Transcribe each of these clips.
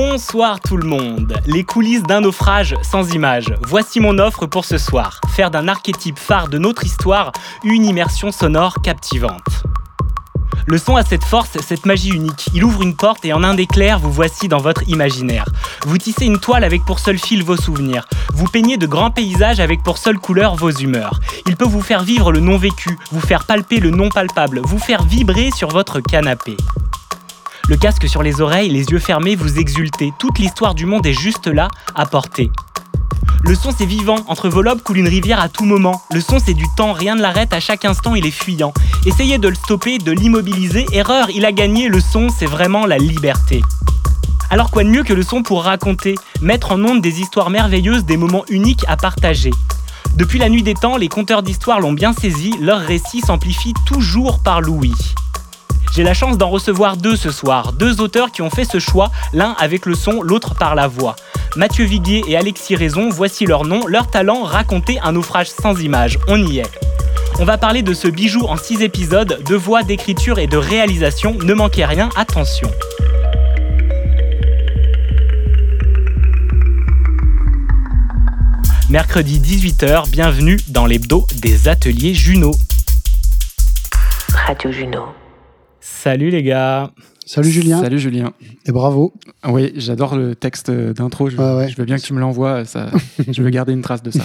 Bonsoir tout le monde. Les coulisses d'un naufrage sans image. Voici mon offre pour ce soir. Faire d'un archétype phare de notre histoire une immersion sonore captivante. Le son a cette force, cette magie unique. Il ouvre une porte et en un éclair, vous voici dans votre imaginaire. Vous tissez une toile avec pour seul fil vos souvenirs. Vous peignez de grands paysages avec pour seule couleur vos humeurs. Il peut vous faire vivre le non vécu, vous faire palper le non palpable, vous faire vibrer sur votre canapé. Le casque sur les oreilles, les yeux fermés, vous exultez. Toute l'histoire du monde est juste là, à portée. Le son c'est vivant, entre vos lobes coule une rivière à tout moment. Le son c'est du temps, rien ne l'arrête, à chaque instant il est fuyant. Essayez de le stopper, de l'immobiliser, erreur, il a gagné, le son c'est vraiment la liberté. Alors quoi de mieux que le son pour raconter, mettre en onde des histoires merveilleuses, des moments uniques à partager? Depuis la nuit des temps, les conteurs d'histoire l'ont bien saisi, leur récit s'amplifie toujours par l'ouïe. J'ai la chance d'en recevoir deux ce soir, deux auteurs qui ont fait ce choix, l'un avec le son, l'autre par la voix. Mathieu Viguier et Alexis Raison, voici leur nom, leur talent, raconter un naufrage sans image. On y est. On va parler de ce bijou en six épisodes, de voix, d'écriture et de réalisation. Ne manquez rien, attention. Mercredi 18h, bienvenue dans l'hebdo des ateliers Juno. Radio Juno. Salut les gars. Salut Julien Salut Julien. et bravo. Oui, j'adore le texte d'intro. Je, ouais. je veux bien que tu me l'envoies. Ça, je veux garder une trace de ça.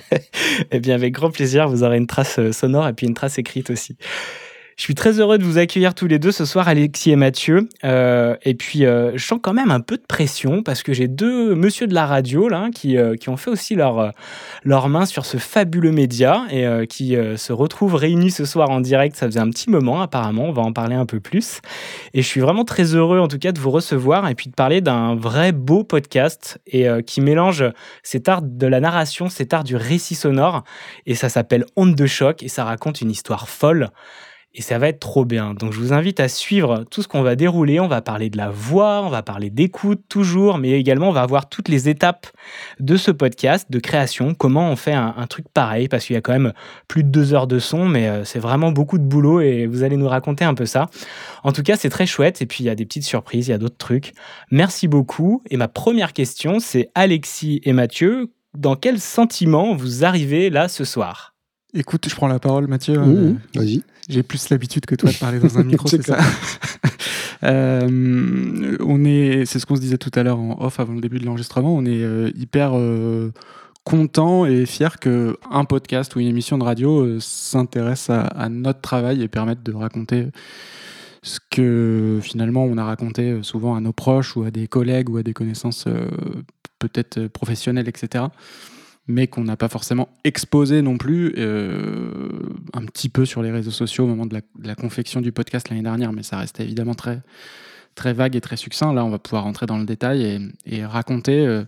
Eh bien, avec grand plaisir, vous aurez une trace euh, sonore et puis une trace écrite aussi. Je suis très heureux de vous accueillir tous les deux ce soir, Alexis et Mathieu. Euh, et puis, euh, je sens quand même un peu de pression parce que j'ai deux monsieur de la radio là qui, euh, qui ont fait aussi leur, euh, leur main sur ce fabuleux média et qui se retrouvent réunis ce soir en direct. Ça faisait un petit moment apparemment, on va en parler un peu plus. Et je suis vraiment très heureux en tout cas de vous recevoir et puis de parler d'un vrai beau podcast et qui mélange cet art de la narration, cet art du récit sonore et ça s'appelle Onde de choc et ça raconte une histoire folle et ça va être trop bien. Donc je vous invite à suivre tout ce qu'on va dérouler. On va parler de la voix, on va parler d'écoute toujours, mais également on va voir toutes les étapes de ce podcast, de création, comment on fait un, un truc pareil, parce qu'il y a quand même plus de deux heures de son, mais euh, c'est vraiment beaucoup de boulot et vous allez nous raconter un peu ça. En tout cas, c'est très chouette et puis il y a des petites surprises, il y a d'autres trucs. Merci beaucoup. Et ma première question, c'est Alexis et Mathieu, dans quel sentiment vous arrivez là ce soir? Écoute, je prends la parole, Mathieu. Mmh, Euh, Vas-y. J'ai plus l'habitude que toi de parler dans un micro, C'est ça. Euh, on est, c'est ce qu'on se disait tout à l'heure en off avant le début de l'enregistrement. On est euh, hyper content et fier que un podcast ou une émission de radio s'intéresse à, à notre travail et permette de raconter ce que finalement on a raconté souvent à nos proches ou à des collègues ou à des connaissances peut-être professionnelles, etc mais qu'on n'a pas forcément exposé non plus euh, un petit peu sur les réseaux sociaux au moment de la, confection du podcast l'année dernière, mais ça restait évidemment très, vague et très succinct. Là, on va pouvoir rentrer dans le détail et, et raconter euh,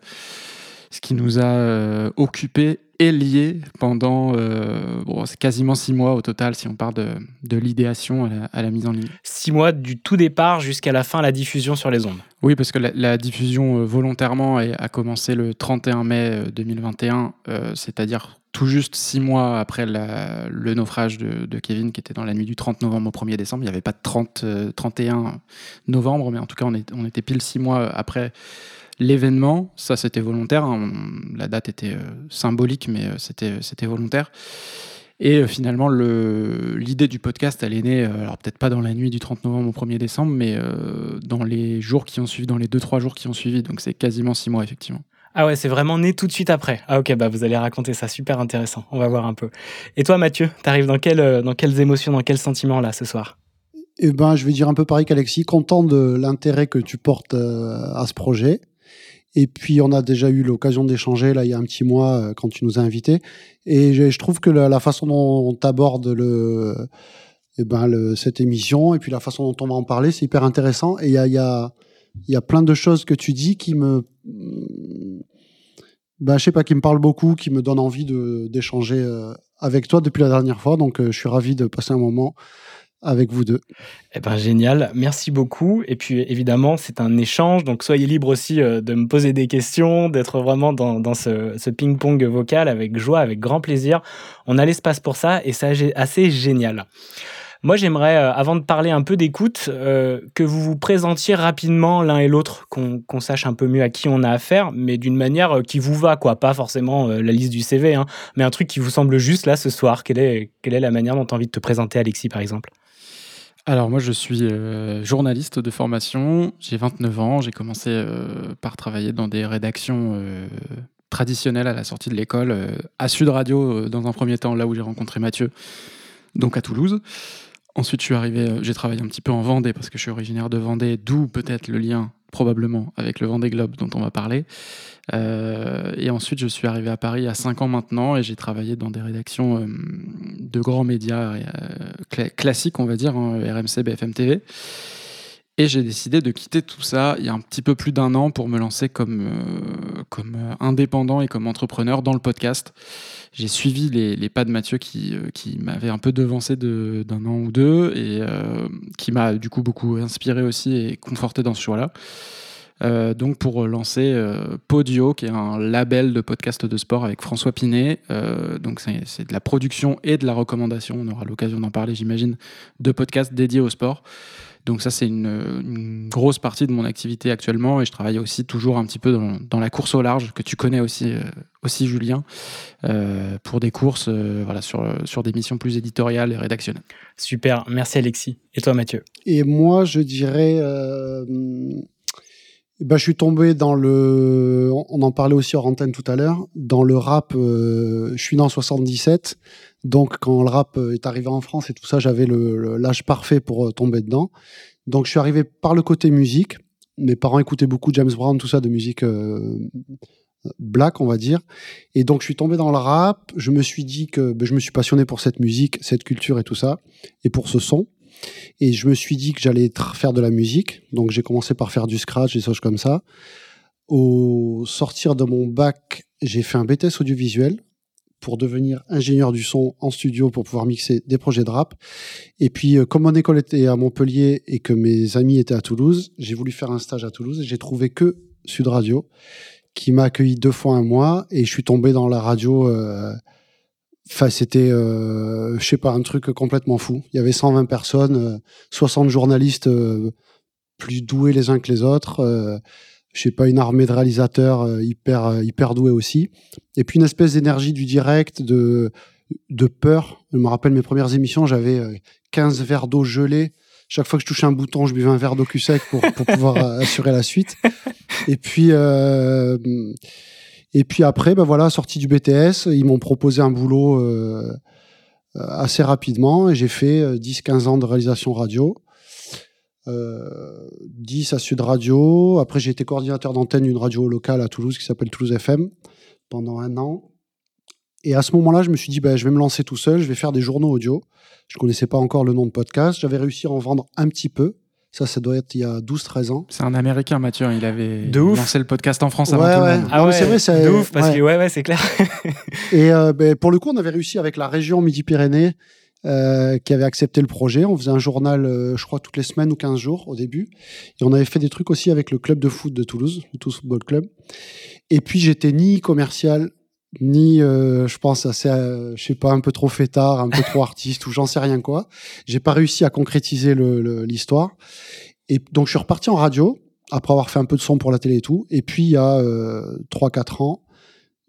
ce qui nous a euh, occupés et liés pendant euh, bon, c'est quasiment six mois au total si on parle de, de l'idéation à la, à la mise en ligne. Six mois du tout départ jusqu'à la fin, la diffusion sur les ondes. Oui, parce que la, la diffusion euh, volontairement a commencé le 31 mai euh, 2021, euh, c'est-à-dire tout juste six mois après la- le naufrage de, de Kevin, qui était dans la nuit du 30 novembre au 1er décembre. Il n'y avait pas de 30, euh, 31 novembre, mais en tout cas, on, est- on était pile six mois après l'événement. Ça, c'était volontaire. hein. On- la date était euh, symbolique, mais euh, c'était c'était volontaire. Et euh, finalement, le- l'idée du podcast, elle est née, euh, alors peut-être pas dans la nuit du 30 novembre au 1er décembre, mais euh, dans les jours qui ont suivi, dans les 2-3 jours qui ont suivi. Donc c'est quasiment 6 mois, effectivement. Ah ouais, c'est vraiment né tout de suite après. Ah ok, bah vous allez raconter ça, super intéressant. On va voir un peu. Et toi, Mathieu, t'arrives dans, quel, euh, dans quelles émotions, dans quels sentiments là ce soir? Eh ben, je vais dire un peu pareil qu'Alexis, content de l'intérêt que tu portes euh, à ce projet. Et puis, on a déjà eu l'occasion d'échanger, là, il y a un petit mois, euh, quand tu nous as invités. Et je, trouve que la, façon dont on aborde le, eh ben, cette émission, et puis la façon dont on va en parler, c'est hyper intéressant. Et il y a, y, y a plein de choses que tu dis qui me, ben, je sais pas, qui me parlent beaucoup, qui me donnent envie d'échanger euh, avec toi depuis la dernière fois. Donc, euh, je suis ravi de passer un moment avec vous deux. Eh ben génial, merci beaucoup. Et puis évidemment, c'est un échange, donc soyez libre aussi euh, de me poser des questions, d'être vraiment dans, dans ce, ping-pong vocal avec joie, avec grand plaisir. On a l'espace pour ça et c'est assez génial. Moi, j'aimerais, euh, avant de parler un peu d'écoute, euh, que vous vous présentiez rapidement l'un et l'autre, qu'on sache un peu mieux à qui on a affaire, mais d'une manière qui vous va, quoi. Pas forcément la liste du CV, hein, mais un truc qui vous semble juste là ce soir. Quelle est, quelle est la manière dont tu as envie de te présenter, Alexis, par exemple? Alors moi je suis euh, journaliste de formation, j'ai 29 ans, j'ai commencé euh, par travailler dans des rédactions euh, traditionnelles à la sortie de l'école, à Sud Radio dans un premier temps, là où j'ai rencontré Mathieu, donc à Toulouse. Ensuite je suis arrivé, j'ai travaillé un petit peu en Vendée parce que je suis originaire de Vendée, d'où peut-être le lien probablement avec le Vendée Globe dont on va parler. Euh, et ensuite, je suis arrivé à Paris a 5 ans maintenant et j'ai travaillé dans des rédactions euh, de grands médias euh, cla- classiques, on va dire, hein, RMC, BFM TV. Et j'ai décidé de quitter tout ça il y a un petit peu plus d'un an pour me lancer comme, euh, comme euh, indépendant et comme entrepreneur dans le podcast. J'ai suivi les, les pas de Mathieu qui, euh, qui m'avait un peu devancé de- d'un an ou deux et qui m'a du coup beaucoup inspiré aussi et conforté dans ce choix-là. Donc pour lancer Podio, qui est un label de podcast de sport avec François Pinet. Euh, donc c'est de la production et de la recommandation. On aura l'occasion d'en parler, j'imagine, de podcasts dédiés au sport. Donc ça, c'est une, une grosse partie de mon activité actuellement. Et je travaille aussi toujours un petit peu dans, dans la course au large, que tu connais aussi, euh, aussi Julien, euh, pour des courses euh, voilà, sur, sur des missions plus éditoriales et rédactionnelles. Super, merci Alexis. Et toi, Mathieu? Et moi, je dirais, euh, ben, je suis tombé dans le, on en parlait aussi hors antenne tout à l'heure, dans le rap. euh, je suis né en 77, donc quand le rap euh, est arrivé en France et tout ça, j'avais l'âge parfait pour euh, tomber dedans. Donc je suis arrivé par le côté musique. Mes parents écoutaient beaucoup James Brown, tout ça de musique euh, black, on va dire. Et donc je suis tombé dans le rap. Je me suis dit que ben, je me suis passionné pour cette musique, cette culture et tout ça, et pour ce son. Et je me suis dit que j'allais faire de la musique. Donc j'ai commencé par faire du scratch, des choses comme ça. Au sortir de mon bac, j'ai fait un BTS audiovisuel pour devenir ingénieur du son en studio pour pouvoir mixer des projets de rap. Et puis, euh, comme mon école était à Montpellier et que mes amis étaient à Toulouse, j'ai voulu faire un stage à Toulouse et j'ai trouvé que Sud Radio qui m'a accueilli deux fois un mois et je suis tombé dans la radio. euh, Enfin, c'était, euh, je sais pas, un truc complètement fou. Il y avait 120 personnes, euh, 60 journalistes euh, plus doués les uns que les autres. euh, je sais pas, une armée de réalisateurs euh, hyper, euh, hyper doués aussi. Et puis une espèce d'énergie du direct, de, de peur. Je me rappelle mes premières émissions, j'avais euh, 15 verres d'eau gelée. Chaque fois que je touchais un bouton, je buvais un verre d'eau cul sec pour, pour pouvoir euh, assurer la suite. Et puis, euh, et puis après, ben voilà, sortie du BTS, ils m'ont proposé un boulot euh, assez rapidement et j'ai fait euh, 10-15 ans de réalisation radio. Euh, 10 à Sud Radio. Après, j'ai été coordinateur d'antenne d'une radio locale à Toulouse qui s'appelle Toulouse FM pendant un an. Et à ce moment-là, je me suis dit, ben, je vais me lancer tout seul, je vais faire des journaux audio. Je connaissais pas encore le nom de podcast. J'avais réussi à en vendre un petit peu. Ça, ça doit être il y a 12-13 ans. C'est un Américain, Mathieu. hein, Il avait De ouf. lancé le podcast en France Ouais, avant tout ouais. le monde. Ah ouais, c'est vrai, c'est- de ouf, parce ouais. que ouais, ouais, c'est clair. Et euh, ben, pour le coup, on avait réussi avec la région Midi-Pyrénées euh, qui avait accepté le projet. On faisait un journal, euh, je crois, toutes les semaines ou 15 jours au début. Et on avait fait des trucs aussi avec le club de foot de Toulouse, le Toulouse Football Club. Et puis, j'étais ni commercial, ni, euh, je pense, assez, euh, je sais pas, un peu trop fêtard, un peu trop artiste ou j'en sais rien quoi. J'ai pas réussi à concrétiser le- le- l'histoire. Et donc, je suis reparti en radio après avoir fait un peu de son pour la télé et tout. Et puis, il y a euh, 3-4 ans,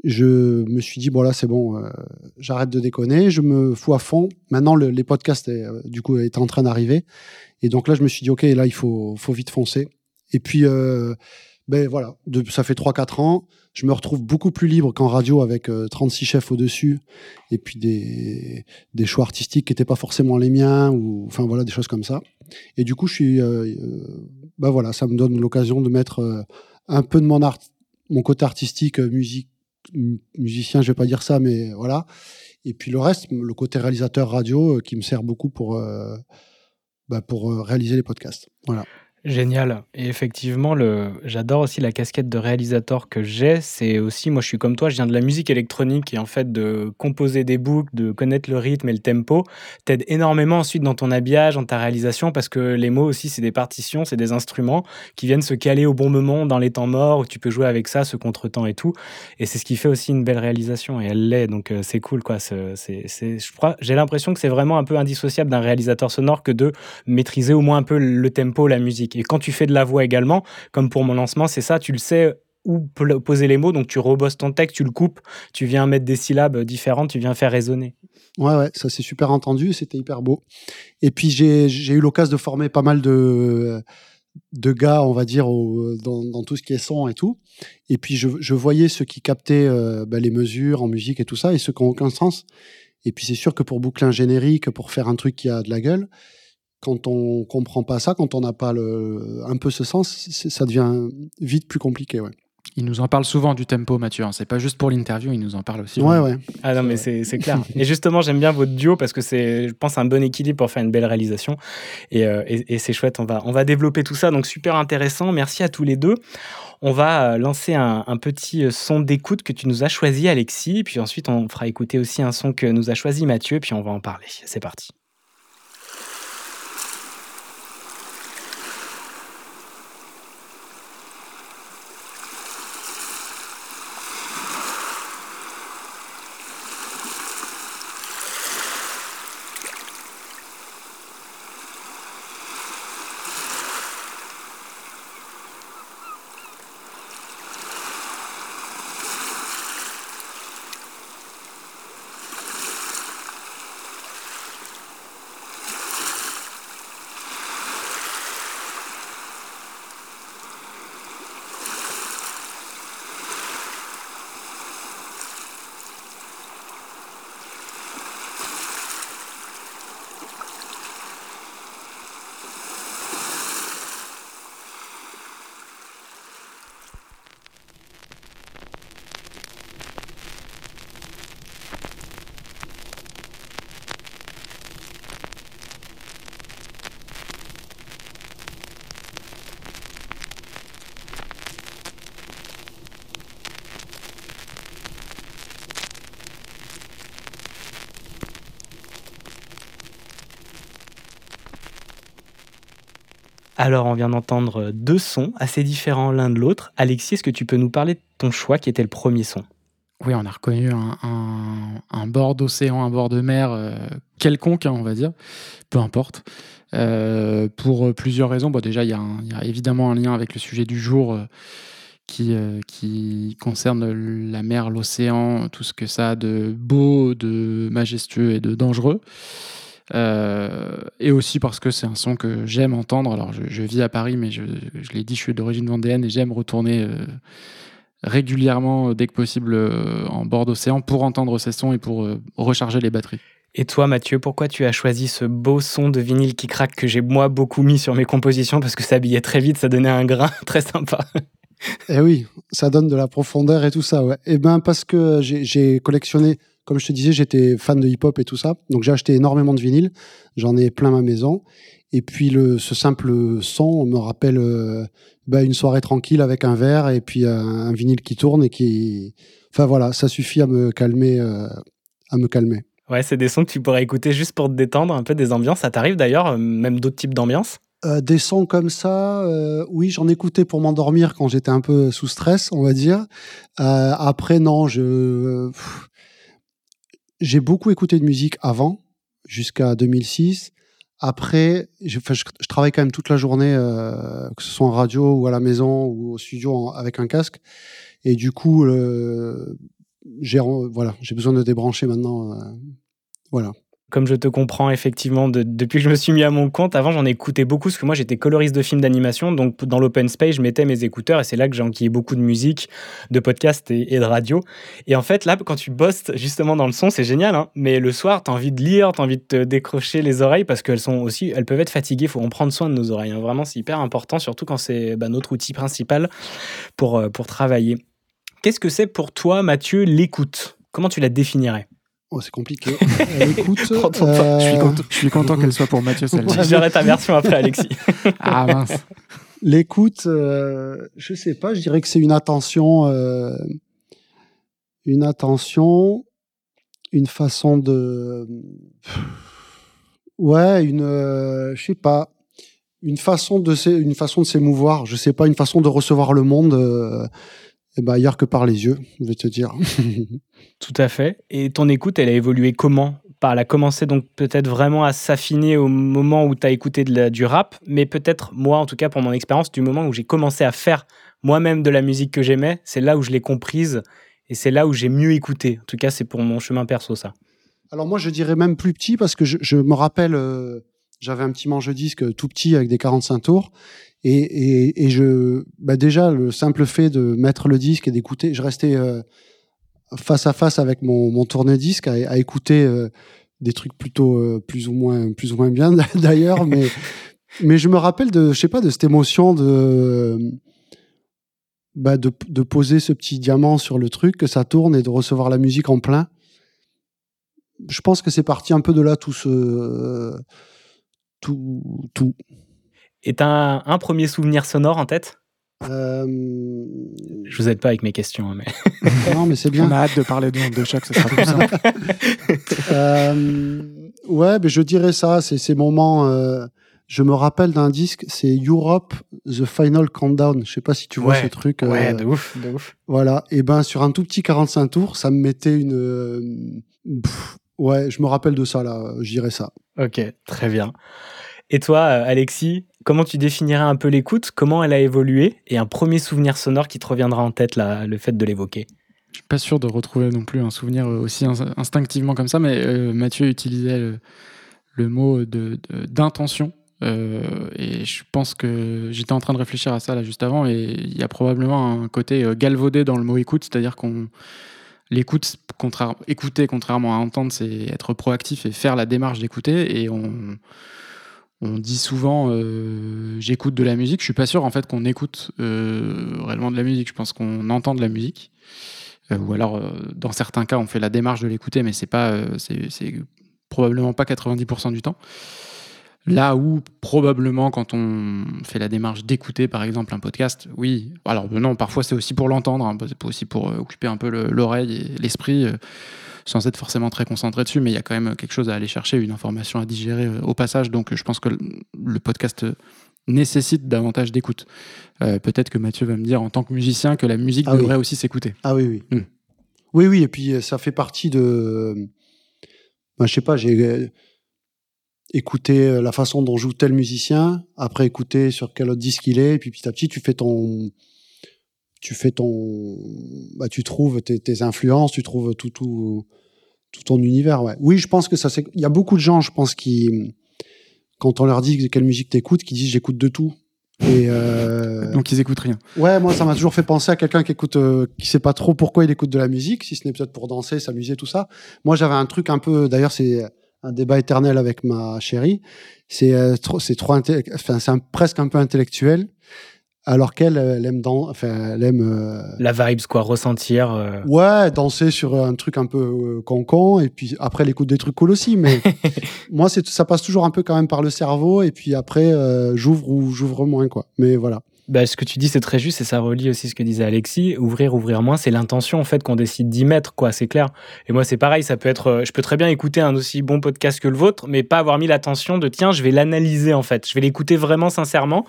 je me suis dit, bon là, c'est bon, euh, j'arrête de déconner, je me fous à fond. Maintenant, le- les podcasts, euh, du coup, étaient en train d'arriver. Et donc là, je me suis dit, OK, là, il faut, faut vite foncer. Et puis, euh, ben voilà, de- ça fait 3-4 ans. Je me retrouve beaucoup plus libre qu'en radio avec euh, 36 chefs au-dessus et puis des, des choix artistiques qui n'étaient pas forcément les miens ou enfin voilà, des choses comme ça. Et du coup, je suis, euh, euh, ben voilà, ça me donne l'occasion de mettre euh, un peu de mon art mon côté artistique, musique, musicien, je vais pas dire ça, mais voilà. Et puis le reste, le côté réalisateur radio, qui me sert beaucoup pour, bah, pour réaliser les podcasts. Voilà. Génial. Et effectivement, j'adore aussi la casquette de réalisateur que j'ai. C'est aussi, moi je suis comme toi, je viens de la musique électronique et en fait de composer des boucles, de connaître le rythme et le tempo, t'aide énormément ensuite dans ton habillage, dans ta réalisation, parce que les mots aussi, c'est des partitions, c'est des instruments qui viennent se caler au bon moment dans les temps morts, où tu peux jouer avec ça, ce contretemps et tout. Et c'est ce qui fait aussi une belle réalisation, et elle l'est, donc euh, c'est cool, quoi. Crois, j'ai l'impression que c'est vraiment un peu indissociable d'un réalisateur sonore que de maîtriser au moins un peu le tempo, la musique. Et quand tu fais de la voix également, comme pour mon lancement, c'est ça, tu le sais où poser les mots, donc tu rebosses ton texte, tu le coupes, tu viens mettre des syllabes différentes, tu viens faire résonner. Ouais, ouais, ça c'est super entendu, c'était hyper beau. Et puis j'ai eu l'occasion de former pas mal de, gars, on va dire, dans, tout ce qui est son et tout. Et puis je, voyais ceux qui captaient euh, bah, les mesures en musique et tout ça, et ceux qui n'ont aucun sens. Et puis c'est sûr que pour boucler un générique, pour faire un truc qui a de la gueule, quand on comprend pas ça, quand on n'a pas le, un peu ce sens, ça devient vite plus compliqué. Ouais. Il nous en parle souvent du tempo, Mathieu. Hein. C'est pas juste pour l'interview, il nous en parle aussi. Ouais, ouais. Ah non, mais c'est clair. et justement, j'aime bien votre duo parce que c'est, je pense, un bon équilibre pour faire une belle réalisation. Et, euh, et, c'est chouette. On va, on va développer tout ça. Donc, super intéressant. Merci à tous les deux. On va euh, lancer un, un petit euh, son d'écoute que tu nous as choisi, Alexis. Puis ensuite, on fera écouter aussi un son que nous a choisi Mathieu. Puis on va en parler. C'est parti. Alors, on vient d'entendre deux sons assez différents l'un de l'autre. Alexis, est-ce que tu peux nous parler de ton choix qui était le premier son? Oui, on a reconnu un, bord d'océan, un bord de mer euh, quelconque, hein, on va dire, peu importe. Euh, pour plusieurs raisons. Bon, déjà, il y, a évidemment un lien avec le sujet du jour euh, qui, qui concerne la mer, l'océan, tout ce que ça a de beau, de majestueux et de dangereux. Euh, et aussi parce que c'est un son que j'aime entendre. Alors, je, vis à Paris, mais je, je l'ai dit, je suis d'origine vendéenne et j'aime retourner euh, régulièrement, dès que possible, euh, en bord d'océan pour entendre ces sons et pour recharger les batteries. Et toi, Mathieu, pourquoi tu as choisi ce beau son de vinyle qui craque que j'ai moi beaucoup mis sur mes compositions parce que ça habillait très vite, ça donnait un grain très sympa? Eh oui, ça donne de la profondeur et tout ça, ouais. Eh ben parce que j'ai collectionné comme je te disais, j'étais fan de hip-hop et tout ça. Donc j'ai acheté énormément de vinyles. J'en ai plein ma maison. Et puis le, ce simple son me rappelle euh, bah, une soirée tranquille avec un verre et puis un, vinyle qui tourne et qui. Enfin voilà, ça suffit à me calmer. Euh, à me calmer. Ouais, c'est des sons que tu pourrais écouter juste pour te détendre, un peu des ambiances. Ça t'arrive d'ailleurs, euh, même d'autres types d'ambiances? Des sons comme ça, oui, j'en écoutais pour m'endormir quand j'étais un peu sous stress, on va dire. après, non, je j'ai beaucoup écouté de musique avant, jusqu'à 2006. Après, je, je, travaille quand même toute la journée, euh, que ce soit en radio ou à la maison ou au studio avec un casque. Et du coup, euh, j'ai voilà, j'ai besoin de débrancher maintenant. Euh, voilà comme je te comprends effectivement depuis que je me suis mis à mon compte. Avant, j'en écoutais beaucoup parce que moi, j'étais coloriste de films d'animation. Donc, dans l'open space, je mettais mes écouteurs et c'est là que j'ai enquillé beaucoup de musique, de podcasts et, de radio. Et en fait, là, quand tu bosses justement dans le son, c'est génial. Hein Mais le soir, tu as envie de lire, tu as envie de te décrocher les oreilles parce qu'elles sont aussi, elles peuvent être fatiguées. Faut en prendre soin de nos oreilles. Hein. Vraiment, c'est hyper important, surtout quand c'est bah, notre outil principal pour, euh, pour travailler. Qu'est-ce que c'est pour toi, Mathieu, l'écoute? Comment tu la définirais? Oh, c'est compliqué. Euh, Écoute, temps. Je suis euh, content, je suis content qu'elle soit pour Mathieu celle-là. J'aurai ta version après, Alexis. Ah mince. L'écoute, euh, je sais pas, je dirais que c'est une attention, euh, une attention, une façon de, ouais, une, euh, je sais pas, une façon de une façon de s'émouvoir. Je sais pas, une façon de recevoir le monde, euh, eh ben, ailleurs que par les yeux, je vais te dire. Tout à fait. Et ton écoute, elle a évolué comment? Elle a commencé donc peut-être vraiment à s'affiner au moment où tu as écouté de la- du rap, mais peut-être moi, en tout cas pour mon expérience, du moment où j'ai commencé à faire moi-même de la musique que j'aimais, c'est là où je l'ai comprise et c'est là où j'ai mieux écouté. En tout cas, c'est pour mon chemin perso, ça. Alors moi, je dirais même plus petit parce que je, je me rappelle, euh, j'avais un petit manche disque tout petit avec des 45 tours. Et, je, bah déjà, le simple fait de mettre le disque et d'écouter, je restais euh, face à face avec mon, mon tourne-disque à, écouter euh, des trucs plutôt euh, plus ou moins plus ou moins bien d'ailleurs, mais mais je me rappelle de, je sais pas, de cette émotion de bah de, de poser ce petit diamant sur le truc, que ça tourne et de recevoir la musique en plein je pense que c'est parti un peu de là tout ce tout tout. Et t'as un, un premier souvenir sonore en tête? Euh, Je vous aide pas avec mes questions, hein, mais non mais c'est On bien. a hâte de parler de, de chaque, ça sera plus simple. Euh, ouais, mais je dirais ça. C'est ces moments. euh, je me rappelle d'un disque, c'est Europe The Final Countdown. Je sais pas si tu vois Ouais, ce truc. euh, ouais, de ouf, de ouf. Voilà. Et ben sur un tout petit 45 tours, ça me mettait une. euh, pff, ouais, je me rappelle de ça là. Je dirais ça. Ok, très bien. Et toi, euh, Alexis, comment tu définirais un peu l'écoute Comment elle a évolué Et un premier souvenir sonore qui te reviendra en tête, là, le fait de l'évoquer Je suis pas sûr de retrouver non plus un souvenir aussi ins- instinctivement comme ça, mais euh, Mathieu utilisait le, mot de- de- d'intention. euh, et je pense que j'étais en train de réfléchir à ça là juste avant, et il y a probablement un côté euh, galvaudé dans le mot écoute, c'est-à-dire qu'on l'écoute, écouter contrairement à entendre, c'est être proactif et faire la démarche d'écouter, et on, on dit souvent euh, j'écoute de la musique. Je suis pas sûr en fait qu'on écoute euh, réellement de la musique. Je pense qu'on entend de la musique. Euh, ou alors, dans certains cas, on fait la démarche de l'écouter, mais c'est pas, c'est, probablement pas 90% du temps. Là où probablement quand on fait la démarche d'écouter, par exemple, un podcast, oui. Alors non, parfois c'est aussi pour l'entendre, hein, c'est aussi pour occuper un peu le- l'oreille et l'esprit, sans être forcément très concentré dessus, mais il y a quand même quelque chose à aller chercher, une information à digérer euh, au passage. Donc je pense que le- podcast euh, nécessite davantage d'écoute. Euh, Peut-être que Mathieu va me dire en tant que musicien que la musique Ah oui. devrait aussi s'écouter. Ah oui, oui. Hmm. Oui, oui, et puis ça fait partie de. Ben, je sais pas, j'ai écouté la façon dont joue tel musicien, après écouter sur quel autre disque il est, et puis petit à petit, tu fais ton. Tu fais ton. Bah, tu trouves tes, tes influences, tu trouves tout, tout, tout ton univers, ouais. Oui, je pense que ça, c'est. Il y a beaucoup de gens, je pense, qui. Quand on leur dit quelle musique t'écoutes, qui disent j'écoute de tout. Et euh, Donc ils écoutent rien. Ouais, moi, ça m'a toujours fait penser à quelqu'un qui écoute, euh, qui sait pas trop pourquoi il écoute de la musique, si ce n'est peut-être pour danser, s'amuser, tout ça. Moi, j'avais un truc un peu, d'ailleurs, c'est un débat éternel avec ma chérie. C'est euh, trop, c'est trop, enfin, c'est presque un peu intellectuel, alors qu'elle, euh, elle aime dans, enfin, elle aime, euh, La vibes, quoi, ressentir. euh, ouais, danser sur un truc un peu euh, con et puis après, elle écoute des trucs cool aussi, mais moi, c'est, ça passe toujours un peu quand même par le cerveau, et puis après, euh, j'ouvre ou j'ouvre moins, quoi. Mais voilà. Bah, ce que tu dis, c'est très juste et ça relie aussi ce que disait Alexis. Ouvrir, ouvrir moins, c'est l'intention en fait qu'on décide d'y mettre, quoi. C'est clair. Et moi, c'est pareil. Ça peut être. euh, Je peux très bien écouter un aussi bon podcast que le vôtre, mais pas avoir mis l'attention de tiens, je vais l'analyser en fait. Je vais l'écouter vraiment sincèrement.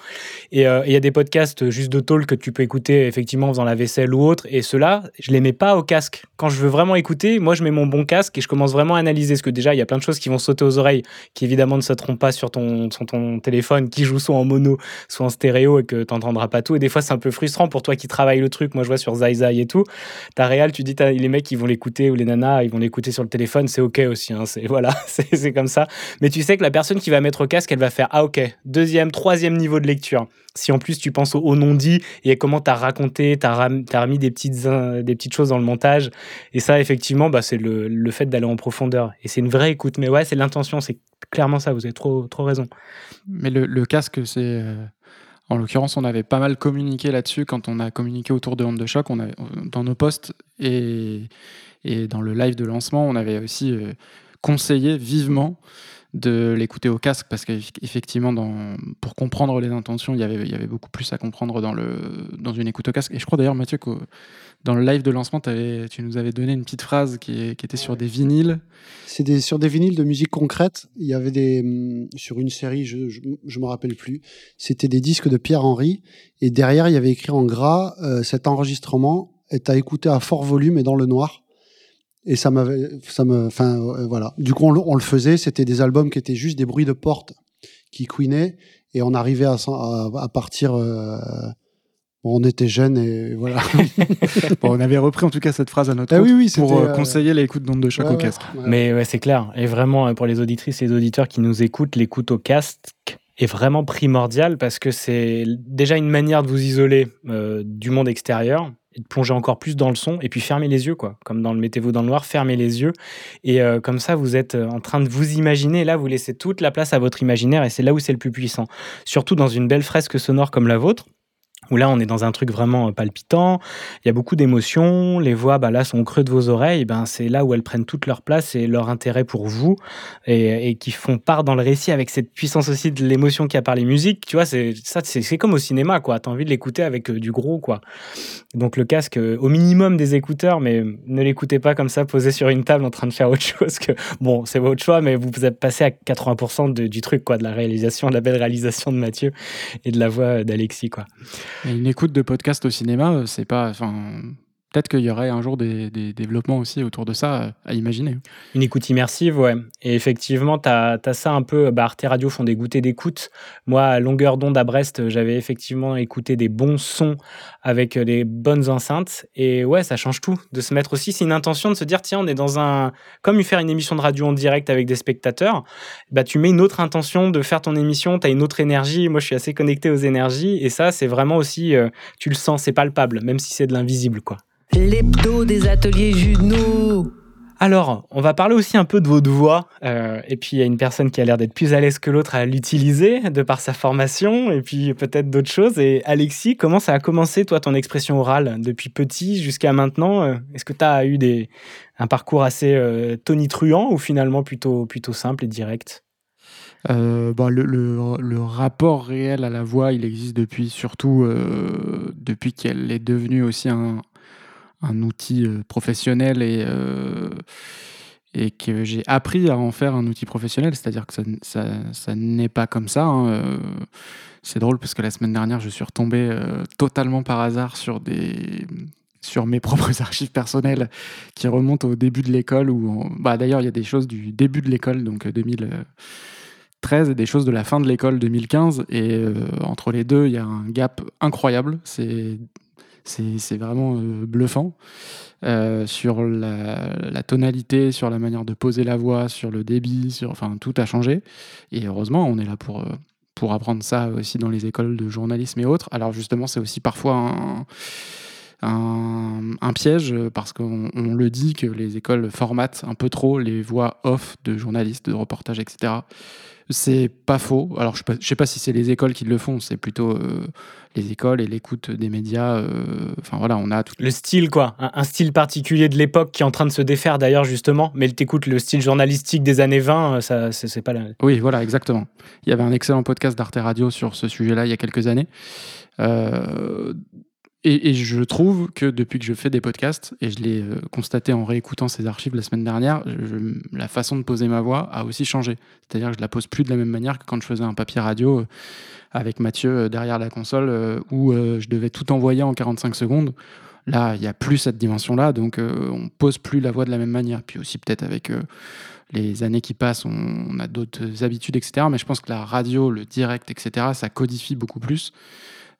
Et euh, il y a des podcasts juste de talk que tu peux écouter effectivement en faisant la vaisselle ou autre. Et ceux-là, je les mets pas au casque. Quand je veux vraiment écouter, moi, je mets mon bon casque et je commence vraiment à analyser. Parce que déjà, il y a plein de choses qui vont sauter aux oreilles, qui évidemment ne sauteront pas sur ton, sur ton téléphone, qui joue soit en mono, soit en stéréo et que t'entendras pas tout. Et des fois, c'est un peu frustrant pour toi qui travaille le truc. Moi, je vois sur Zai Zai et tout. Ta réal, tu dis, les mecs, ils vont l'écouter ou les nanas, ils vont l'écouter sur le téléphone. C'est OK aussi. Hein, c'est, voilà, c'est, comme ça. Mais tu sais que la personne qui va mettre au casque, elle va faire Ah, OK, deuxième, troisième niveau de lecture. Si en plus tu penses au, non-dit et comment t'as raconté, t'as, ram- t'as remis des petites, des petites choses dans le montage. Et ça, effectivement, bah, c'est le, le fait d'aller en profondeur. Et c'est une vraie écoute. Mais ouais, c'est l'intention. C'est clairement ça. Vous avez trop, trop raison. Mais le, le casque, c'est euh, En l'occurrence, on avait pas mal communiqué là-dessus quand on a communiqué autour de Honte de Choc. Dans nos posts et, dans le live de lancement, on avait aussi euh, conseillé vivement de l'écouter au casque parce qu'effectivement, pour comprendre les intentions, il y, avait, beaucoup plus à comprendre dans, dans une écoute au casque. Et je crois d'ailleurs, Mathieu, que dans le live de lancement, avais, tu nous avais donné une petite phrase qui, qui était sur des vinyles. C'est sur des vinyles de musique concrète. Il y avait des. Hum, sur une série, je ne me rappelle plus, c'était des disques de Pierre-Henry. Et derrière, il y avait écrit en gras euh, cet enregistrement est à écouter à fort volume et dans le noir. Et ça m'avait, ça me, enfin euh, voilà. Du coup, on, le faisait. C'était des albums qui étaient juste des bruits de porte qui couinaient, et on arrivait à, à, partir. Euh, on était jeunes et voilà. on avait repris en tout cas cette phrase à notre ah oui, oui, pour euh, conseiller l'écoute d'onde de choc au casque. Mais ouais, c'est clair. Et vraiment, pour les auditrices et les auditeurs qui nous écoutent, l'écoute au casque est vraiment primordiale parce que c'est déjà une manière de vous isoler du monde extérieur de plonger encore plus dans le son et puis fermer les yeux, quoi. Comme dans le Mettez-vous dans le noir, fermez les yeux. Et euh, comme ça, vous êtes euh, en train de vous imaginer. là, vous laissez toute la place à votre imaginaire et c'est là où c'est le plus puissant. Surtout dans une belle fresque sonore comme la vôtre où là on est dans un truc vraiment euh, palpitant, il y a beaucoup d'émotions, les voix bah, là sont au creux de vos oreilles, ben c'est là où elles prennent toute leur place et leur intérêt pour vous et, qui font part dans le récit avec cette puissance aussi de l'émotion qu'il y a par les musiques, tu vois, c'est ça c'est comme au cinéma quoi, tu as envie de l'écouter avec euh, du gros quoi. Donc le casque euh, au minimum des écouteurs mais ne l'écoutez pas comme ça posé sur une table en train de faire autre chose que bon, c'est votre choix mais vous êtes passé à 80% du truc quoi, de la réalisation, de la belle réalisation de Mathieu et de la voix d'Alexis quoi une écoute de podcast au cinéma, euh, c'est pas. Enfin, qu'il y aurait un jour des, développements aussi autour de ça euh, à imaginer. Une écoute immersive, ouais. Et effectivement, tu as, ça un peu. Bah, Arte Radio font des goûters d'écoute. Moi, à longueur d'onde à Brest, j'avais effectivement écouté des bons sons avec les bonnes enceintes. Et ouais, ça change tout. De se mettre aussi, c'est une intention de se dire tiens, on est dans un. Comme faire une émission de radio en direct avec des spectateurs, bah, tu mets une autre intention de faire ton émission, tu as une autre énergie. Moi, je suis assez connecté aux énergies. Et ça, c'est vraiment aussi. Euh, tu le sens, c'est palpable, même si c'est de l'invisible, quoi. L'hebdo des ateliers Juno. Alors, on va parler aussi un peu de votre voix. Euh, et puis, il y a une personne qui a l'air d'être plus à l'aise que l'autre à l'utiliser, de par sa formation, et puis peut-être d'autres choses. Et Alexis, comment ça a commencé, toi, ton expression orale, depuis petit jusqu'à maintenant euh, Est-ce que tu as eu des, un parcours assez euh, tonitruant ou finalement plutôt, plutôt simple et direct? Bah, le, rapport réel à la voix, il existe depuis surtout depuis qu'elle est devenue aussi un, un outil euh, professionnel et, euh, et que j'ai appris à en faire un outil professionnel, c'est-à-dire que ça, ça, n'est pas comme ça. Hein, euh. C'est drôle parce que la semaine dernière, je suis retombé totalement par hasard sur des sur mes propres archives personnelles qui remontent au début de l'école. Où bah, D'ailleurs, il y a des choses du début de l'école, donc 2013, et des choses de la fin de l'école 2015. Et entre les deux, il y a un gap incroyable. C'est c'est vraiment euh, bluffant. Euh, sur la, tonalité, sur la manière de poser la voix, sur le débit, enfin tout a changé. Et heureusement, on est là pour, euh, pour apprendre ça aussi dans les écoles de journalisme et autres. Alors justement, c'est aussi parfois un, un, piège parce qu'on le dit que les écoles formatent un peu trop les voix off de journalistes, de reportages, etc. C'est pas faux. Alors, je ne sais pas si c'est les écoles qui le font, c'est plutôt euh, les écoles et l'écoute des médias. Euh, enfin, voilà, on a tout. Le style, quoi. Un, style particulier de l'époque qui est en train de se défaire d'ailleurs, justement. Mais t'écoutes le style journalistique des années 20, euh, ça, c'est pas la. Oui, voilà, exactement. Il y avait un excellent podcast d'Arte Radio sur ce sujet-là il y a quelques années. Euh, et, je trouve que depuis que je fais des podcasts, et je l'ai euh, constaté en réécoutant ces archives la semaine dernière, la façon de poser ma voix a aussi changé. C'est-à-dire que je la pose plus de la même manière que quand je faisais un papier radio euh, avec Mathieu euh, derrière la console où je devais tout envoyer en 45 secondes. Là, il n'y a plus cette dimension-là, donc on pose plus la voix de la même manière. Puis aussi peut-être avec les années qui passent, on, on a d'autres habitudes, etc. Mais je pense que la radio, le direct, etc., ça codifie beaucoup plus.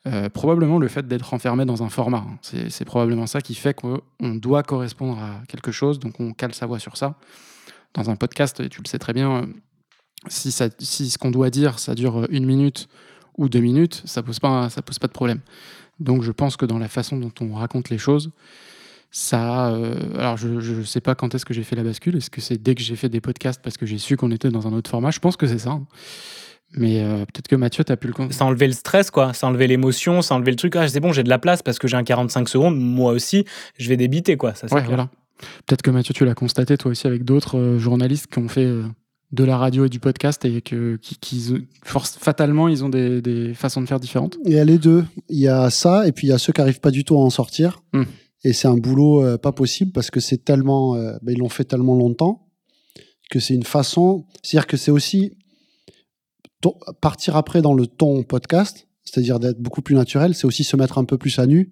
Euh, probablement le fait d'être enfermé dans un format. Hein. C'est probablement ça qui fait qu'on doit correspondre à quelque chose, donc on cale sa voix sur ça. Dans un podcast, tu le sais très bien, euh, si, ce qu'on doit dire, ça dure une minute ou deux minutes, ça pose pose pas de problème. Donc je pense que dans la façon dont on raconte les choses, ça. Euh, alors je ne sais pas quand est-ce que j'ai fait la bascule. Est-ce que c'est dès que j'ai fait des podcasts parce que j'ai su qu'on était dans un autre format? Je pense que c'est ça. Hein. Mais euh, peut-être que Mathieu, tu as pu le con- Ça enlevait le stress, quoi. Ça enlevait l'émotion, ça enlevait le truc. Ah, c'est bon, j'ai de la place parce que j'ai un 45 secondes. Moi aussi, je vais débiter, quoi. Ça, Ouais, clair. voilà. Peut-être que Mathieu, tu l'as constaté toi aussi avec d'autres euh, journalistes qui ont fait euh, de la radio et du podcast et que, qui, qui- force, fatalement, ils ont des, des façons de faire différentes. Il y a les deux. Il y a ça, et puis il y a ceux qui arrivent pas du tout à en sortir. Hmm. Et c'est un boulot euh, pas possible parce que c'est tellement. euh, ben, ils l'ont fait tellement longtemps que c'est une façon. C'est-à-dire que c'est aussi partir après dans le ton podcast, c'est-à-dire d'être beaucoup plus naturel, c'est aussi se mettre un peu plus à nu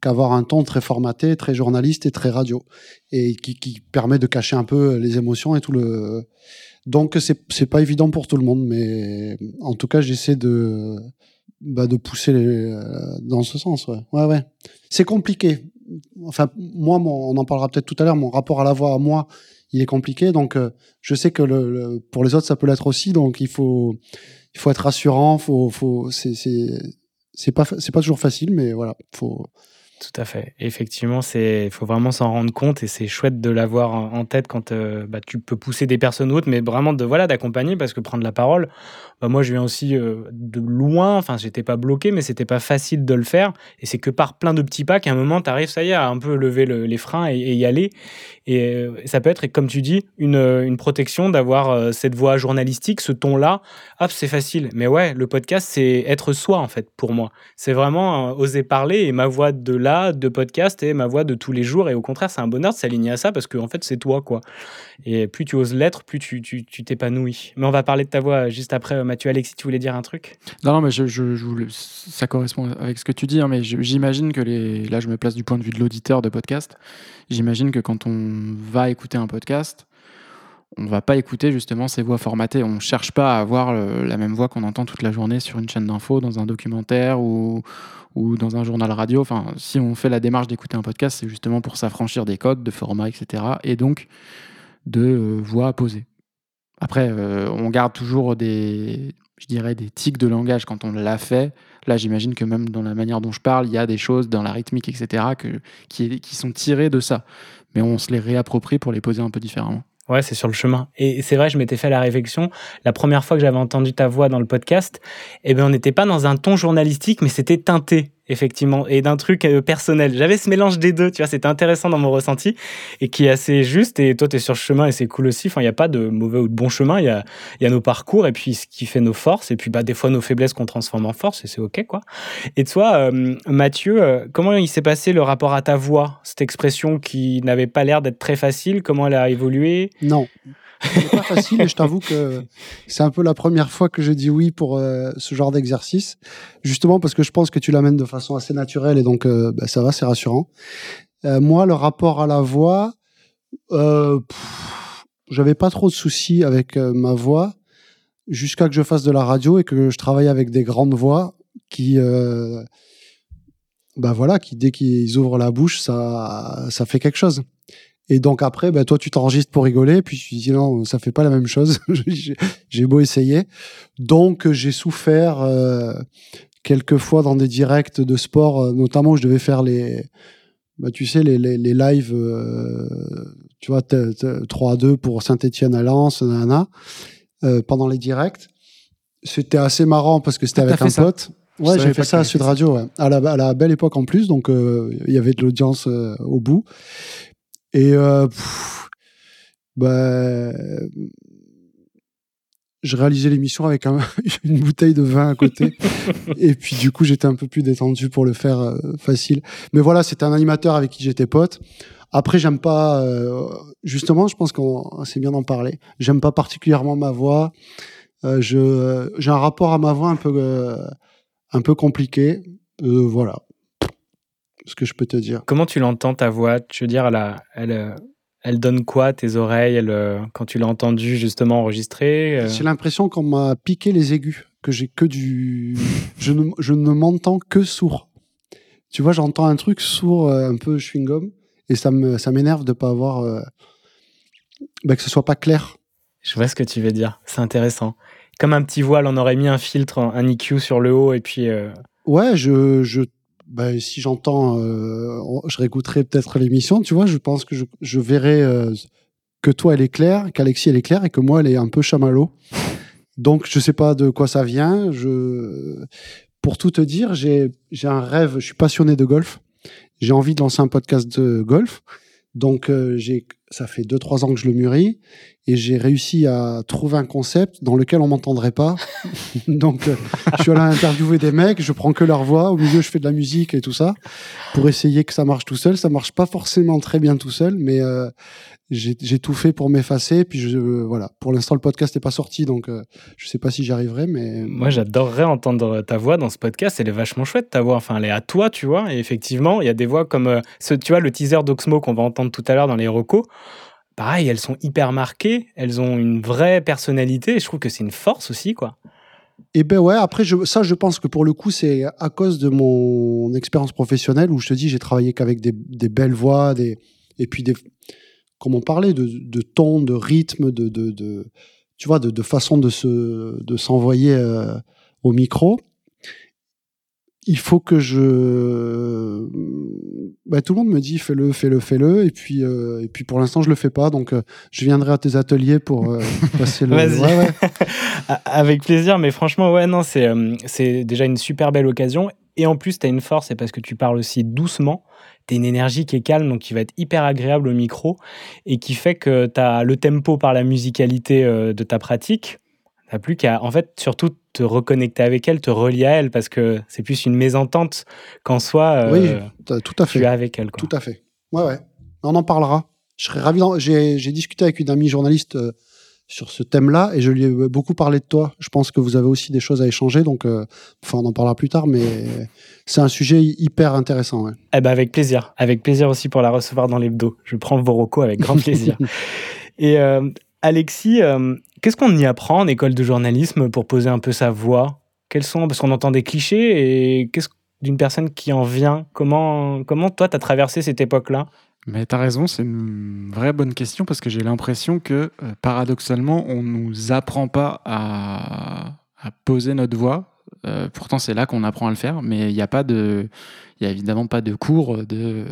qu'avoir un ton très formaté, très journaliste et très radio, et qui, permet de cacher un peu les émotions et tout le. Donc c'est pas évident pour tout le monde, mais en tout cas j'essaie de bah, de pousser euh, dans ce sens. Ouais, ouais, ouais. C'est compliqué. Enfin, moi, mon- on en parlera peut-être tout à l'heure. Mon rapport à la voix, à moi, il est compliqué. Donc, euh, je sais que pour les autres, ça peut l'être aussi. Donc, il faut, il faut être rassurant. Faut, faut, c'est, pas, c'est pas toujours facile, mais voilà, faut. Tout à fait. Effectivement, c'est, faut vraiment s'en rendre compte et c'est chouette de l'avoir en en tête quand euh, bah, tu peux pousser des personnes ou autres, mais vraiment de voilà d'accompagner parce que prendre la parole, bah, moi je viens aussi euh, de loin. Enfin, j'étais pas bloqué, mais c'était pas facile de le faire. Et c'est que par plein de petits pas qu'à un moment tu arrives, ça y est, à un peu lever le- les freins et, y aller. Et euh, ça peut être, comme tu dis, une, euh, une protection d'avoir cette voix journalistique, ce ton-là. Hop, c'est facile. Mais ouais, le podcast, c'est être soi en fait pour moi. C'est vraiment oser parler et ma voix de là, de podcast et ma voix de tous les jours. Et au contraire, c'est un bonheur de s'aligner à ça parce que en fait, c'est toi, quoi. Et plus tu oses l'être, plus tu tu- tu t'épanouis. Mais on va parler de ta voix juste après. Mathieu, Alexis, tu voulais dire un truc? Non, non, mais ça correspond avec ce que tu dis, hein, mais j'imagine que les. Là, je me place du point de vue de l'auditeur de podcast. J'imagine que quand on va écouter un podcast, on va pas écouter justement ces voix formatées. On cherche pas à avoir la même voix qu'on entend toute la journée sur une chaîne d'info, dans un documentaire ou, ou dans un journal radio. Enfin, si on fait la démarche d'écouter un podcast, c'est justement pour s'affranchir des codes de format, etc. Et donc de euh, voix à poser. Après, euh, on garde toujours des, je dirais, des tics de langage quand on l'a fait. Là, j'imagine que même dans la manière dont je parle, il y a des choses dans la rythmique, etc., qui, qui sont tirées de ça. Mais on se les réapproprie pour les poser un peu différemment. Ouais, c'est sur le chemin. Et c'est vrai, je m'étais fait la réflexion. La première fois que j'avais entendu ta voix dans le podcast, eh ben, on n'était pas dans un ton journalistique, mais c'était teinté, effectivement, et d'un truc euh, personnel. J'avais ce mélange des deux, tu vois, c'était intéressant dans mon ressenti, et qui est assez juste. Et toi, tu es sur le chemin, et c'est cool aussi. Enfin, il n'y a pas de mauvais ou de bon chemin. Il y a, y a nos parcours, et puis ce qui fait nos forces, et puis bah, des fois nos faiblesses qu'on transforme en force, et c'est OK, quoi. Et toi, euh, Mathieu, euh, comment il s'est passé le rapport à ta voix? Cette expression qui n'avait pas l'air d'être très facile, comment elle a évolué? Non. C'est pas facile et je t'avoue que c'est un peu la première fois que je dis oui pour euh, ce genre d'exercice. Justement parce que je pense que tu l'amènes de façon assez naturelle et donc euh, bah, ça va, c'est rassurant. Euh, moi, le rapport à la voix, j'avais pas trop de soucis avec ma voix jusqu'à que je fasse de la radio et que je travaille avec des grandes voix qui, bah voilà, dès qu'ils ouvrent la bouche, ça fait quelque chose. Et donc après, bah, toi, tu t'enregistres pour rigoler, puis tu dis non, ça fait pas la même chose. J'ai- beau essayer. Donc j'ai souffert euh, quelques fois dans des directs de sport, euh, notamment où je devais faire les, bah, tu sais, les, les, les lives, euh, tu vois, t- t- 3 à 2 pour Saint-Etienne à Lens, nanana, euh, pendant les directs. C'était assez marrant parce que c'était Ah, avec un ça pote. Je Ouais, pas fait ça à Sud ça. Radio, ouais. à, la, à la belle époque en plus, donc euh, il y avait de l'audience euh, au bout. Et bah, je réalisais l'émission avec un- une bouteille de vin à côté. et puis du coup, j'étais un peu plus détendu pour le faire facile. Mais voilà, c'était un animateur avec qui j'étais pote. Après, j'aime pas. justement, je pense qu'on c'est bien d'en parler. J'aime pas particulièrement ma voix. Je j'ai un rapport à ma voix un peu un peu compliqué. Voilà, ce que je peux te dire. Comment tu l'entends ta voix? Tu veux dire, elle, a- elle, euh, elle donne quoi tes oreilles elle, euh, quand tu l'as entendue justement enregistrée euh, J'ai l'impression qu'on m'a piqué les aigus, que j'ai que du. je ne, je ne m'entends que sourd. Tu vois, j'entends un truc sourd, un peu chewing-gum, et ça me ça m'énerve de pas avoir. euh, bah, que ce soit pas clair. Je vois ce que tu veux dire. C'est intéressant. Comme un petit voile, on aurait mis un filtre, un EQ sur le haut et puis. euh, Ouais, je. je bah, si j'entends, euh, je réécouterai peut-être l'émission, tu vois, je pense que je, verrai euh, que toi elle est claire, qu'Alexis elle est claire et que moi elle est un peu chamallow. Donc, je sais pas de quoi ça vient. Pour tout te dire, j'ai un rêve. Je suis passionné de golf. J'ai envie de lancer un podcast de golf. Donc, euh, ça fait deux trois ans que je le mûris et j'ai réussi à trouver un concept dans lequel on m'entendrait pas. Donc, euh, je suis allé interviewer des mecs. Je prends que leur voix. Au milieu, je fais de la musique et tout ça pour essayer que ça marche tout seul. Ça marche pas forcément très bien tout seul, mais euh, j'ai tout fait pour m'effacer. Puis je, euh, voilà. Pour l'instant, le podcast n'est pas sorti, donc je sais pas si j'y arriverai, mais Moi, j'adorerais entendre ta voix dans ce podcast. Elle est vachement chouette, ta voix. Enfin, elle est à toi, tu vois. Et effectivement, il y a des voix comme ce, tu vois, le teaser d'Oxmo qu'on va entendre tout à l'heure dans les recos. Pareil, elles sont hyper marquées. Elles ont une vraie personnalité. Et je trouve que c'est une force aussi, quoi. Et ben ouais, après, je, ça, je pense que pour le coup, c'est à cause de mon expérience professionnelle où je te dis, j'ai travaillé qu'avec des, des belles voix, des, et puis des, comme on parlait, de, de ton, de rythme, de, de, de tu vois, de, de façon de se, de s'envoyer euh, au micro. Il faut que je, ben, tout le monde me dit fais-le, fais-le, fais-le, et puis, euh, et puis pour l'instant je le fais pas, donc euh, je viendrai à tes ateliers pour euh, passer le. Ouais, Avec plaisir, mais franchement, ouais, non, c'est c'est déjà une super belle occasion. Et en plus, tu as une force, c'est parce que tu parles aussi doucement. Tu une énergie qui est calme, donc qui va être hyper agréable au micro et qui fait que tu as le tempo par la musicalité de ta pratique. Tu plus qu'à, en fait, surtout te reconnecter avec elle, te relier à elle, parce que c'est plus une mésentente qu'en soi, euh, Oui, t'as- tout à tu fait. es avec elle. Quoi. Tout à fait. Ouais, ouais. On en parlera. Je serais ravi. J'ai discuté avec une amie journaliste euh, sur ce thème-là et je lui ai beaucoup parlé de toi. Je pense que vous avez aussi des choses à échanger, donc euh, enfin, on en parlera plus tard, mais c'est un sujet hyper intéressant. ouais. Eh ben avec plaisir. Avec plaisir aussi pour la recevoir dans l'hebdo. Je prends vos recos avec grand plaisir. Et euh, Alexis, euh, qu'est-ce qu'on y apprend en école de journalisme pour poser un peu sa voix? Quels sont Parce qu'on entend des clichés et qu'est-ce d'une personne qui en vient? Comment, comment toi, tu as traversé cette époque-là? Mais tu as raison, c'est une vraie bonne question parce que j'ai l'impression que euh, paradoxalement, on nous apprend pas à, à poser notre voix. Euh, pourtant, c'est là qu'on apprend à le faire, mais il n'y a pas de, il y a évidemment pas de cours de.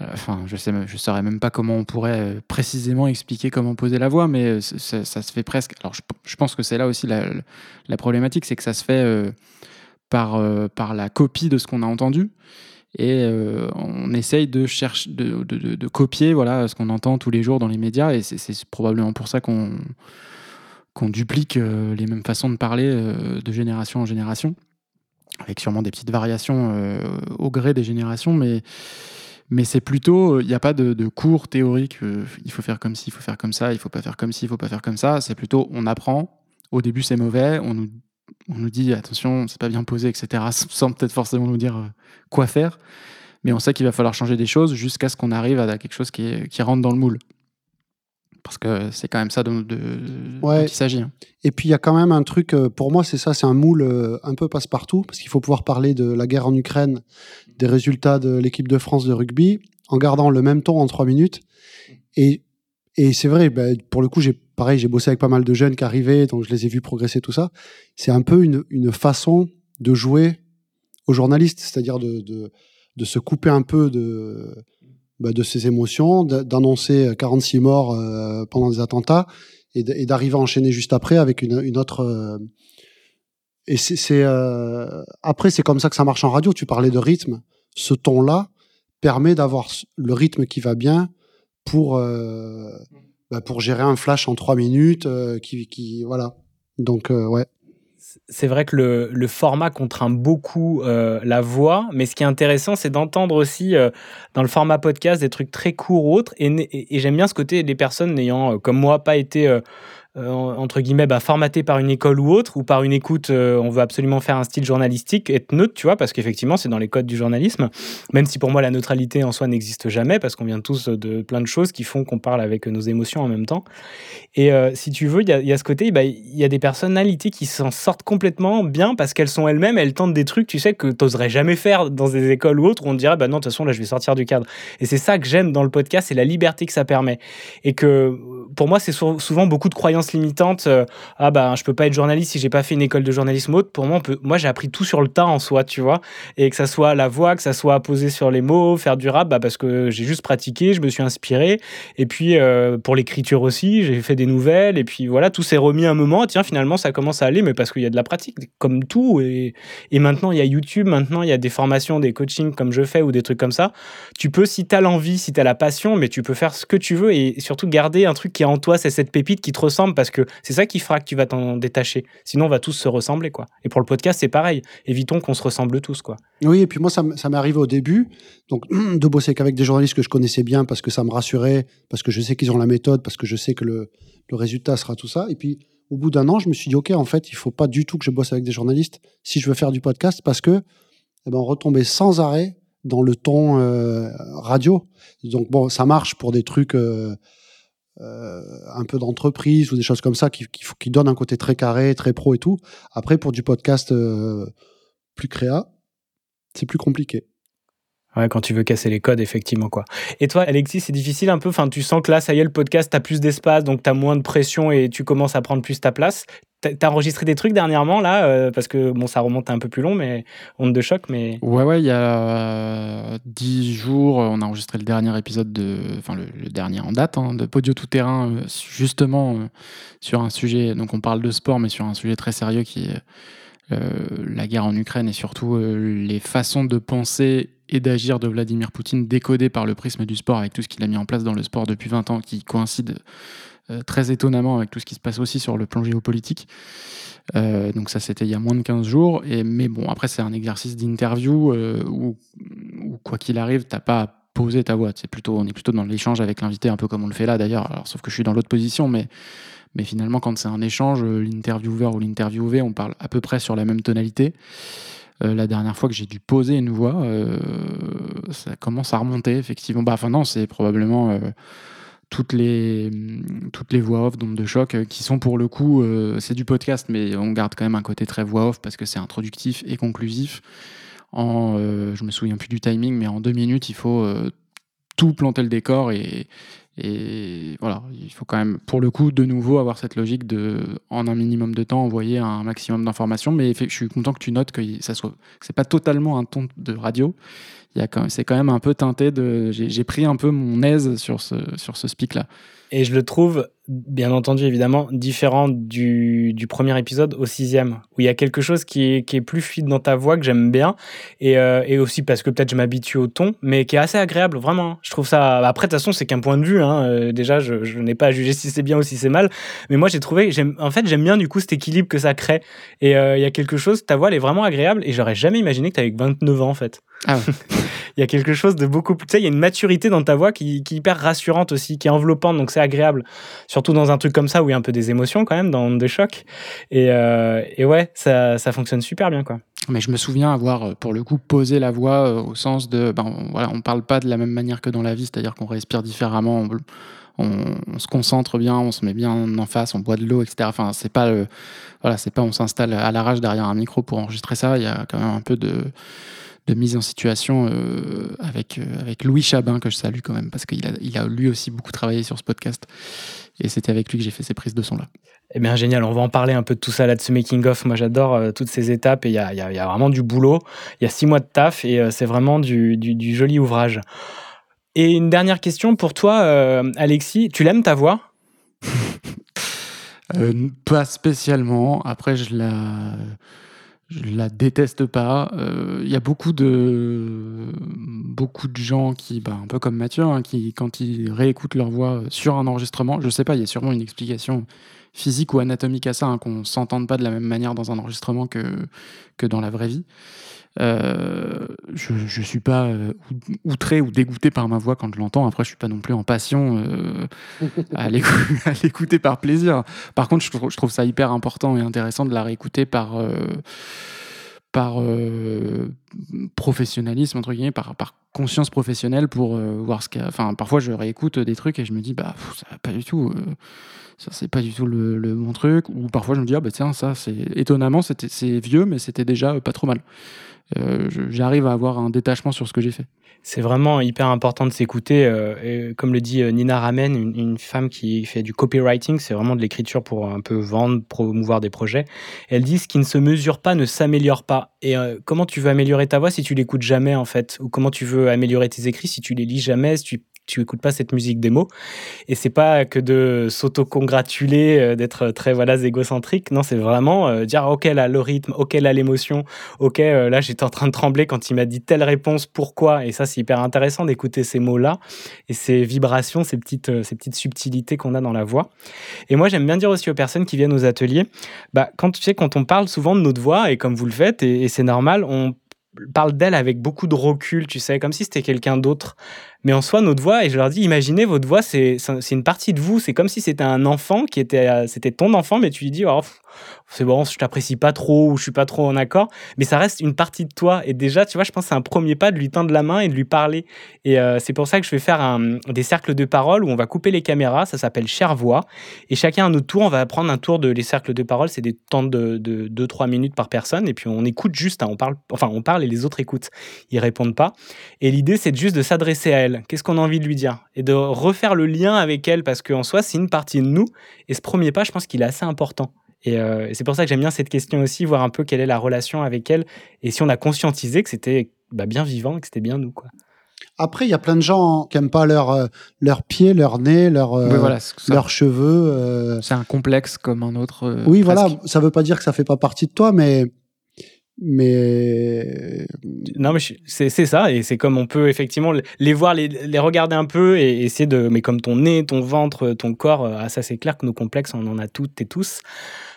Euh, Enfin, je sais, je saurais même pas comment on pourrait euh, précisément expliquer comment poser la voix, mais euh, ça, se fait presque. Alors, je, pense que c'est là aussi la, problématique, c'est que ça se fait par, par la copie de ce qu'on a entendu et on essaye de chercher de, de- copier voilà ce qu'on entend tous les jours dans les médias et c'est- probablement pour ça qu'on qu'on duplique les mêmes façons de parler de génération en génération avec sûrement des petites variations au gré des générations mais mais c'est plutôt il n'y a pas de, de cours théoriques euh, il faut faire comme ci il faut faire comme ça il faut pas faire comme ci il faut pas faire comme ça c'est plutôt on apprend au début c'est mauvais on nous on nous dit attention c'est pas bien posé etc sans peut-être forcément nous dire euh, quoi faire, mais on sait qu'il va falloir changer des choses jusqu'à ce qu'on arrive à quelque chose qui, est- qui rentre dans le moule. Parce que c'est quand même ça dont, de, Ouais. dont il s'agit. hein. Et puis il y a quand même un truc, euh, pour moi, c'est ça, c'est un moule euh, un peu passe-partout, parce qu'il faut pouvoir parler de la guerre en Ukraine, des résultats de l'équipe de France de rugby, en gardant le même ton en trois minutes. Et, et c'est vrai, ben, pour le coup, j'ai pareil, j'ai bossé avec pas mal de jeunes qui arrivaient, donc je les ai vus progresser, tout ça. C'est un peu une, une façon de jouer aux journalistes, c'est-à-dire de, de, de se couper un peu de, ben, de ses émotions, d'annoncer 46 morts euh, pendant des attentats et d'arriver à enchaîner juste après avec une, une autre. euh, Et c'est euh, après c'est comme ça que ça marche en radio. Tu parlais de rythme. Ce ton-là permet d'avoir le rythme qui va bien pour euh, bah, pour gérer un flash en trois minutes. euh, qui, voilà. Donc ouais. c'est vrai que le, le format contraint beaucoup la voix, mais ce qui est intéressant, c'est d'entendre aussi dans le format podcast des trucs très courts ou autres. Et, et- j'aime bien ce côté des personnes n'ayant, comme moi, pas été entre guillemets bah, formatées par une école ou autre, ou par une écoute, euh, on veut absolument faire un style journalistique, être neutre, tu vois, parce qu'effectivement, c'est dans les codes du journalisme. Même si pour moi, la neutralité en soi n'existe jamais, parce qu'on vient tous de plein de choses qui font qu'on parle avec nos émotions en même temps. Et euh, si tu veux, il y, a- ce côté, bah, il y a des personnalités qui s'en sortent complètement bien parce qu'elles sont elles-mêmes, elles tentent des trucs, tu sais, que tu n'oserais jamais faire dans des écoles ou autres où on dirait, bah non, de toute façon, là, je vais sortir du cadre. Et c'est ça que j'aime dans le podcast, c'est la liberté que ça permet. Et que euh, pour moi, c'est sou- souvent beaucoup de croyances croyances limitantes. euh, ah bah je peux pas être journaliste si j'ai pas fait une école de journalisme ou autre. Pour moi, moi j'ai appris tout sur le tas en soi, tu vois. Et que ça soit la voix, que ça soit poser sur les mots, faire du rap, bah parce que j'ai juste pratiqué, je me suis inspiré. Et puis euh, pour l'écriture aussi, j'ai fait des nouvelles. Et puis voilà, tout s'est remis un moment. Tiens, finalement, ça commence à aller, mais parce qu'il y a de la pratique, comme tout. Et, et maintenant, il y a YouTube, maintenant, il y a des formations, des coachings comme je fais ou des trucs comme ça. Tu peux, si tu as l'envie, si tu as la passion, mais tu peux faire ce que tu veux et surtout garder un truc qui est en toi, c'est cette pépite qui te ressemble parce que c'est ça qui fera que tu vas t'en détacher. Sinon, on va tous se ressembler, quoi. Et pour le podcast, c'est pareil. Évitons qu'on se ressemble tous, quoi. Oui, et puis moi, ça, m'est arrivé au début, donc de bosser qu'avec des journalistes que je connaissais bien parce que ça me rassurait, parce que je sais qu'ils ont la méthode, parce que je sais que le, résultat sera tout ça. Et puis, au bout d'un an, je me suis dit, OK, en fait, il faut pas du tout que je bosse avec des journalistes si je veux faire du podcast parce que eh ben, on retombait sans arrêt dans le ton euh, radio. Donc, bon, ça marche pour des trucs euh, un peu d'entreprise ou des choses comme ça qui, qui, qui donnent un côté très carré, très pro et tout. Après, pour du podcast euh, plus créa, c'est plus compliqué. Ouais, quand tu veux casser les codes, effectivement, quoi. Et toi, Alexis, c'est difficile un peu. Enfin, tu sens que là, ça y est, le podcast, t'as plus d'espace, donc t'as moins de pression et tu commences à prendre plus ta place. T'as enregistré des trucs dernièrement, là, euh, parce que bon, ça remonte un peu plus long, mais onde de choc, mais. Ouais, ouais, il y a dix jours, on a enregistré le dernier épisode de, enfin le, dernier en date, hein, de Podio Tout Terrain, euh, justement euh, sur un sujet. Donc on parle de sport, mais sur un sujet très sérieux qui est euh, la guerre en Ukraine et surtout euh, les façons de penser et d'agir de Vladimir Poutine décodées par le prisme du sport avec tout ce qu'il a mis en place dans le sport depuis 20 ans, qui coïncide euh, très étonnamment avec tout ce qui se passe aussi sur le plan géopolitique. Euh, donc ça, c'était il y a moins de 15 jours. Et, mais bon, après, c'est un exercice d'interview euh, où, quoi qu'il arrive, t'as pas à poser ta voix. C'est plutôt, on est plutôt dans l'échange avec l'invité, un peu comme on le fait là d'ailleurs. Sauf que je suis dans l'autre position, mais, finalement, quand c'est un échange, l'intervieweur ou l'interviewé, on parle à peu près sur la même tonalité. La dernière fois que j'ai dû poser une voix, ça commence à remonter, effectivement. Bah, enfin, non, c'est probablement toutes, les, toutes les voix off d'onde de choc euh, qui sont pour le coup, euh, c'est du podcast, mais on garde quand même un côté très voix off parce que c'est introductif et conclusif. En, euh, je me souviens plus du timing, mais en deux minutes, il faut euh, tout planter le décor et, et voilà, il faut quand même, pour le coup, de nouveau avoir cette logique de, en un minimum de temps, envoyer un maximum d'informations. Mais je suis content que tu notes que ça soit, c'est pas totalement un ton de radio. C'est quand même un peu teinté de. J'ai pris un peu mon aise sur ce, sur ce speak-là. Et je le trouve, bien entendu, évidemment, différent du, du premier épisode au sixième, où il y a quelque chose qui est, qui est plus fluide dans ta voix, que j'aime bien, et, euh, et aussi parce que peut-être je m'habitue au ton, mais qui est assez agréable, vraiment. Je trouve ça... Après, de toute façon, c'est qu'un point de vue, hein. Euh, déjà, je, je n'ai pas à juger si c'est bien ou si c'est mal, mais moi, j'ai trouvé... En fait, j'aime bien, du coup, cet équilibre que ça crée, et euh, il y a quelque chose, ta voix, elle est vraiment agréable, et j'aurais jamais imaginé que tu avais 29 ans, en fait. Ah ouais. Il y a quelque chose de beaucoup plus. Tu sais, il y a une maturité dans ta voix qui, qui est hyper rassurante aussi, qui est enveloppante, donc c'est agréable. Surtout dans un truc comme ça où il y a un peu des émotions quand même, dans des chocs. Et, euh, et ouais, ça, ça fonctionne super bien, quoi. Mais je me souviens avoir, euh, pour le coup, posé la voix euh, au sens de. Ben, on, voilà, on parle pas de la même manière que dans la vie, c'est-à-dire qu'on respire différemment, on, on- on se concentre bien, on se met bien en face, on boit de l'eau, etc. Enfin, c'est pas. le- voilà, c'est pas on s'installe à l'arrache derrière un micro pour enregistrer ça. Il y a quand même un peu de, de mise en situation euh, avec, euh, avec Louis Chabin, que je salue quand même, parce qu'il a, il a lui aussi beaucoup travaillé sur ce podcast. Et c'était avec lui que j'ai fait ces prises de son-là. Eh bien, génial. On va en parler un peu de tout ça là, de ce making-of. Moi, j'adore euh, toutes ces étapes et il y a, y a- y a vraiment du boulot. Il y a six mois de taf et c'est vraiment du, du- du joli ouvrage. Et une dernière question pour toi, Alexis. Tu l'aimes ta voix? Pas spécialement. Après, je la, je la déteste pas. Euh, Il y a beaucoup de, beaucoup de gens qui, bah, un peu comme Mathieu, hein, qui, quand ils réécoutent leur voix sur un enregistrement, je sais pas, il y a sûrement une explication physique ou anatomique à ça, hein, qu'on s'entende pas de la même manière dans un enregistrement que, que dans la vraie vie. Euh, je, je suis pas euh, ou- outré ou dégoûté par ma voix quand je l'entends. Après, je suis pas non plus en passion euh, à l'écou- à l'écouter par plaisir. Par contre, je trouve, je trouve ça hyper important et intéressant de la réécouter par, euh, par professionnalisme, entre guillemets, par, par conscience professionnelle pour voir ce qu'il y a. Enfin, parfois, je réécoute des trucs et je me dis, bah, pff, ça va pas du tout. ça, c'est pas du tout le, le bon truc. Ou parfois, je me dis, ah, bah, tiens, ça, c'est étonnamment, c'était, c'est vieux, mais c'était déjà pas trop mal. Euh, j'arrive à avoir un détachement sur ce que j'ai fait. C'est vraiment hyper important de s'écouter. euh, comme le dit euh, Nina Ramen, une, femme qui fait du copywriting, c'est vraiment de l'écriture pour un peu vendre, promouvoir des projets. Elle dit ce qui ne se mesure pas ne s'améliore pas. Et comment tu veux améliorer ta voix si tu l'écoutes jamais en fait? Ou comment tu veux améliorer tes écrits si tu les lis jamais, tu écoutes pas cette musique des mots. Et c'est pas que de s'auto-congratuler euh, d'être très voilà égocentrique. Non c'est vraiment euh, dire ok là le rythme ok là l'émotion ok euh, là j'étais en train de trembler quand il m'a dit telle réponse pourquoi? Et ça c'est hyper intéressant d'écouter ces mots là et ces vibrations ces petites ces petites subtilités qu'on a dans la voix. Et moi j'aime bien dire aussi aux personnes qui viennent aux ateliers bah quand tu sais quand on parle souvent de notre voix et comme vous le faites et, et c'est normal on parle d'elle avec beaucoup de recul, tu sais, comme si c'était quelqu'un d'autre. Mais en soi, notre voix, et je leur dis, imaginez votre voix, c'est une partie de vous. C'est comme si c'était un enfant qui était, euh, c'était ton enfant, mais tu lui dis, oh, c'est bon, je t'apprécie pas trop ou je suis pas trop en accord, mais ça reste une partie de toi. Et déjà, tu vois, je pense que c'est un premier pas de lui tendre la main et de lui parler. Et euh, c'est pour ça que je vais faire des cercles de parole où on va couper les caméras. Ça s'appelle Cher Voix. Et chacun à notre tour, on va prendre un tour de les cercles de parole. C'est des temps de, de 2-3 minutes par personne. Et puis on écoute juste, hein, on parle, enfin, on parle et les autres écoutent. Ils répondent pas. Et l'idée, c'est juste de s'adresser à elle. Qu'est-ce qu'on a envie de lui dire? Et de refaire le lien avec elle parce qu'en soi, c'est une partie de nous. Et ce premier pas, je pense qu'il est assez important. Et, euh, et c'est pour ça que j'aime bien cette question aussi, voir un peu quelle est la relation avec elle. Et si on a conscientisé que c'était bah, bien vivant, que c'était bien nous. Quoi. Après, il y a plein de gens qui aiment pas leur, euh, leurs pieds, leur nez, leur, euh, voilà, leurs cheveux. euh. C'est un complexe comme un autre. euh, Oui, presque. voilà, ça veut pas dire que ça fait pas partie de toi, mais. Mais. Non, mais c'est ça. Et c'est comme on peut effectivement les voir, les, les regarder un peu et essayer de. Mais comme ton nez, ton ventre, ton corps, euh, ah, ça c'est clair que nos complexes, on en a toutes et tous.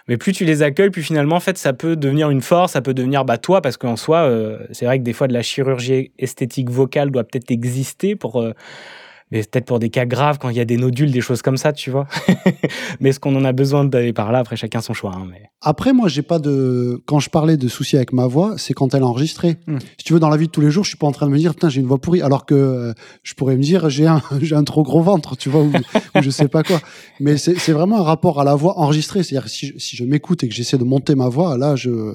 Mais plus tu les accueilles, plus finalement, en fait, ça peut devenir une force, ça peut devenir bah, toi, parce qu'en soi, euh, c'est vrai que des fois, de la chirurgie esthétique vocale doit peut-être exister pour. euh, mais peut-être pour des cas graves, quand il y a des nodules, des choses comme ça, tu vois. mais est-ce qu'on en a besoin d'aller par là? Après, chacun son choix. hein, mais... Après, moi, j'ai pas de. Quand je parlais de soucis avec ma voix, c'est quand elle est enregistrée. Hmm. Si tu veux, dans la vie de tous les jours, je suis pas en train de me dire, putain, j'ai une voix pourrie, alors que euh, je pourrais me dire, j'ai un, j'ai un trop gros ventre, tu vois, ou, ou je sais pas quoi. Mais c'est c'est vraiment un rapport à la voix enregistrée. C'est-à-dire, si je, si je m'écoute et que j'essaie de monter ma voix, là, je.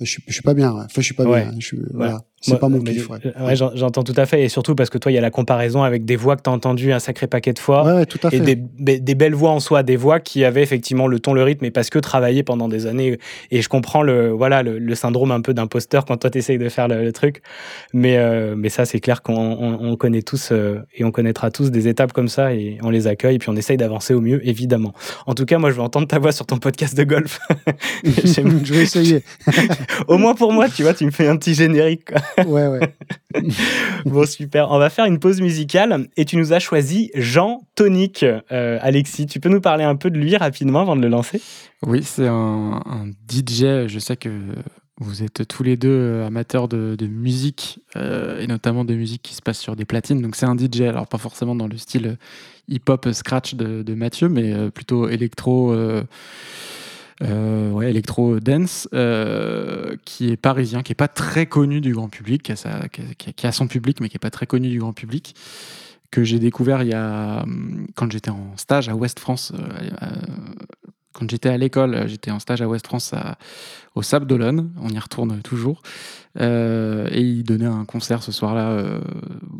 Je suis, je suis pas bien. Enfin, je suis pas Ouais. bien. Je suis- voilà. C'est pas mon kiff. Ouais. ouais, j'en- J'entends tout à fait. Et surtout parce que toi, il y a la comparaison avec des voix que tu as entendues un sacré paquet de fois. Ouais, tout à fait. Et des, be- des belles voix en soi, des voix qui avaient effectivement le ton, le rythme, et parce que travaillé pendant des années. Et je comprends le, voilà, le, le syndrome un peu d'imposteur quand toi tu essayes de faire le, le truc. Mais, euh, mais ça, c'est clair qu'on on, on connaît tous euh, et on connaîtra tous des étapes comme ça et on les accueille. Et puis on essaye d'avancer au mieux, évidemment. En tout cas, moi, je vais entendre ta voix sur ton podcast de golf. J'aime- je vais essayer. au moins pour moi, tu vois, tu me fais un petit générique. quoi. Ouais, ouais. Bon, super. On va faire une pause musicale et tu nous as choisi Jean Tonic. Euh, Alexis, tu peux nous parler un peu de lui rapidement avant de le lancer? Oui, c'est un, un DJ. Je sais que vous êtes tous les deux amateurs de, de musique euh, et notamment de musique qui se passe sur des platines. Donc c'est un DJ, alors pas forcément dans le style hip-hop scratch de, de Mathieu, mais euh, plutôt électro. euh, ouais, électro dance, euh, qui est parisien, qui est pas très connu du grand public, qui a, qui a- son public, mais qui est pas très connu du grand public, que j'ai découvert il y a hum, quand j'étais en stage à Ouest France. Quand j'étais à l'école, euh, j'étais en stage à Ouest France à- au Sable d'Olonne, on y retourne toujours. Euh, et il donnait un concert ce soir-là. euh,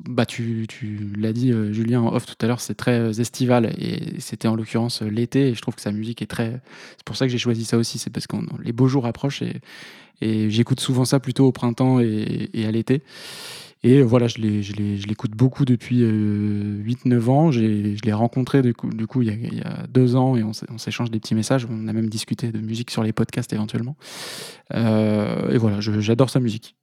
bah, tu, tu l'as dit, euh, Julien, en off tout à l'heure, c'est très estival. Et c'était en l'occurrence l'été. Et je trouve que sa musique est très. C'est pour ça que j'ai choisi ça aussi. C'est parce que les beaux jours approchent. Et, et j'écoute souvent ça plutôt au printemps et, et à l'été. Et euh, voilà, je l'écoute beaucoup depuis euh, 8-9 ans. J'ai- Je l'ai rencontré du coup, il, y a, deux ans et on s'é- on s'échange des petits messages. On a même discuté de musique sur les podcasts éventuellement. Euh, et voilà, j'adore sa musique.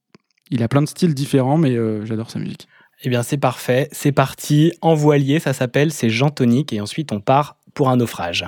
Il a plein de styles différents, mais euh, j'adore sa musique. Eh bien, c'est parfait. C'est parti. En voilier, ça s'appelle. C'est Jean Tonic. Et ensuite, on part pour un naufrage.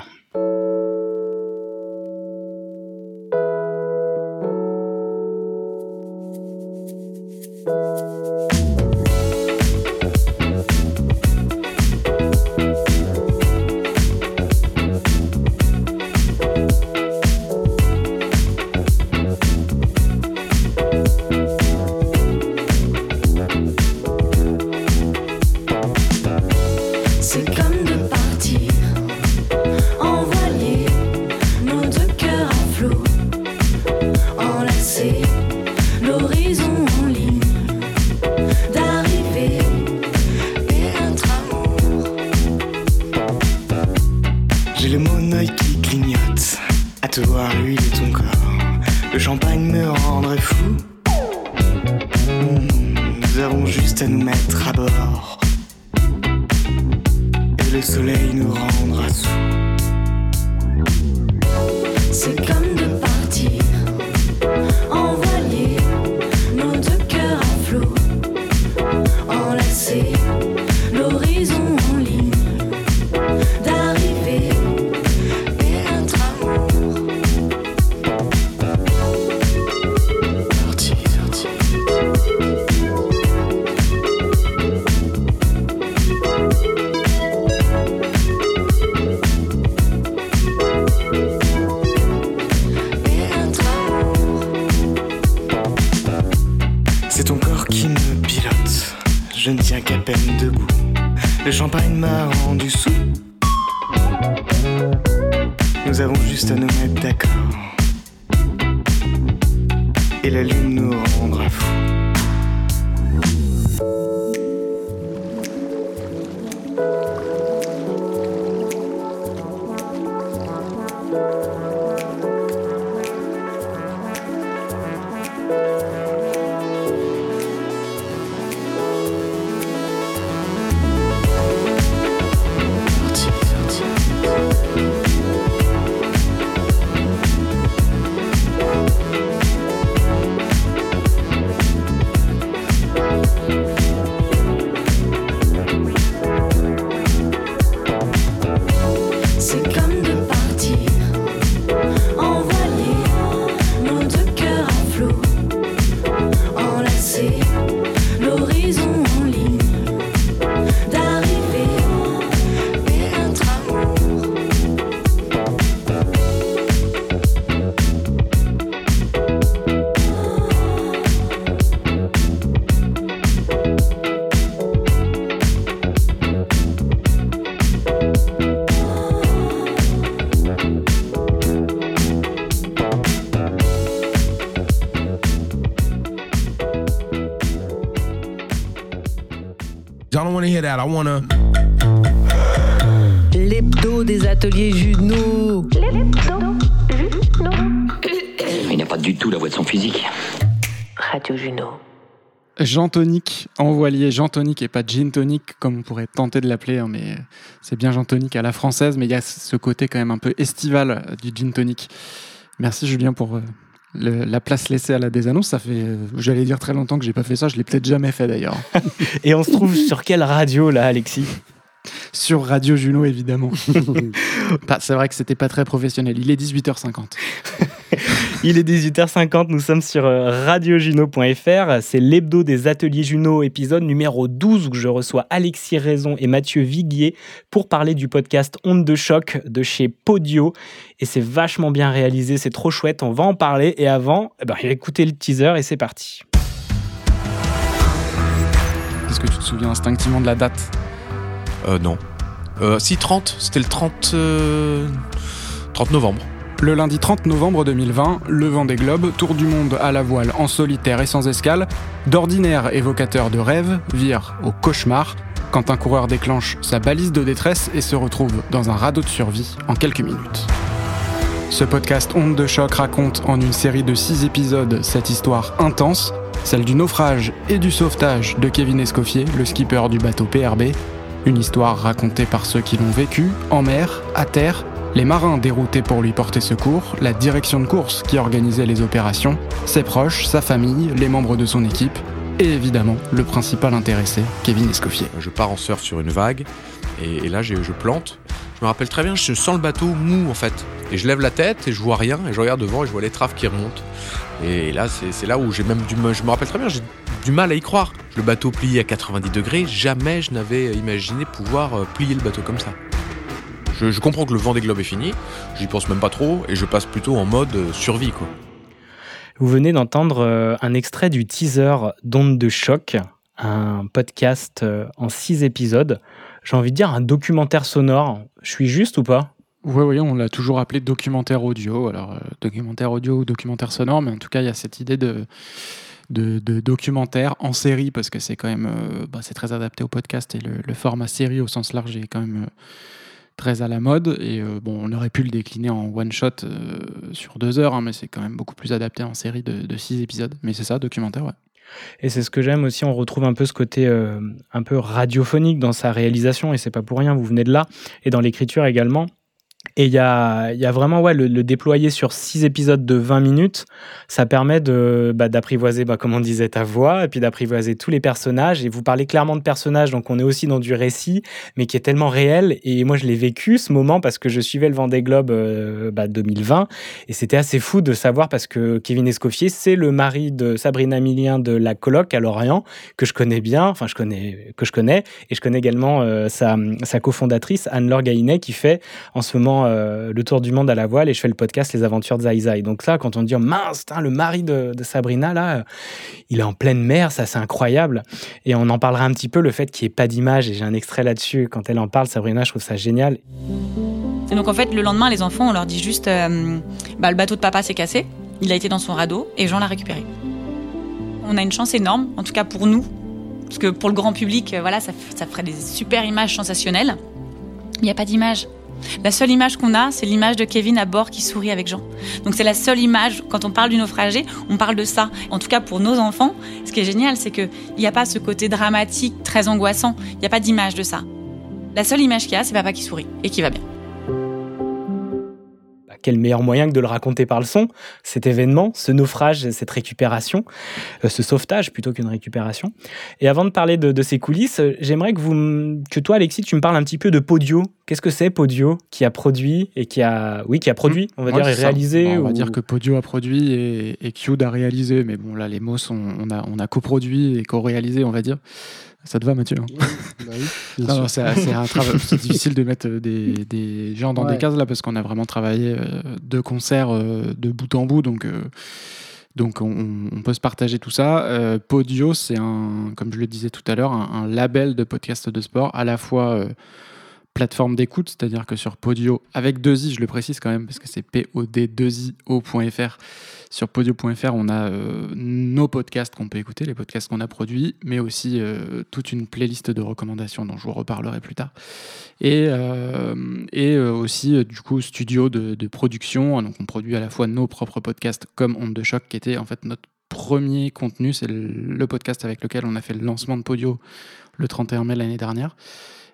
Want to hear that. I want to. L'hebdo des ateliers Juno. Il n'a pas du tout la voix de son physique. Radio Juno. Jean Tonic en voilier, Jean Tonic et pas Gin Tonic comme on pourrait tenter de l'appeler, hein, mais c'est bien Jean Tonic à la française, mais il y a ce côté quand même un peu estival du Gin Tonic. Merci Julien pour euh, le- la place laissée à la désannonce. Ça fait, euh, j'allais dire très longtemps que j'ai pas fait ça, je l'ai peut-être jamais fait d'ailleurs. Et on se trouve sur quelle radio là, Alexis? Sur Radio Juno évidemment. Bah, c'est vrai que c'était pas très professionnel. Il est 18h50. Il est 18h50, nous sommes sur euh, radiojuno.fr. C'est l'hebdo des ateliers Juno, épisode numéro 12, où je reçois Alexis Raison et Mathieu Viguier pour parler du podcast Onde de choc de chez Podio. Et c'est vachement bien réalisé, c'est trop chouette, on va en parler. Et avant, eh ben, écoutez le teaser et c'est parti. Est-ce que tu te souviens instinctivement de la date? Euh, non. Euh, si, 30. C'était le 30, euh, 30 novembre. Le lundi 30 novembre 2020, le vent des globes, tour du monde à la voile en solitaire et sans escale, d'ordinaire évocateur de rêve, vire au cauchemar quand un coureur déclenche sa balise de détresse et se retrouve dans un radeau de survie en quelques minutes. Ce podcast Onde de choc raconte en une série de six épisodes cette histoire intense, celle du naufrage et du sauvetage de Kevin Escoffier, le skipper du bateau PRB, une histoire racontée par ceux qui l'ont vécu, en mer, à terre, les marins déroutés pour lui porter secours, la direction de course qui organisait les opérations, ses proches, sa famille, les membres de son équipe, et évidemment le principal intéressé, Kevin Escoffier. Je pars en surf sur une vague, et, là je plante. Je me rappelle très bien, je sens le bateau mou en fait. Et je lève la tête et je vois rien, et je regarde devant et je vois l'étrave qui remonte. Et là, c'est c'est là où j'ai même du mal. Je me rappelle très bien, j'ai du mal à y croire. Le bateau plié à 90 degrés, jamais je n'avais imaginé pouvoir euh, plier le bateau comme ça. Je, je comprends que le vent des globes est fini, j'y pense même pas trop, et je passe plutôt en mode euh, survie quoi. Vous venez d'entendre euh, un extrait du teaser d'Onde de choc, un podcast euh, en six épisodes j'ai envie de dire, un documentaire sonore. Je suis juste ou pas? Oui, oui, on l'a toujours appelé documentaire audio. Alors, euh, documentaire audio ou documentaire sonore, mais en tout cas, il y a cette idée de, de, de documentaire en série, parce que c'est quand même euh, bah, c'est très adapté au podcast et le, le format série au sens large est quand même euh, très à la mode. Et euh, bon, on aurait pu le décliner en one shot euh, sur deux heures, hein, mais c'est quand même beaucoup plus adapté en série de, six épisodes. Mais c'est ça, documentaire, ouais. Et c'est ce que j'aime aussi, on retrouve un peu ce côté euh, un peu radiophonique dans sa réalisation, et c'est pas pour rien, vous venez de là, et dans l'écriture également. Et il y a, vraiment ouais, le, déployer sur six épisodes de 20 minutes, ça permet de, bah, d'apprivoiser, bah, comme on disait, ta voix, et puis d'apprivoiser tous les personnages. Et vous parlez clairement de personnages, donc on est aussi dans du récit, mais qui est tellement réel. Et moi, je l'ai vécu ce moment parce que je suivais le Vendée Globe euh, bah, 2020, et c'était assez fou de savoir parce que Kevin Escoffier, c'est le mari de Sabrina Millien de la coloc à Lorient, que je connais bien, enfin je connais, que je connais, et je connais également euh, sa, sa cofondatrice Anne-Laure Gaïnet qui fait en ce moment euh, le tour du monde à la voile et je fais le podcast Les Aventures de Zai Zai. Donc ça, quand on dit oh, mince, tain, le mari de, Sabrina là, euh, il est en pleine mer, ça c'est incroyable. Et on en parlera un petit peu le fait qu'il n'y ait pas d'image. Et j'ai un extrait là-dessus quand elle en parle, Sabrina, je trouve ça génial. Et donc en fait, le lendemain, les enfants, on leur dit juste euh, bah, le bateau de papa s'est cassé, il a été dans son radeau et Jean l'a récupéré. On a une chance énorme, en tout cas pour nous, parce que pour le grand public, voilà, ça, ça ferait des super images sensationnelles. Il n'y a pas d'image. La seule image qu'on a, c'est l'image de Kevin à bord qui sourit avec Jean. Donc c'est la seule image, quand on parle du naufragé, on parle de ça. En tout cas pour nos enfants, ce qui est génial, c'est qu'il n'y a pas ce côté dramatique, très angoissant. Il n'y a pas d'image de ça. La seule image qu'il y a, c'est papa qui sourit et qui va bien. Quel meilleur moyen que de le raconter par le son, cet événement, ce naufrage, cette récupération, euh, ce sauvetage plutôt qu'une récupération. Et avant de parler de, de ces coulisses, euh, j'aimerais que, vous, que toi, Alexis, tu me parles un petit peu de Podio. Qu'est-ce que c'est Podio qui a produit et qui a, oui, qui a produit, on va Ouais, dire, et réalisé Bon, on va dire que Podio a produit et, et a réalisé, mais bon, là, les mots sont. On a, on a coproduit et co-réalisé, on va dire. Ça te va, Mathieu hein Bah oui, bien Non, sûr. non, c'est difficile de mettre des, des gens dans Ouais. des cases là parce qu'on a vraiment travaillé euh, deux concerts euh, de bout en bout, donc. euh, donc on, on peut se partager tout ça. Euh, Podio, c'est un, comme je le disais tout à l'heure, un, un label de podcast de sport, à la fois euh, plateforme d'écoute, c'est-à-dire que sur Podio, avec deux i, je le précise quand même, parce que c'est pod2io.fr. Sur podio.fr, on a euh, nos podcasts qu'on peut écouter, les podcasts qu'on a produits, mais aussi euh, toute une playlist de recommandations dont je vous reparlerai plus tard. Et, euh, aussi, du coup, studio de, production. Donc, on produit à la fois nos propres podcasts comme Onde de choc, qui était en fait notre premier contenu. C'est le, podcast avec lequel on a fait le lancement de Podio le 31 mai l'année dernière.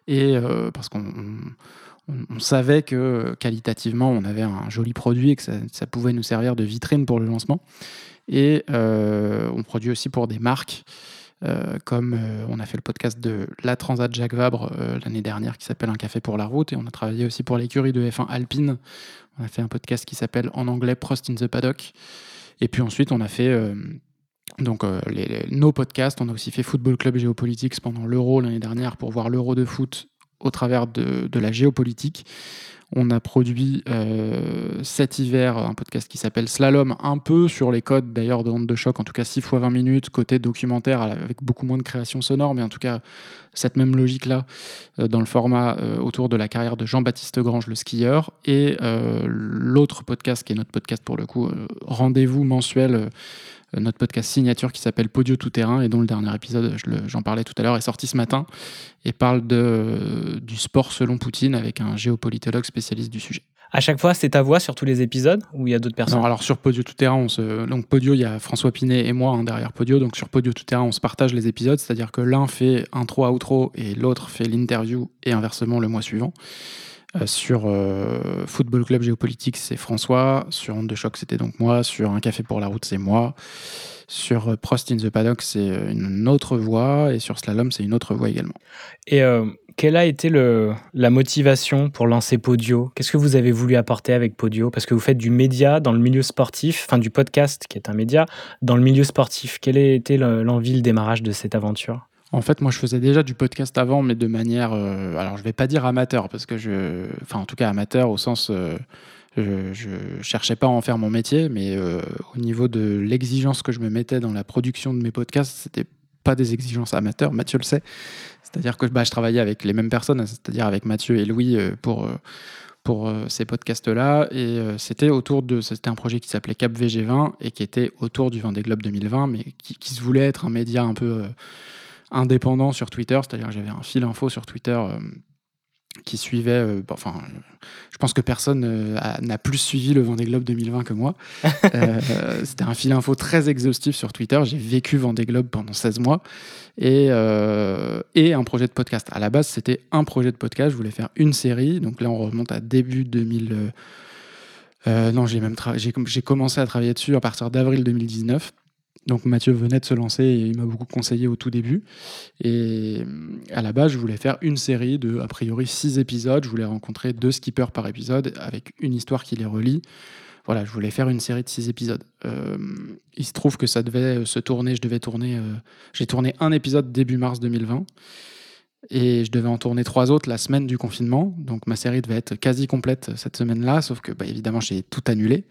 Et parce qu'on on, savait que qualitativement, on avait un joli produit et que ça, pouvait nous servir de vitrine pour le lancement. Et euh, on produit aussi pour des marques, euh, comme euh, on a fait le podcast de la Transat Jacques Vabre l'année dernière qui s'appelle Un café pour la route. Et on a travaillé aussi pour l'écurie de F1 Alpine. On a fait un podcast qui s'appelle en anglais Prost in the Paddock. Et puis ensuite, on a fait donc nos podcasts. On a aussi fait Football Club Géopolitics pendant l'Euro l'année dernière pour voir l'Euro de foot au travers de, la géopolitique. On a produit euh, cet hiver un podcast qui s'appelle Slalom, un peu sur les codes d'ailleurs de Honte de choc, en tout cas 6 fois 20 minutes, côté documentaire avec beaucoup moins de création sonore, mais en tout cas cette même logique-là euh, dans le format euh, autour de la carrière de Jean-Baptiste Grange, le skieur. Et l'autre podcast, qui est notre podcast pour le coup, rendez-vous mensuel. Euh, notre podcast signature qui s'appelle Podio Tout Terrain et dont le dernier épisode, je j'en parlais tout à l'heure, est sorti ce matin et parle de, du sport selon Poutine avec un géopolitologue spécialiste du sujet. À chaque fois, c'est ta voix sur tous les épisodes ou il y a d'autres personnes? Non, alors sur Podio Tout Terrain, on se... donc Podio, il y a François Pinet et moi hein, derrière Podio. Donc sur Podio Tout Terrain, on se partage les épisodes, c'est-à-dire que l'un fait intro, outro et l'autre fait l'interview et inversement le mois suivant. Euh, sur euh, Football Club Géopolitique, c'est François. Sur Onde de Choc, c'était donc moi. Sur Un Café pour la Route, c'est moi. Sur euh, Prost in the Paddock, c'est une autre voix. Et sur Slalom, c'est une autre voix également. Et quelle a été le, la motivation pour lancer Podio? Qu'est-ce que vous avez voulu apporter avec Podio? Parce que vous faites du média dans le milieu sportif, enfin du podcast qui est un média, dans le milieu sportif. Quelle a été le- l'envie, le démarrage de cette aventure? En fait, moi, je faisais déjà du podcast avant, mais de manière. euh, alors, je vais pas dire amateur, parce que je. Enfin, en tout cas, amateur au sens. euh, je, je cherchais pas à en faire mon métier, mais euh, au niveau de l'exigence que je me mettais dans la production de mes podcasts, c'était pas des exigences amateurs, Mathieu le sait. C'est-à-dire que bah, je travaillais avec les mêmes personnes, c'est-à-dire avec Mathieu et Louis pour, pour ces podcasts-là. Et c'était autour de. C'était un projet qui s'appelait Cap VG20 et qui était autour du Vendée Globe 2020, mais qui, se voulait être un média un peu indépendant sur Twitter. C'est-à-dire que j'avais un fil info sur Twitter. euh, qui suivait, euh, bah, enfin, je pense que personne euh, a- n'a plus suivi le Vendée Globe 2020 que moi. Euh, C'était un fil info très exhaustif sur Twitter. J'ai vécu Vendée Globe pendant 16 mois et, et un projet de podcast. À la base, c'était un projet de podcast. Je voulais faire une série. Donc là, on remonte à début 2000. euh, euh, non, j'ai même j'ai commencé à travailler dessus à partir d'avril 2019. Donc Mathieu venait de se lancer et il m'a beaucoup conseillé au tout début. Et euh, à la base, je voulais faire une série de, a priori, six épisodes. Je voulais rencontrer deux skippers par épisode avec une histoire qui les relie. Voilà, je voulais faire une série de six épisodes. Euh, il se trouve que ça devait se tourner, je devais tourner, euh, j'ai tourné un épisode début mars 2020 et je devais en tourner trois autres la semaine du confinement. Donc ma série devait être quasi complète cette semaine-là, sauf que bah, évidemment j'ai tout annulé.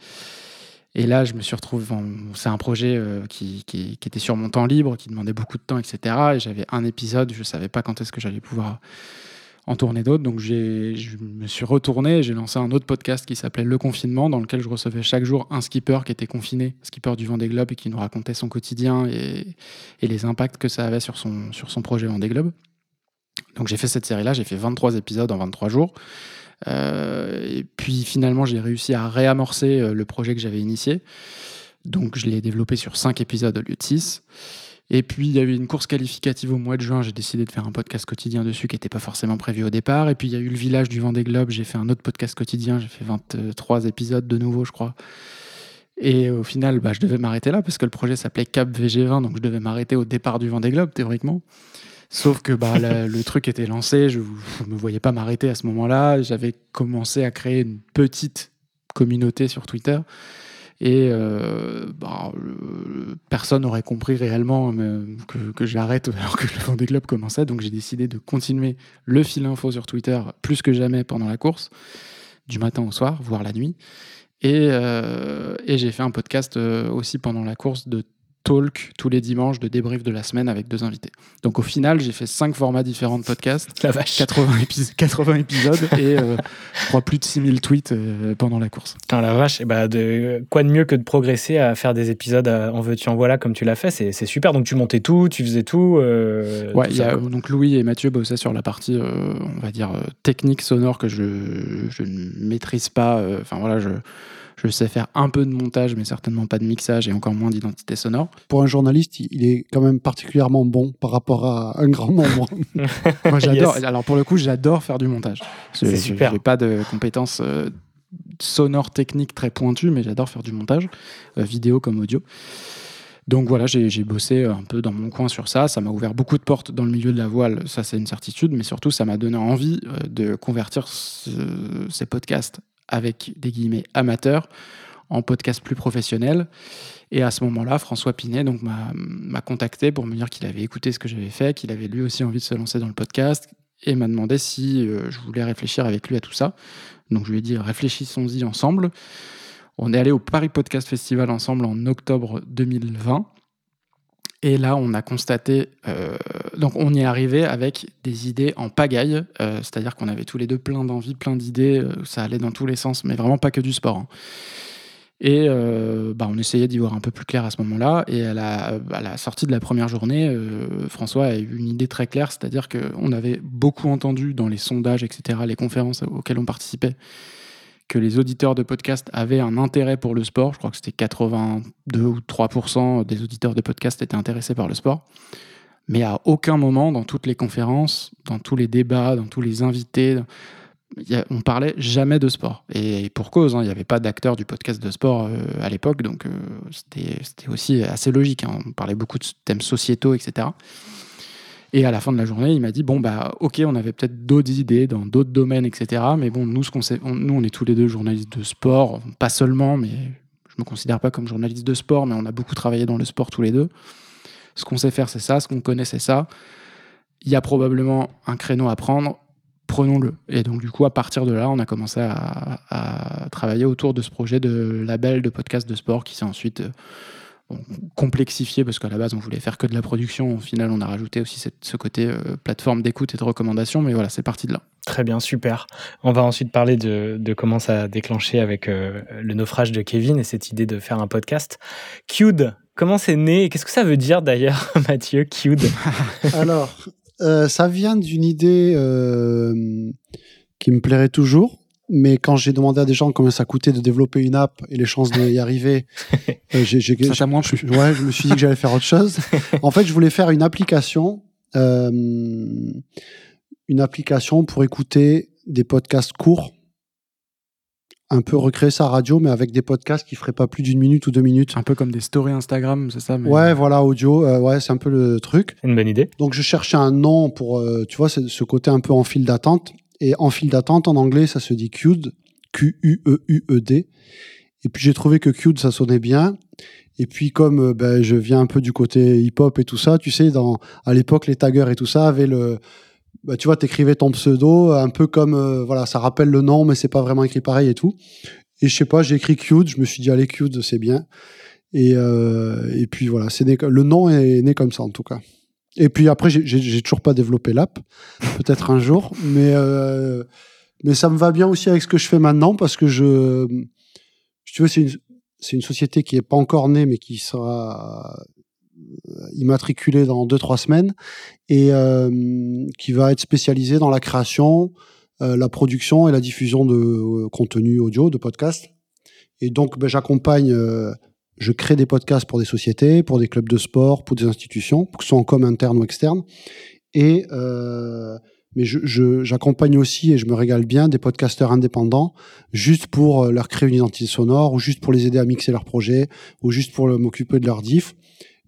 Et là, je me suis retrouvé. c'est un projet euh, qui, était sur mon temps libre, qui demandait beaucoup de temps, etc. Et j'avais un épisode, je ne savais pas quand est-ce que j'allais pouvoir en tourner d'autres. Donc je me suis retourné et j'ai lancé un autre podcast qui s'appelait Le Confinement, dans lequel je recevais chaque jour un skipper qui était confiné, skipper du Vendée Globe, et qui nous racontait son quotidien et, et les impacts que ça avait sur son, sur son projet Vendée Globe. Donc j'ai fait cette série-là, j'ai fait 23 épisodes en 23 jours. Euh, et puis finalement, j'ai réussi à réamorcer euh, le projet que j'avais initié. Donc je l'ai développé sur 5 épisodes au lieu de 6. Et puis il y a eu une course qualificative au mois de juin, j'ai décidé de faire un podcast quotidien dessus qui n'était pas forcément prévu au départ. Et puis il y a eu le village du Vendée Globe, j'ai fait un autre podcast quotidien, j'ai fait 23 épisodes de nouveau, je crois. Et au final, bah, je devais m'arrêter là parce que le projet s'appelait Cap VG20, donc je devais m'arrêter au départ du Vendée Globe, théoriquement. Sauf que bah, le truc était lancé, je ne me voyais pas m'arrêter à ce moment-là. J'avais commencé à créer une petite communauté sur Twitter. Et euh, bah, personne n'aurait compris réellement euh, que, que j'arrête alors que le Vendée Globe commençait. Donc j'ai décidé de continuer le fil info sur Twitter plus que jamais pendant la course, du matin au soir, voire la nuit. Et, euh, et j'ai fait un podcast aussi pendant la course de talk tous les dimanches de débrief de la semaine avec deux invités. Donc au final, j'ai fait cinq formats différents de podcast, 80, épis- 80 épisodes et euh, je crois plus de 6000 tweets euh, pendant la course. Putain, la vache, et bah de, quoi de mieux que de progresser à faire des épisodes en veux-tu, en voilà, comme tu l'as fait, c'est super. Donc tu montais tout, tu faisais tout. euh, Ouais, tout y a, donc Louis et Mathieu bossaient sur la partie, euh, on va dire, euh, technique sonore que je, je ne maîtrise pas. Enfin voilà, je, je sais faire un peu de montage, mais certainement pas de mixage et encore moins d'identité sonore. Pour un journaliste, il- est quand même particulièrement bon par rapport à un grand nombre. Moi, j'adore. Yes. Alors pour le coup, j'adore faire du montage. C'est Je- super. J'ai pas de compétences euh, sonores techniques très pointues, mais j'adore faire du montage, euh, vidéo comme audio. Donc voilà, j'ai bossé un peu dans mon coin sur ça. Ça m'a ouvert beaucoup de portes dans le milieu de la voile, ça c'est une certitude, mais surtout ça m'a donné envie euh, de convertir ce- ces podcasts avec des guillemets amateurs en podcasts plus professionnels. Et à ce moment-là, François Pinet donc m'a m'a contacté pour me dire qu'il avait écouté ce que j'avais fait, qu'il avait lui aussi envie de se lancer dans le podcast et m'a demandé si euh, je voulais réfléchir avec lui à tout ça. Donc je lui ai dit réfléchissons-y ensemble. On est allé au Paris Podcast Festival ensemble en octobre 2020. Et là, on a constaté, euh, donc on y est arrivé avec des idées en pagaille, euh, c'est-à-dire qu'on avait tous les deux plein d'envies, plein d'idées, euh, ça allait dans tous les sens, mais vraiment pas que du sport. hein. Et bah, on essayait d'y voir un peu plus clair à ce moment-là. Et à la, à la sortie de la première journée, François a eu une idée très claire, c'est-à-dire qu'on avait beaucoup entendu dans les sondages, etc., les conférences auxquelles on participait, que les auditeurs de podcast avaient un intérêt pour le sport. Je crois que c'était 82 ou 3% des auditeurs de podcast étaient intéressés par le sport. Mais à aucun moment, dans toutes les conférences, dans tous les débats, dans tous les invités, on parlait jamais de sport. Et pour cause, hein, il n'y avait pas d'acteurs du podcast de sport euh, à l'époque, donc euh, c'était c'était aussi assez logique. hein. On parlait beaucoup de thèmes sociétaux, etc. Et à la fin de la journée, il m'a dit bon bah ok, on avait peut-être d'autres idées dans d'autres domaines, etc. Mais bon, nous, ce qu'on on- nous, on est tous les deux journalistes de sport, pas seulement, mais je me considère pas comme journaliste de sport, mais on a beaucoup travaillé dans le sport tous les deux. Ce qu'on sait faire, c'est ça. Ce qu'on connaît, c'est ça. Il y a probablement un créneau à prendre. Prenons-le. Et donc, du coup, à partir de là, on a commencé à, à travailler autour de ce projet de label de podcast de sport qui s'est ensuite bon, complexifié parce qu'à la base on voulait faire que de la production. Au final, on a rajouté aussi cette- ce côté euh, plateforme d'écoute et de recommandation. Mais voilà, c'est parti de là. Très bien, super. On va ensuite parler de, de comment ça a déclenché avec euh, le naufrage de Kevin et cette idée de faire un podcast. Cud, comment c'est né et qu'est-ce que ça veut dire d'ailleurs, Mathieu, Cud Alors, euh, ça vient d'une idée euh, qui me plairait toujours. Mais quand j'ai demandé à des gens combien ça coûtait de développer une app et les chances d'y arriver, euh, j'ai, j'ai- Ça t'a moins plu. ouais, je me suis dit que j'allais faire autre chose. En fait, je voulais faire une application, euh, une application pour écouter des podcasts courts, un peu recréer sa radio, mais avec des podcasts qui feraient pas plus d'une minute ou deux minutes. Un peu comme des stories Instagram, c'est ça mais- Ouais, voilà, audio, euh, ouais, c'est un peu le truc. Une bonne idée. Donc je cherchais un nom pour, tu vois, ce côté un peu en file d'attente. Et en file d'attente, en anglais, ça se dit QUD, Q-U-E-U-E-D. Et puis j'ai trouvé que QUD, ça sonnait bien. Et puis comme euh, ben, je viens un peu du côté hip-hop et tout ça, tu sais, à l'époque, les taggers et tout ça avaient le... bah, tu vois, t'écrivais ton pseudo, un peu comme... euh, voilà, ça rappelle le nom, mais c'est pas vraiment écrit pareil et tout. Et je sais pas, j'ai écrit QUD, je me suis dit, allez, QUD, c'est bien. Et, euh, et puis voilà, c'est le nom est né comme ça en tout cas. Et puis après, j'ai- toujours pas développé l'app, peut-être un jour, mais euh, mais ça me va bien aussi avec ce que je fais maintenant parce que je, si tu veux, c'est une une société qui est pas encore née, mais qui sera euh, immatriculée dans deux trois semaines et euh, qui va être spécialisée dans la création, euh, la production et la diffusion de contenu audio, de podcasts. Et donc, ben, j'accompagne, je crée des podcasts pour des sociétés, pour des clubs de sport, pour des institutions, que ce soit en com interne ou externe. Et euh, mais je- je- j'accompagne aussi et je me régale bien des podcasteurs indépendants, juste pour euh, leur créer une identité sonore, ou juste pour les aider à mixer leurs projets, ou juste pour le- m'occuper de leur diff.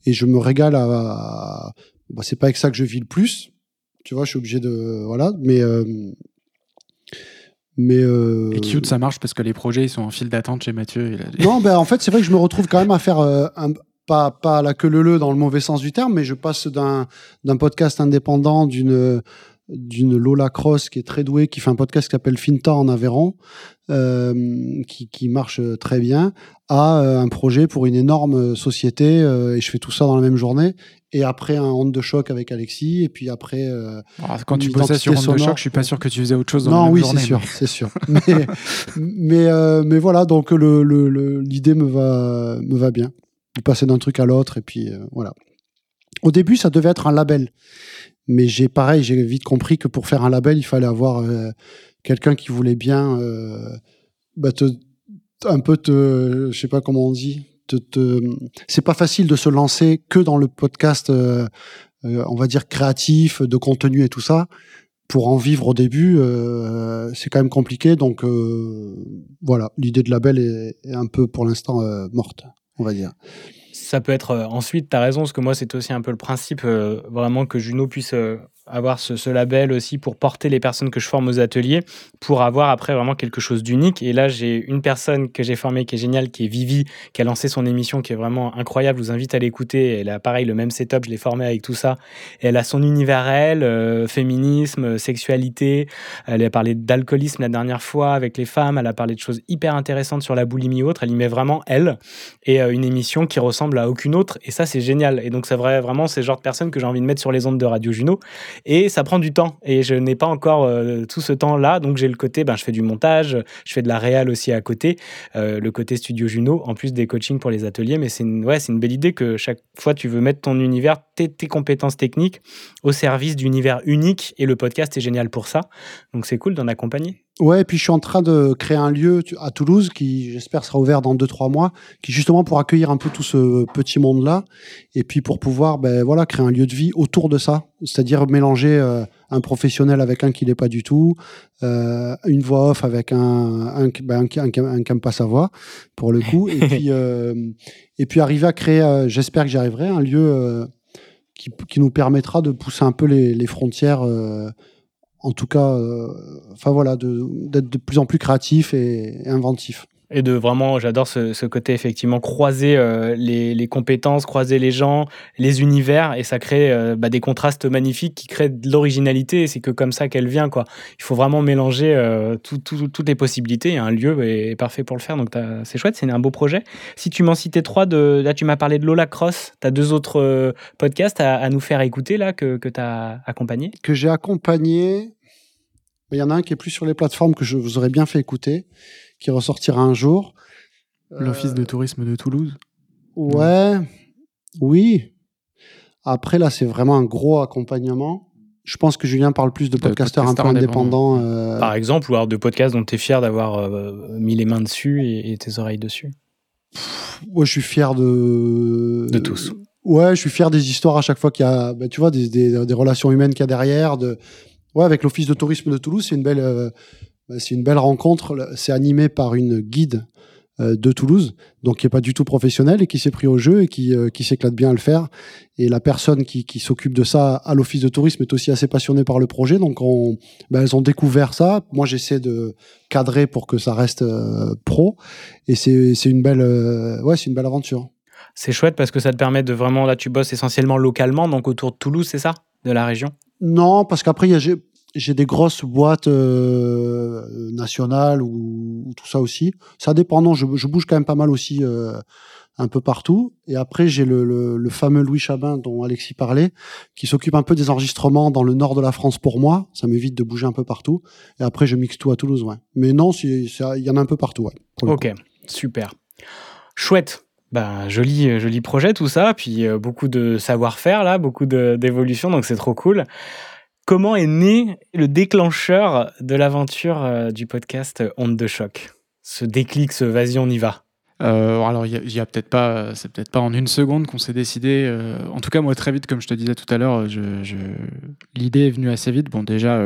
Et je me régale à. à- bah, c'est pas avec ça que je vis le plus, tu vois. Je suis obligé de voilà, mais euh, mais euh, Et Cute, ça marche parce que les projets ils sont en file d'attente chez Mathieu. A- non, ben en fait, c'est vrai que je me retrouve quand même à faire euh, un, pas pas la queue leu leu dans le mauvais sens du terme, mais je passe d'un d'un podcast indépendant d'une d'une Lola Cross qui est très douée, qui fait un podcast qui s'appelle Finta en Aveyron, euh, qui, qui marche très bien, à euh, un projet pour une énorme société, euh, et je fais tout ça dans la même journée. Et après un honte de choc avec Alexis, et puis après. Ah, Quand tu bossais sur Onde de. Choc, je suis pas sûr que tu faisais autre chose dans la Non, même oui, journée, c'est sûr, mais- c'est sûr. Mais, mais, mais voilà, donc le- le- le- l'idée me va, me va bien. De passer d'un truc à l'autre, et puis voilà. Au début, ça devait être un label. Mais j'ai pareil, j'ai vite compris que pour faire un label, il fallait avoir euh, quelqu'un qui voulait bien euh, bah, te, un peu te, je sais pas comment on dit, te, te- c'est pas facile de se lancer que dans le podcast, euh, euh, on va dire créatif, de contenu et tout ça. Pour en vivre au début, euh, c'est quand même compliqué. Donc voilà, l'idée de label est, un peu pour l'instant morte, on va dire. Ça peut être euh, ensuite, tu raison, parce que moi, c'est aussi un peu le principe, euh, vraiment que Juno puisse euh, avoir ce, label aussi pour porter les personnes que je forme aux ateliers, pour avoir après vraiment quelque chose d'unique. Et là, j'ai une personne que j'ai formée qui est géniale, qui est Vivi, qui a lancé son émission, qui est vraiment incroyable. Je vous invite à l'écouter. Elle a pareil le même setup, je l'ai formée avec tout ça. Elle a son univers elle, euh, féminisme, euh, sexualité. Elle a parlé d'alcoolisme la dernière fois avec les femmes. Elle a parlé de choses hyper intéressantes sur la boulimie autre. Elle y met vraiment elle et euh, une émission qui ressemble à aucune autre. Et ça, c'est génial. Et donc, c'est vrai, vraiment, c'est genre de personne que j'ai envie de mettre sur les ondes de Radio Juno. Et ça prend du temps. Et je n'ai pas encore euh, tout ce temps-là. Donc, j'ai le côté, ben, je fais du montage, je fais de la réal aussi à côté, euh, le côté Studio Juno, en plus des coachings pour les ateliers. Mais c'est une, ouais, une belle idée que chaque fois, tu veux mettre ton univers, tes, tes compétences techniques au service d'univers unique. Et le podcast est génial pour ça. Donc, c'est cool d'en accompagner. Ouais, et puis je suis en train de créer un lieu à Toulouse qui, j'espère, sera ouvert dans 2-3 mois, qui justement pour accueillir un peu tout ce petit monde-là, et puis pour pouvoir ben, voilà, créer un lieu de vie autour de ça, c'est-à-dire mélanger euh, un professionnel avec un qui l'est pas du tout, euh, une voix off avec un, un, qui- ben, un, un, un pas sa voix, pour le coup, et puis, euh, et puis arriver à créer, euh, j'espère que j'y arriverai, un lieu qui, qui nous permettra de pousser un peu les, les frontières. En tout cas, euh, enfin voilà, de- d'être de, plus en plus créatif et inventif. Et de vraiment, j'adore ce, ce côté effectivement croiser euh, les, les compétences, croiser les gens, les univers, et ça crée euh, bah, des contrastes magnifiques qui créent de l'originalité. C'est que comme ça qu'elle vient, quoi. Il faut vraiment mélanger euh, tout- tout- toutes les possibilités. Un lieu est, parfait pour le faire. Donc t'as- c'est chouette, c'est un beau projet. Si tu m'en citais trois, de, là tu m'as parlé de Lola Cross. Tu as deux autres euh, podcasts à, à nous faire écouter là que, que tu as accompagné. que j'ai accompagné. Il y en a un qui est plus sur les plateformes que je vous aurais bien fait écouter, qui ressortira un jour. L'Office de tourisme de Toulouse. Ouais, oui. Après, là, c'est vraiment un gros accompagnement. Je pense que Julien parle plus de podcasteurs un peu indépendants. euh, Par exemple, ou alors de podcasts dont tu es fier d'avoir euh, mis les mains dessus et, et tes oreilles dessus. Ouais, je suis fier de. De tous. Ouais, je suis fier des histoires à chaque fois qu'il y a, bah, tu vois, des, des, des relations humaines qu'il y a derrière. De... Ouais, avec l'Office de tourisme de Toulouse, c'est une belle, euh, c'est une belle rencontre. C'est animé par une guide euh, de Toulouse, donc qui est pas du tout professionnelle et qui s'est pris au jeu et qui, euh, qui s'éclate bien à le faire. Et la personne qui, qui s'occupe de ça à l'Office de tourisme est aussi assez passionnée par le projet, donc on, bah, elles ont découvert ça. Moi, j'essaie de cadrer pour que ça reste euh, pro, et c'est c'est une belle, euh, ouais, c'est une belle aventure. C'est chouette parce que ça te permet de vraiment, là tu bosses essentiellement localement, donc autour de Toulouse, c'est ça? De la région? Non, parce qu'après, il y a- j'ai des grosses boîtes euh, nationales ou, ou tout ça aussi. Ça dépend, non, je, je bouge quand même pas mal aussi euh, un peu partout. Et après, j'ai le, le, le fameux Louis Chabin dont Alexis parlait, qui s'occupe un peu des enregistrements dans le nord de la France pour moi. Ça m'évite de bouger un peu partout. Et après, je mixe tout à Toulouse, ouais. Mais non, il y en a un peu partout, ouais. Ok, super. Chouette. Ben, joli, euh, joli projet tout ça, puis euh, beaucoup de savoir-faire là, beaucoup d'évolution, donc c'est trop cool. Comment est né le déclencheur de l'aventure euh, du podcast Onde de choc? Ce déclic, ce vas-y, on y va. Euh, alors, il y a, peut-être pas, c'est peut-être pas en une seconde qu'on s'est décidé. euh, en tout cas, moi, très vite, comme je te disais tout à l'heure, l'idée est venue assez vite. Bon, déjà,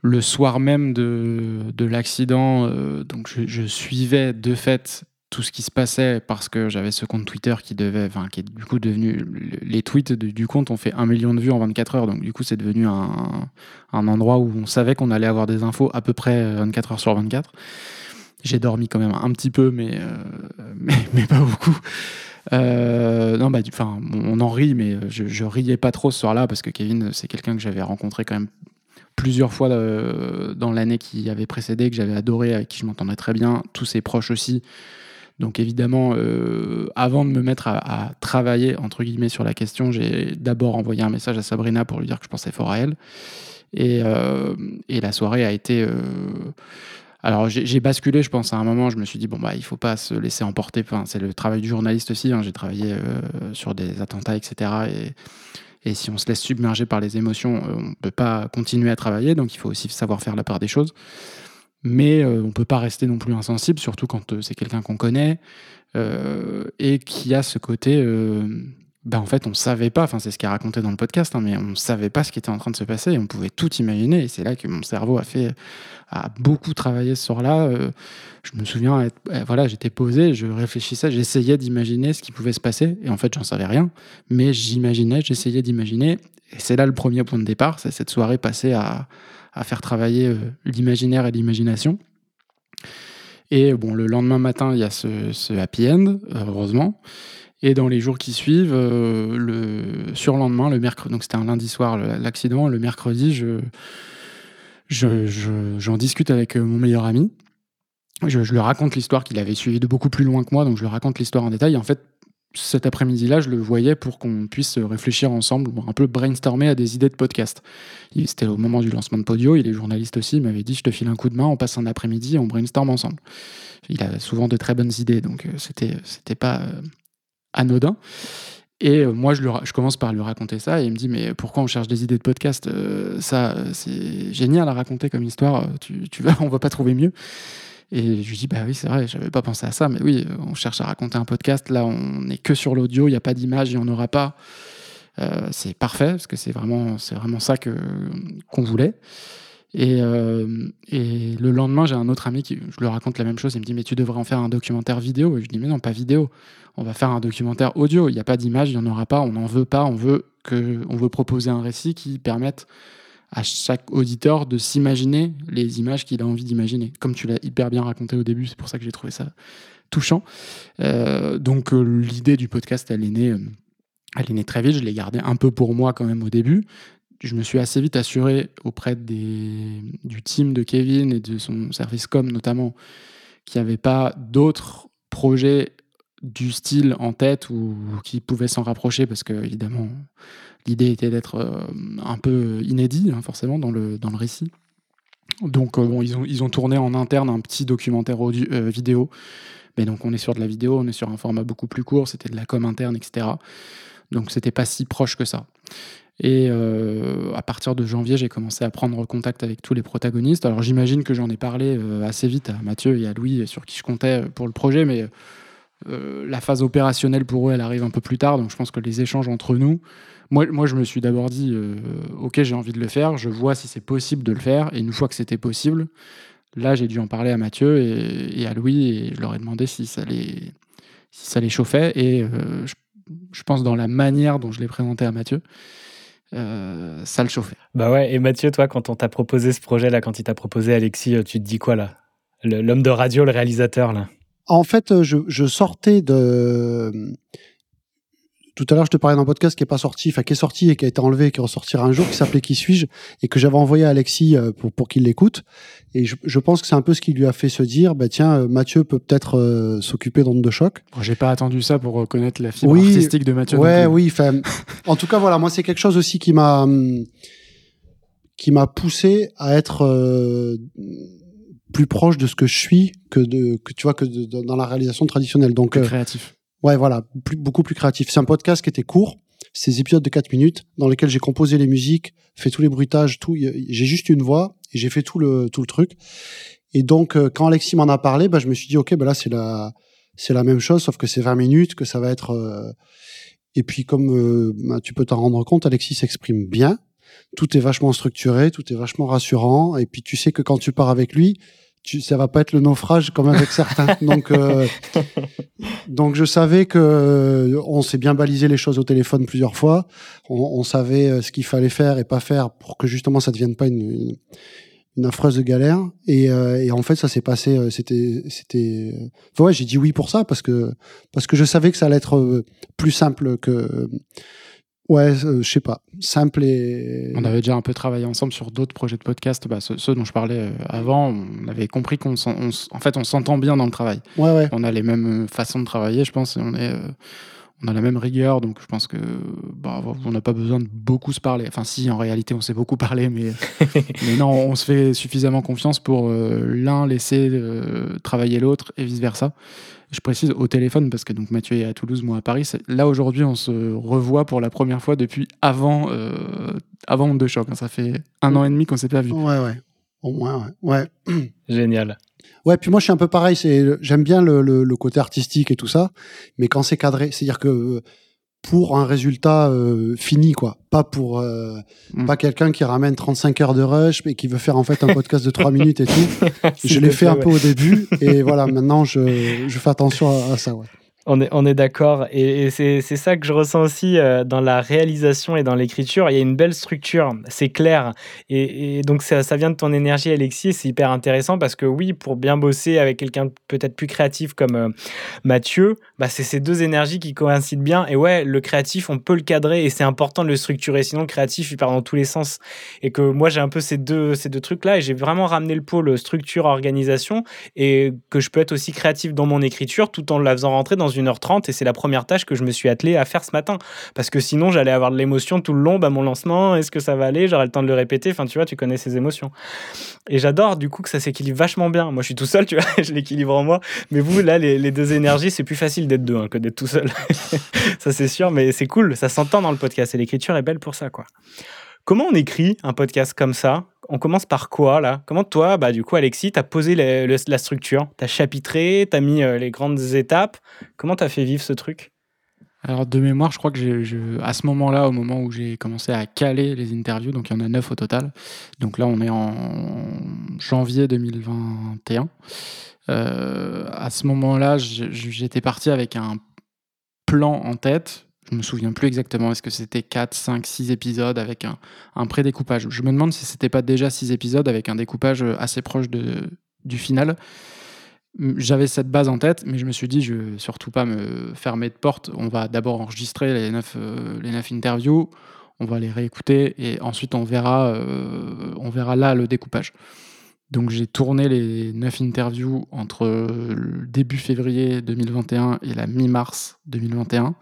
le soir même de, de l'accident, donc je suivais de fait tout ce qui se passait parce que j'avais ce compte Twitter qui devait, enfin, qui est du coup devenu, le- les tweets du compte ont fait un million de vues en 24 heures, donc du coup, c'est devenu un, un endroit où on savait qu'on allait avoir des infos à peu près 24 heures sur 24. J'ai dormi quand même un petit peu, mais, euh, mais, mais pas beaucoup. Euh, non, bah, enfin, on en rit, mais je, je riais pas trop ce soir-là parce que Kevin, c'est quelqu'un que j'avais rencontré quand même plusieurs fois euh, dans l'année qui avait précédé, que j'avais adoré, avec qui je m'entendais très bien, tous ses proches aussi. Donc évidemment, euh, avant de me mettre à, travailler entre guillemets sur la question, j'ai d'abord envoyé un message à Sabrina pour lui dire que je pensais fort à elle. Et, euh, la soirée a été. euh, alors j'ai basculé, je pense, à un moment, je me suis dit, bon, bah, il faut pas se laisser emporter. Enfin, c'est le travail du journaliste aussi. hein. J'ai travaillé sur des attentats, etc. Et, si on se laisse submerger par les émotions, on ne peut pas continuer à travailler. Donc il faut aussi savoir faire la part des choses. Mais euh, on ne peut pas rester non plus insensible, surtout quand euh, c'est quelqu'un qu'on connaît euh, et qui a ce côté. ben en fait, on savait pas, enfin c'est ce qui est raconté dans le podcast, hein, mais on savait pas ce qui était en train de se passer et on pouvait tout imaginer. Et c'est là que mon cerveau a fait, a beaucoup travaillé ce soir-là. Je me souviens, voilà, j'étais posé, je réfléchissais, j'essayais d'imaginer ce qui pouvait se passer. Et en fait, j'en savais rien, mais j'imaginais, j'essayais d'imaginer. Et c'est là le premier point de départ, c'est cette soirée passée à, à faire travailler euh, l'imaginaire et l'imagination. Et bon, le lendemain matin, il y a ce, happy end, heureusement. Et dans les jours qui suivent, euh, le surlendemain, le mercredi, donc c'était un lundi soir l'accident, le mercredi, je, je, je- j'en discute avec euh, mon meilleur ami. Je, je lui raconte l'histoire qu'il avait suivie de beaucoup plus loin que moi, donc je lui raconte l'histoire en détail. En fait, cet après-midi-là, je le voyais pour qu'on puisse réfléchir ensemble, un peu brainstormer à des idées de podcast. C'était au moment du lancement de Podio, il est journaliste aussi, il m'avait dit je te file un coup de main, on passe un après-midi on brainstorm ensemble. Il a souvent de très bonnes idées, donc euh, c'était c'était pas euh, anodin. Et euh, moi, je, commence par lui raconter ça, et il me dit Mais pourquoi on cherche des idées de podcast? Ça, c'est génial à raconter comme histoire, tu, tu on va pas trouver mieux. Et je lui dis Bah oui, c'est vrai, j'avais pas pensé à ça, mais oui, euh, on cherche à raconter un podcast. Là, on n'est que sur l'audio, il n'y a pas d'image, il n'y en aura pas. Euh, c'est parfait, parce que c'est vraiment, c'est vraiment ça que, qu'on voulait. Et, euh, et le lendemain, j'ai un autre ami qui, je lui raconte la même chose. Il me dit Mais tu devrais en faire un documentaire vidéo. Et je dis Mais non, pas vidéo. On va faire un documentaire audio. Il n'y a pas d'image, il n'y en aura pas. On n'en veut pas. On veut, que, on veut proposer un récit qui permette à chaque auditeur de s'imaginer les images qu'il a envie d'imaginer. Comme tu l'as hyper bien raconté au début, c'est pour ça que j'ai trouvé ça touchant. Euh, donc euh, l'idée du podcast, elle est née, euh, elle est née très vite. Je l'ai gardée un peu pour moi quand même au début. Je me suis assez vite assuré auprès des, du team de Kevin et de son service com notamment qu'il n'y avait pas d'autres projets du style en tête ou qui pouvaient s'en rapprocher parce que évidemment l'idée était d'être euh, un peu inédit hein, forcément dans le, dans le récit. Donc euh, bon, ils, ont, ils ont tourné en interne un petit documentaire euh, vidéo. Mais donc on est sur de la vidéo, on est sur un format beaucoup plus court, c'était de la com interne, etc. Donc c'était pas si proche que ça. Et à partir de janvier, j'ai commencé à prendre contact avec tous les protagonistes. Alors j'imagine que j'en ai parlé assez vite à Mathieu et à Louis, sur qui je comptais pour le projet, mais la phase opérationnelle pour eux, elle arrive un peu plus tard. Donc je pense que les échanges entre nous, moi, moi je me suis d'abord dit, euh, ok, j'ai envie de le faire, je vois si c'est possible de le faire. Et une fois que c'était possible, là, j'ai dû en parler à Mathieu et, et à Louis et je leur ai demandé si ça les, si ça les chauffait. Et euh, je, je pense dans la manière dont je l'ai présenté à Mathieu, euh, ça le chauffait. Bah ouais, et Mathieu, toi, quand on t'a proposé ce projet-là, quand il t'a proposé Alexis, tu te dis quoi là? L'homme de radio, le réalisateur là? En fait, je, je sortais de. Tout à l'heure, je te parlais d'un podcast qui est pas sorti, enfin qui est sorti et qui a été enlevé, et qui ressortira un jour, qui s'appelait Qui suis-je et que j'avais envoyé à Alexis euh, pour, pour qu'il l'écoute. Et je, je pense que c'est un peu ce qui lui a fait se dire, bah tiens, euh, Mathieu peut peut-être euh, s'occuper d'onde de choc. Bon, j'ai pas attendu ça pour reconnaître la fibre Oui, artistique de Mathieu. Ouais, oui. En tout cas, voilà, moi, c'est quelque chose aussi qui m'a hum, qui m'a poussé à être euh, plus proche de ce que je suis que de que tu vois que de- de- dans la réalisation traditionnelle. Donc créatif. Ouais, voilà, plus, beaucoup plus créatif. C'est un podcast qui était court, ces épisodes de 4 minutes, dans lesquels j'ai composé les musiques, fait tous les bruitages, tout. J'ai juste une voix et j'ai fait tout le tout le truc. Et donc, euh, quand Alexis m'en a parlé, bah, je me suis dit, ok, bah là, c'est la c'est la même chose, sauf que c'est 20 minutes, que ça va être. euh, Et puis, comme euh, bah, tu peux t'en rendre compte, Alexis s'exprime bien. Tout est vachement structuré, tout est vachement rassurant. Et puis, tu sais que quand tu pars avec lui, tu, ça va pas être le naufrage comme avec certains. Donc, euh, donc je savais que euh, on s'est bien balisé les choses au téléphone plusieurs fois. On, on savait euh, ce qu'il fallait faire et pas faire pour que justement ça devienne pas une, une, une affreuse galère. Et, euh, et en fait, ça s'est passé. euh, C'était, c'était. enfin, ouais, j'ai dit oui pour ça parce que parce que je savais que ça allait être plus simple que. Ouais, euh, je sais pas, simple et. On avait déjà un peu travaillé ensemble sur d'autres projets de podcast, bah, ceux, ceux dont je parlais euh, avant. On avait compris qu'on, s'en- on s- en fait, on s'entend bien dans le travail. Ouais, ouais. On a les mêmes euh, façons de travailler, je pense, et on est, euh, on a la même rigueur, donc je pense que, bah, on n'a pas besoin de beaucoup se parler. Enfin, si, en réalité, on s'est beaucoup parlé, mais, mais non, on se fait suffisamment confiance pour euh, l'un laisser euh, travailler l'autre et vice versa. Je précise au téléphone parce que donc Mathieu est à Toulouse, moi à Paris. Là aujourd'hui, on se revoit pour la première fois depuis avant, euh, avant Onde de choc. hein. Ça fait un an et demi qu'on s'est pas vu. Ouais, ouais. Au moins, ouais. ouais. Génial. Ouais, puis moi je suis un peu pareil. C'est j'aime bien le, le, le côté artistique et tout ça, mais quand c'est cadré, c'est-à-dire que euh, pour un résultat euh, fini, quoi, pas pour euh, Mm. pas quelqu'un qui ramène 35 heures de rush et qui veut faire en fait un podcast de 3 minutes et tout. Je l'ai fait un peu au début et voilà, maintenant je, je fais attention à, à ça. Ouais. On est, d'accord. Et, c'est ça que je ressens aussi euh, dans la réalisation et dans l'écriture. Il y a une belle structure, c'est clair. Et, donc, ça, vient de ton énergie, Alexis. C'est hyper intéressant parce que, oui, pour bien bosser avec quelqu'un peut-être plus créatif comme euh, Mathieu, bah, c'est ces deux énergies qui coïncident bien. Et ouais, le créatif, on peut le cadrer et c'est important de le structurer. Sinon, le créatif, il part dans tous les sens. Et que moi, j'ai un peu ces deux, ces deux trucs-là. Et j'ai vraiment ramené le pôle structure-organisation et que je peux être aussi créatif dans mon écriture tout en la faisant rentrer dans 1h30 et c'est la première tâche que je me suis attelé à faire ce matin. Parce que sinon j'allais avoir de l'émotion tout le long. Bah mon lancement est-ce que ça va aller? J'aurai le temps de le répéter. Enfin tu vois tu connais ces émotions. Et j'adore du coup que ça s'équilibre vachement bien. Moi je suis tout seul tu vois je l'équilibre en moi. Mais vous là les, deux énergies c'est plus facile d'être deux hein, que d'être tout seul. Ça c'est sûr mais c'est cool. Ça s'entend dans le podcast. Et l'écriture est belle pour ça quoi Comment on écrit un podcast comme ça? On commence par quoi là? Comment toi, bah du coup Alexis, t'as posé la structure, t'as chapitré, t'as mis euh, les grandes étapes? Comment t'as fait vivre ce truc? Alors de mémoire, je crois que je- à ce moment-là, au moment où j'ai commencé à caler les interviews, donc il y en a neuf au total. Donc là, on est en janvier 2021. Euh, à ce moment-là, j'étais parti avec un plan en tête Je me souviens plus exactement. Est-ce que c'était 4, 5, 6 épisodes avec un, un pré-découpage Je me demande si c'était pas déjà 6 épisodes avec un découpage assez proche de, du final. J'avais cette base en tête, mais je me suis dit, je vais surtout pas me fermer de porte. On va d'abord enregistrer les 9, les neuf interviews, on va les réécouter et ensuite on verra, euh, on verra là le découpage. Donc j'ai tourné les 9 interviews entre le début février 2021 et la mi-mars 2021.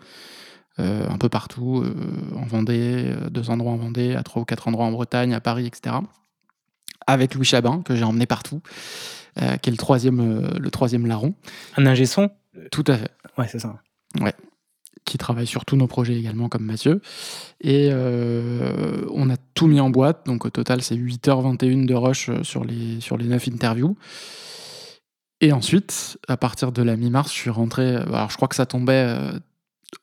Euh, un peu partout, euh, en Vendée, deux endroits en Vendée, à trois ou quatre endroits en Bretagne, à Paris, etc. Avec Louis Chabin, que j'ai emmené partout, euh, qui est le troisième, euh, le troisième larron. Un ingé son? Tout à fait. Ouais, c'est ça. Ouais. Qui travaille sur tous nos projets également, comme Mathieu. Et euh, on a tout mis en boîte. Donc au total, c'est 8h21 de rush sur les, sur les 9 interviews. Et ensuite, à partir de la mi-mars, je suis rentré. Alors je crois que ça tombait euh,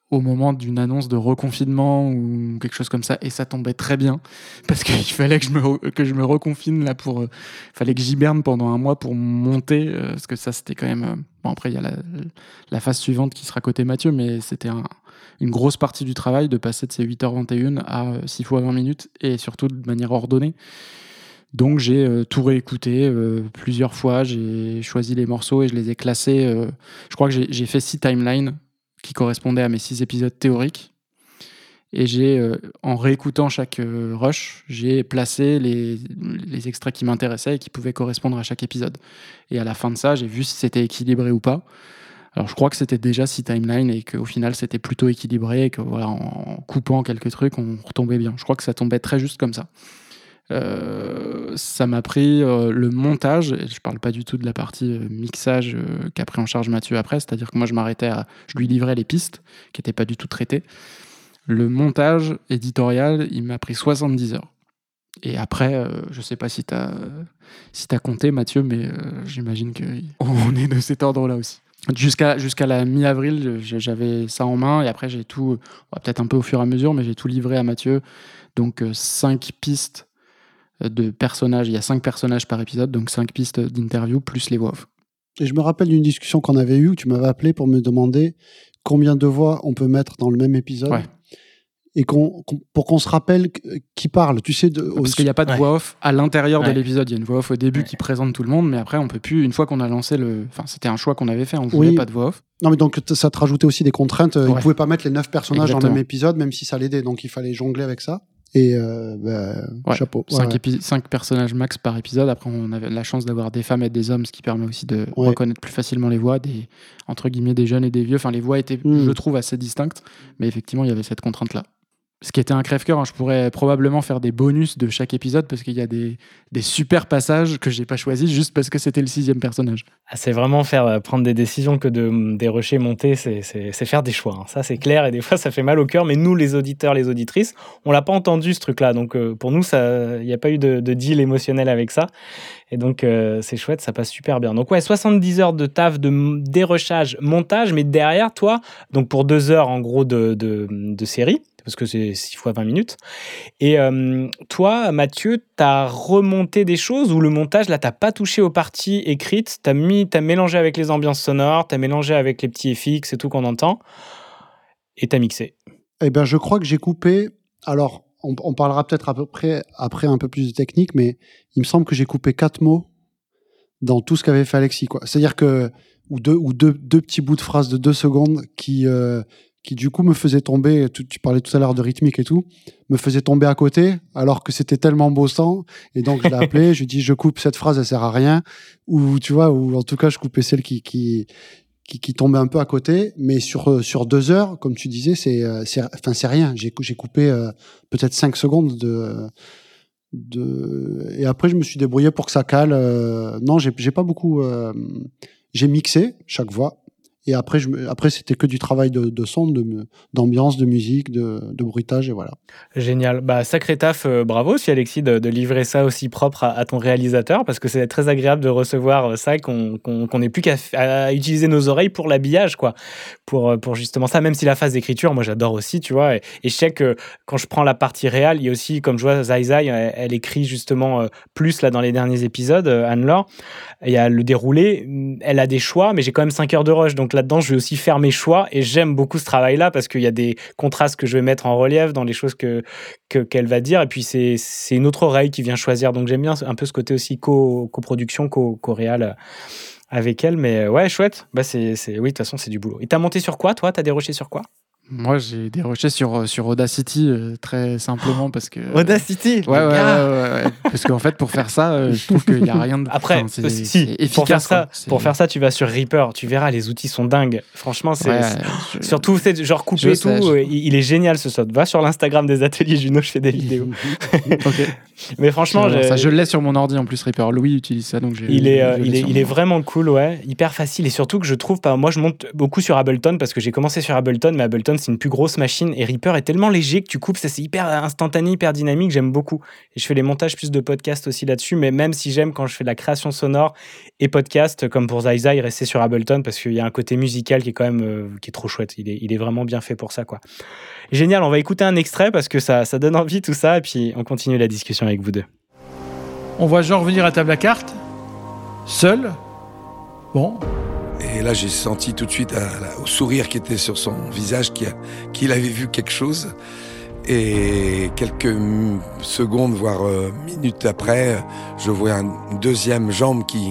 au moment d'une annonce de reconfinement ou quelque chose comme ça, et ça tombait très bien parce qu'il fallait que je me que je me reconfine là pour, euh, fallait que j'hiberne pendant un mois pour monter euh, parce que ça c'était quand même euh, bon après il y a la, phase suivante qui sera côté Mathieu, mais c'était un- une grosse partie du travail de passer de ces 8h21 à euh, 6 fois 20 minutes et surtout de manière ordonnée. Donc j'ai euh, tout réécouté euh, plusieurs fois, j'ai choisi les morceaux et je les ai classés. euh, je crois que j'ai fait six timelines qui correspondaient à mes six épisodes théoriques. Et j'ai, euh, en réécoutant chaque euh, rush, j'ai placé les, les extraits qui m'intéressaient et qui pouvaient correspondre à chaque épisode. Et à la fin de ça, j'ai vu si c'était équilibré ou pas. Alors je crois que c'était déjà six timelines et qu'au final c'était plutôt équilibré et que voilà, en coupant quelques trucs, on retombait bien. Je crois que ça tombait très juste comme ça. Euh, ça m'a pris euh, le montage, et je parle pas du tout de la partie euh, mixage qu'a pris en charge Mathieu après, c'est-à-dire que moi je m'arrêtais à. Je lui livrais les pistes qui n'étaient pas du tout traitées. Le montage éditorial, il m'a pris 70 heures. Et après, je sais pas si tu as, si as compté Mathieu, mais j'imagine qu'on est de cet ordre-là aussi. Jusqu'à jusqu'à la mi-avril, j'avais ça en main et après j'ai tout, peut-être un peu au fur et à mesure, mais j'ai tout livré à Mathieu. Donc euh, cinq pistes de personnages. Il y a cinq personnages par épisode, donc cinq pistes d'interview plus les voix off. Et je me rappelle d'une discussion qu'on avait eue où tu m'avais appelé pour me demander combien de voix on peut mettre dans le même épisode. Ouais. Et qu'on, qu'on- pour qu'on se rappelle qui parle, tu sais. De, Parce qu'il n'y a pas de voix off à l'intérieur de l'épisode. Il y a une voix off au début qui présente tout le monde, mais après on peut plus. Une fois qu'on a lancé le, enfin c'était un choix qu'on avait fait. On voulait Oui. pas de voix off. Non, mais donc ça te rajoutait aussi des contraintes. Euh, Ils Ouais. pouvaient pas mettre les neuf personnages dans le même épisode, même si ça l'aidait. Donc il fallait jongler avec ça. Et euh, bah, Ouais. chapeau. Ouais, Cinq, ouais. épi- cinq personnages max par épisode. Après, on avait la chance d'avoir des femmes et des hommes, ce qui permet aussi de Ouais. reconnaître plus facilement les voix, des, entre guillemets, des jeunes et des vieux. Enfin, les voix étaient, Mm. je trouve, assez distinctes. Mais effectivement, il y avait cette contrainte-là. Ce qui était un crève-cœur, hein, je pourrais probablement faire des bonus de chaque épisode parce qu'il y a des, des super passages que j'ai pas choisis juste parce que c'était le sixième personnage. Ah, c'est vraiment faire euh, prendre des décisions que de dérocher, monter, c'est- faire des choix. hein. Ça, c'est clair et des fois, ça fait mal au cœur. Mais nous, les auditeurs, les auditrices, on l'a pas entendu ce truc-là. Donc, euh, pour nous, il n'y a pas eu de, de deal émotionnel avec ça. Et donc, euh, c'est chouette, ça passe super bien. Donc, ouais, 70 heures de taf, de dérochage, montage. Mais derrière, toi, donc pour deux heures, en gros, de, de série, parce que c'est 6 fois 20 minutes. Et euh, toi, Mathieu, t'as remonté des choses ou le montage, là, t'as pas touché aux parties écrites, t'as mis, t'as mélangé avec les ambiances sonores, t'as mélangé avec les petits FX et tout qu'on entend, et t'as mixé? Eh ben, je crois que j'ai coupé. Alors, on, parlera peut-être à peu près après un peu plus de technique, mais il me semble que j'ai coupé quatre mots dans tout ce qu'avait fait Alexis. C'est-à-dire que ou deux ou deux petits bouts de phrases de deux secondes qui euh, qui du coup me faisaient tomber. Tu, parlais tout à l'heure de rythmique et tout, me faisaient tomber à côté alors que c'était tellement bossant. Et donc je l'ai appelé, je lui ai dit je coupe cette phrase, elle sert à rien. Ou tu vois, ou en tout cas je coupais celle qui qui qui, tombait un peu à côté, mais sur, euh, sur deux heures, comme tu disais, c'est euh, enfin, c'est rien. J'ai cou- j'ai coupé euh, peut-être cinq secondes de, de. Et après, je me suis débrouillé pour que ça cale. Non, j'ai pas beaucoup. J'ai mixé chaque voix. Et après, après c'était que du travail de, de son, d'ambiance, de, musique, de, bruitage, et voilà. Génial. Bah, sacré taf, euh, bravo aussi Alexis de, livrer ça aussi propre à, ton réalisateur parce que c'est très agréable de recevoir euh, ça, qu'on n'ait plus qu'à utiliser nos oreilles pour l'habillage, quoi. Pour, euh, pour justement ça, même si la phase d'écriture, moi j'adore aussi, tu vois. Et, je sais que quand je prends la partie réelle, il y a aussi, comme je vois, Zai Zai, elle, écrit justement plus là dans les derniers épisodes, Anne-Laure. Il y a le déroulé, elle a des choix, mais j'ai quand même 5 heures de rush. Donc là-dedans, je vais aussi faire mes choix et j'aime beaucoup ce travail-là parce qu'il y a des contrastes que je vais mettre en relief dans les choses que que- qu'elle va dire et puis c'est une autre oreille qui vient choisir. Donc j'aime bien un peu ce côté aussi co- coproduction, co co-réal euh, avec elle. Mais ouais, chouette. Bah c'est c'est oui, de toute façon c'est du boulot. Et t'as monté sur quoi toi? T'as déroché sur quoi? Moi, j'ai déroché sur, sur Audacity euh, très simplement parce que. Audacity, Ouais, ouais, ouais, ouais, ouais. Parce qu'en fait, pour faire ça, euh, je trouve qu'il n'y a rien de. Après, enfin, c'est- euh, si, c'est pour faire ça, quoi. Pour faire ça, tu vas sur Reaper, tu verras, les outils sont dingues. Franchement, c'est je- surtout c'est genre je couper tout. je- euh, Il, il est génial ce saut. Va sur l'Instagram des ateliers Juno, je fais des vidéos. Mais franchement, ça, j'ai- je l'ai sur mon ordi en plus, Reaper. Louis utilise ça, donc j'ai. il est, euh, je il est, il est vraiment cool, ouais, hyper facile et surtout que je trouve pas. Moi, je monte beaucoup sur Ableton parce que j'ai commencé sur Ableton, mais Ableton c'est une plus grosse machine et Reaper est tellement léger que tu coupes, ça c'est hyper instantané, hyper dynamique. J'aime beaucoup et je fais les montages plus de podcasts aussi là-dessus. Mais même si j'aime quand je fais de la création sonore et podcast, comme pour Zai Zai, rester sur Ableton parce qu'il y a un côté musical qui est quand même euh, qui est trop chouette. Il est, vraiment bien fait pour ça, quoi. Génial. On va écouter un extrait parce que ça, ça donne envie tout ça et puis on continue la discussion avec vous deux. On voit Jean revenir à table à cartes, seul. Bon, Et là, j'ai senti tout de suite la- au sourire qui était sur son visage qu'il avait vu quelque chose. Et quelques secondes, voire euh, minutes après, euh, je vois un- une deuxième jambe qui,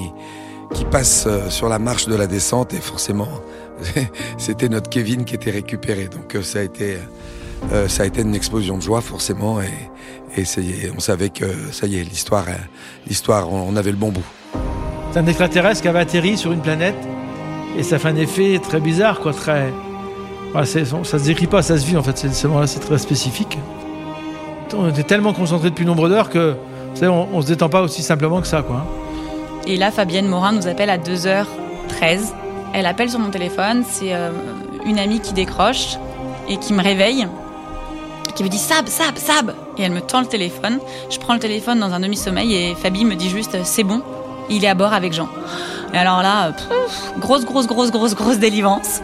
qui passe euh, sur la marche de la descente. Et forcément, c'était notre Kevin qui était récupéré. Donc euh, ça a été, euh, ça a été une explosion de joie, forcément. Et, on savait que ça y est, l'histoire, euh, l'histoire, on avait le bon bout. c'est un extraterrestre qui avait atterri sur une planète et ça fait un effet très bizarre, quoi, très. C'est- ça se décrit pas, ça se vit en fait. C'est c'est- voilà, c'est très spécifique. On était tellement concentrés depuis nombre d'heures que, vous savez, on, on se détend pas aussi simplement que ça, quoi. hein. Et là, Fabienne Morin nous appelle à 2h13. Elle appelle sur mon téléphone, c'est euh, une amie qui décroche et qui me réveille, qui me dit Sab, Sab, Sab Et elle me tend le téléphone. Je prends le téléphone dans un demi-sommeil et Fabi me dit juste C'est bon, il est à bord avec Jean. Et alors là, grosse, grosse, grosse, grosse, grosse délivrance.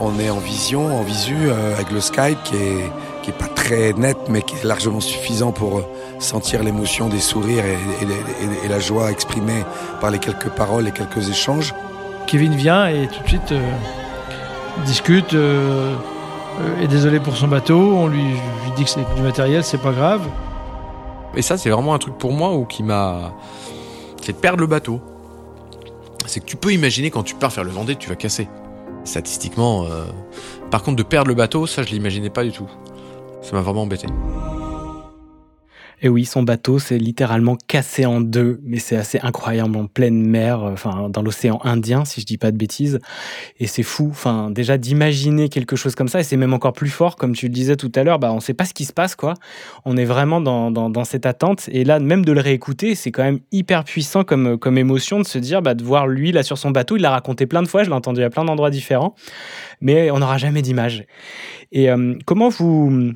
On est en vision, en visu, euh, avec le Skype qui est, qui est pas très net, mais qui est largement suffisant pour euh, sentir l'émotion des sourires et, et- et- et la joie exprimée par les quelques paroles et quelques échanges. Kevin vient et tout de suite euh, discute. euh, euh, est désolé pour son bateau. On lui dit que c'est du matériel, c'est pas grave. Et ça, c'est vraiment un truc pour moi ou qui m'a. C'est de perdre le bateau. C'est que tu peux imaginer quand tu pars faire le Vendée, tu vas casser. Statistiquement. euh, Par contre, de perdre le bateau, ça, je l'imaginais pas du tout. Ça m'a vraiment embêté. Et oui, son bateau s'est littéralement cassé en deux, mais c'est assez incroyable en pleine mer, euh, enfin dans l'océan Indien, si je dis pas de bêtises. Et c'est fou, enfin déjà d'imaginer quelque chose comme ça, et c'est même encore plus fort, comme tu le disais tout à l'heure, bah on sait pas ce qui se passe quoi. On est vraiment dans, dans, cette attente, et là même de le réécouter, c'est quand même hyper puissant comme comme émotion de se dire, bah de voir lui là sur son bateau, il l'a raconté plein de fois, je l'ai entendu à plein d'endroits différents, mais on n'aura jamais d'image. Et euh, comment vous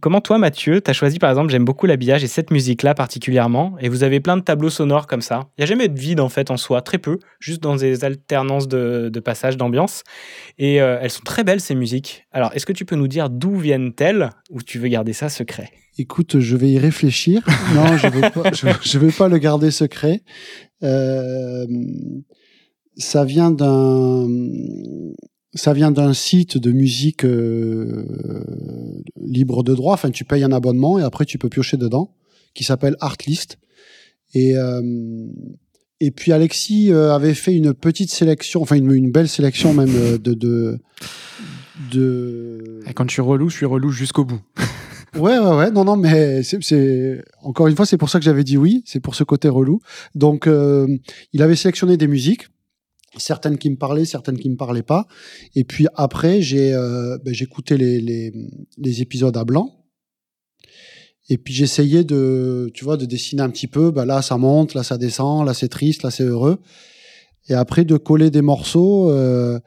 Comment toi, Mathieu, t'as choisi par exemple, j'aime beaucoup l'habillage et cette musique-là particulièrement, et vous avez plein de tableaux sonores comme ça. Il n'y a jamais de vide en fait en soi, très peu, juste dans des alternances de, passages, d'ambiance. Et euh, elles sont très belles ces musiques. Alors, est-ce que tu peux nous dire d'où viennent-elles, ou tu veux garder ça secret? Écoute, je vais y réfléchir. Non, je je vais pas le garder secret. Euh, ça vient d'un, ça vient d'un site de musique euh, libre de droit. Enfin, tu payes un abonnement et après tu peux piocher dedans, qui s'appelle Artlist. Et euh, et puis Alexis euh, avait fait une petite sélection, enfin une, une belle sélection même de de, de... Et quand je suis relou, je suis relou jusqu'au bout. Ouais, ouais, ouais. Non, non, mais c'est, c'est encore une fois, c'est pour ça que j'avais dit oui. C'est pour ce côté relou. Donc, euh, il avait sélectionné des musiques, certaines qui me parlaient, certaines qui me parlaient pas. Et puis après, j'ai, euh, ben, j'écoutais les, les, les épisodes à blanc. Et puis j'essayais de, tu vois, de dessiner un petit peu. Bah là, ça monte, là, ça descend, là, c'est triste, là, c'est heureux. Et après, de coller des morceaux. euh,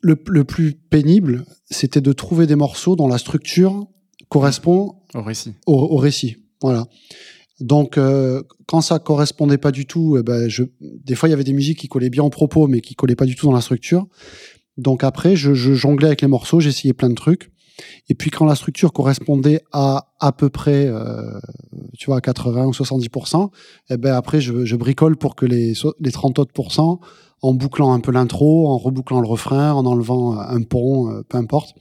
le, le plus pénible, c'était de trouver des morceaux dont la structure correspond Au récit. au, au récit. Voilà. Donc, euh, quand ça correspondait pas du tout, eh ben, je, des fois, il y avait des musiques qui collaient bien au propos, mais qui collaient pas du tout dans la structure. Donc après, je, je jonglais avec les morceaux, j'essayais plein de trucs. Et puis quand la structure correspondait à à peu près, euh, tu vois, à 80 ou 70% eh ben après, je, bricole pour que les, les 30 autres en bouclant un peu l'intro, en rebouclant le refrain, en enlevant un pont, euh, peu importe,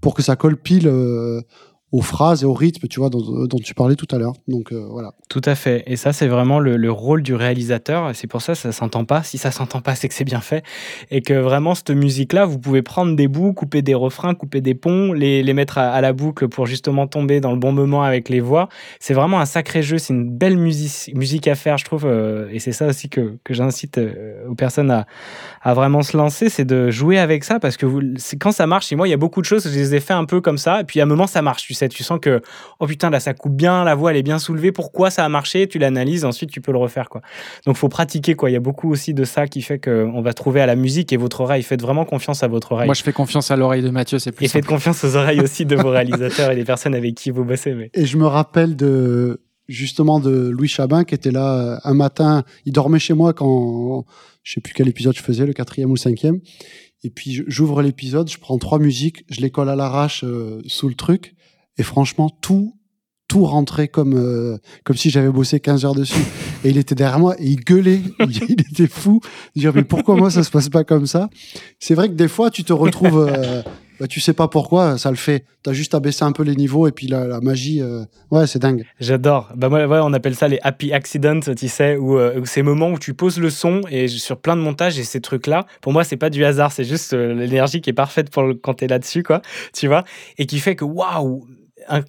pour que ça colle pile euh, aux phrases et au rythme, tu vois, dont, dont tu parlais tout à l'heure. Donc euh, voilà. Tout à fait. Et ça, c'est vraiment le, le rôle du réalisateur. Et C'est pour ça que ça s'entend pas. Si ça s'entend pas, c'est que c'est bien fait. Et que vraiment, cette musique-là, vous pouvez prendre des bouts, couper des refrains, couper des ponts, les, les mettre à, la boucle pour justement tomber dans le bon moment avec les voix. C'est vraiment un sacré jeu. C'est une belle musique, musique à faire, je trouve. euh, et c'est ça aussi que, que j'incite euh, aux personnes à, à vraiment se lancer. C'est de jouer avec ça parce que vous, quand ça marche, chez moi, il y a beaucoup de choses, je les ai fait un peu comme ça. Et puis à un moment, ça marche. Sais, tu sens que, oh putain, là, ça coupe bien, la voix, elle est bien soulevée. Pourquoi ça a marché? Tu l'analyses, ensuite, tu peux le refaire, quoi. Donc, faut pratiquer, quoi. Il y a beaucoup aussi de ça qui fait qu'on va trouver à la musique et votre oreille. Faites vraiment confiance à votre oreille. Moi, je fais confiance à l'oreille de Mathieu, c'est plus et faites confiance aux oreilles aussi de vos réalisateurs et des personnes avec qui vous bossez. Mais... Et je me rappelle de justement de Louis Chabin qui était là euh, un matin. Il dormait chez moi quand je sais plus quel épisode je faisais, le quatrième ou le cinquième. Et puis j'ouvre l'épisode, je prends trois musiques, je les colle à l'arrache euh, sous le truc. Et franchement, tout tout rentrait comme euh, comme si j'avais bossé 15 heures dessus. Et il était derrière moi et il gueulait. il était fou. de Dire mais pourquoi moi ça se passe pas comme ça? C'est vrai que des fois tu te retrouves. euh, bah, tu sais pas pourquoi ça le fait. T'as juste à baisser un peu les niveaux et puis la, magie, euh, ouais, c'est dingue. J'adore. Bah ouais, on appelle ça les happy accidents, tu sais, où, euh, ces moments où tu poses le son et sur plein de montages et ces trucs-là, pour moi, c'est pas du hasard, c'est juste euh, l'énergie qui est parfaite quand t'es là-dessus, quoi, tu vois, et qui fait que waouh,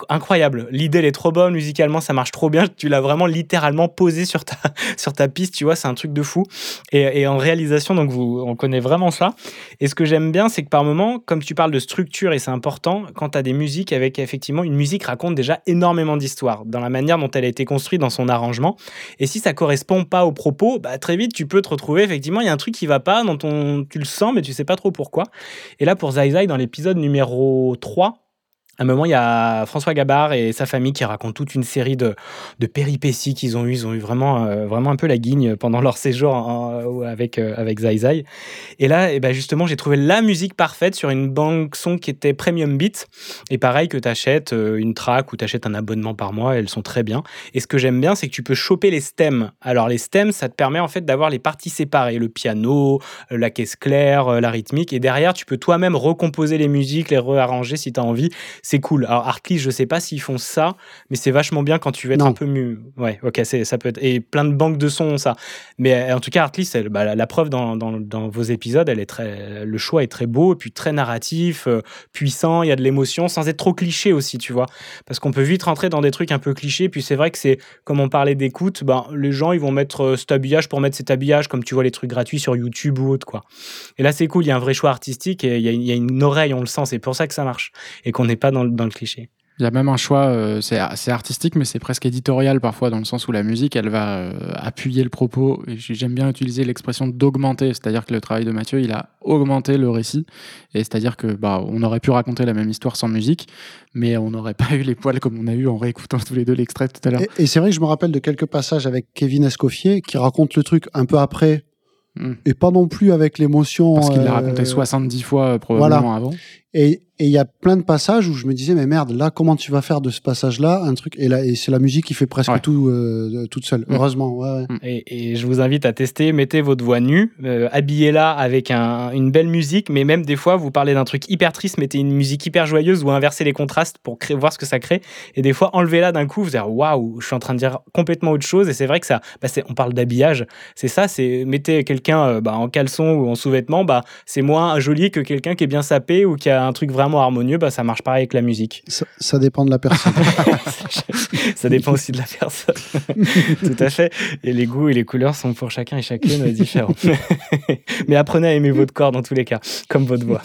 incroyable. L'idée, elle est trop bonne, musicalement, ça marche trop bien. Tu l'as vraiment littéralement posé sur ta, sur ta piste, tu vois, c'est un truc de fou. Et, en réalisation, donc, vous, on connaît vraiment ça. Et ce que j'aime bien, c'est que par moment, comme tu parles de structure, et c'est important, quand tu as des musiques avec effectivement, une musique raconte déjà énormément d'histoires dans la manière dont elle a été construite dans son arrangement. Et si ça correspond pas au propos, bah, très vite, tu peux te retrouver, effectivement, il y a un truc qui va pas, dont on, tu le sens, mais tu sais pas trop pourquoi. Et là, pour Zai Zai, dans l'épisode numéro 3, à un moment, il y a François Gabard et sa famille qui racontent toute une série de, de péripéties qu'ils ont eues. Ils ont eu vraiment, euh, vraiment un peu la guigne pendant leur séjour en- avec, euh, avec Zai Zai. Et là, eh ben justement, j'ai trouvé la musique parfaite sur une banque son qui était Premium Beat. Et pareil que tu achètes une track ou tu achètes un abonnement par mois, elles sont très bien. Et ce que j'aime bien, c'est que tu peux choper les stems. Alors, les stems, ça te permet en fait d'avoir les parties séparées le piano, euh, la caisse claire, euh, la rythmique. Et derrière, tu peux toi-même recomposer les musiques, les réarranger si tu as envie. C'est cool. Alors, Artly, je sais pas s'ils font ça, mais c'est vachement bien quand tu veux être Non. un peu mieux. Ouais, ok, ça peut être. Et plein de banques de sons ont ça. Mais euh, en tout cas, Artly, c'est bah, la, la preuve dans, dans, dans vos épisodes, elle est très, le choix est très beau, et puis très narratif, euh, puissant, il y a de l'émotion, sans être trop cliché aussi, tu vois. Parce qu'on peut vite rentrer dans des trucs un peu clichés, puis c'est vrai que c'est, comme on parlait d'écoute, ben, les gens, ils vont mettre euh, cet habillage pour mettre cet habillage, comme tu vois les trucs gratuits sur YouTube ou autre, quoi. Et là, c'est cool, il y a un vrai choix artistique, et il y y a une oreille, on le sent, c'est pour ça que ça marche, et qu'on n'est pas dans, le- dans le cliché. Il y a même un choix, euh, c'est artistique, mais c'est presque éditorial parfois, dans le sens où la musique, elle va euh, appuyer le propos. J'aime bien utiliser l'expression d'augmenter, c'est-à-dire que le travail de Mathieu, il a augmenté le récit. Et c'est-à-dire que bah, on aurait pu raconter la même histoire sans musique, mais on n'aurait pas eu les poils comme on a eu en réécoutant tous les deux l'extrait tout à l'heure. Et, et c'est vrai que je me rappelle de quelques passages avec Kevin Escoffier qui raconte le truc un peu après. Et pas non plus avec l'émotion. Parce qu'il l'a euh, raconté 70 fois probablement voilà. avant. Et il y a plein de passages où je me disais, mais merde, là, comment tu vas faire de ce passage-là un truc? Et, là, et c'est la musique qui fait presque tout euh, toute seule. Mm. Heureusement, ouais, ouais. Et, et je vous invite à tester, mettez votre voix nue, euh, habillez-la avec un- une belle musique, mais même des fois, vous parlez d'un truc hyper triste, mettez une musique hyper joyeuse ou inversez les contrastes pour créer, voir ce que ça crée. Et des fois, enlevez-la d'un coup, vous allez dire, waouh, je suis en train de dire complètement autre chose. Et c'est vrai que ça, bah, on parle d'habillage, c'est ça, c'est mettez quelqu'un euh, bah, en caleçon ou en sous-vêtements, bah, c'est moins joli que quelqu'un qui est bien sapé ou qui a un truc vraiment harmonieux, bah, ça marche pareil avec la musique. Ça, ça dépend de la personne. ça dépend aussi de la personne. Tout à fait. Et les goûts et les couleurs sont pour chacun et chacune différents. Mais apprenez à aimer votre corps dans tous les cas, comme votre voix.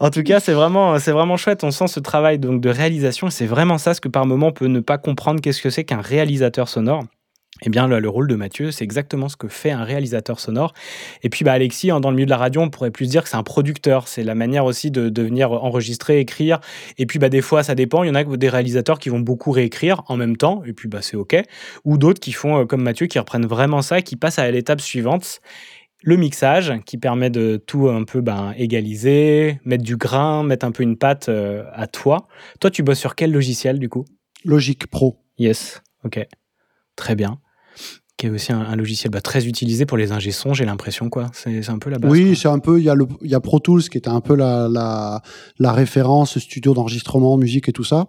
en tout cas, c'est vraiment, c'est vraiment chouette. On sent ce travail donc de réalisation. C'est vraiment ça ce que par moment on peut ne pas comprendre. Qu'est-ce que c'est qu'un réalisateur sonore? Eh bien, le, le rôle de Mathieu, c'est exactement ce que fait un réalisateur sonore. Et puis, bah, Alexis, hein, dans le milieu de la radio, on pourrait plus dire que c'est un producteur. C'est la manière aussi de, de venir enregistrer, écrire. Et puis, bah, des fois, ça dépend. Il y en a des réalisateurs qui vont beaucoup réécrire en même temps. Et puis, bah, c'est OK. Ou d'autres qui font euh, comme Mathieu, qui reprennent vraiment ça, qui passent à l'étape suivante. Le mixage, qui permet de tout un peu ben, égaliser, mettre du grain, mettre un peu une patte euh, à toi. Toi, tu bosses sur quel logiciel, du coup? Logic Pro. Yes, ok. Très bien. Qui est aussi un, un logiciel bah, très utilisé pour les ingé j'ai l'impression, quoi. C'est un peu la base. Oui, c'est un peu. Il y a le, il y a Pro Tools qui était un peu la la, la référence studio d'enregistrement, musique et tout ça.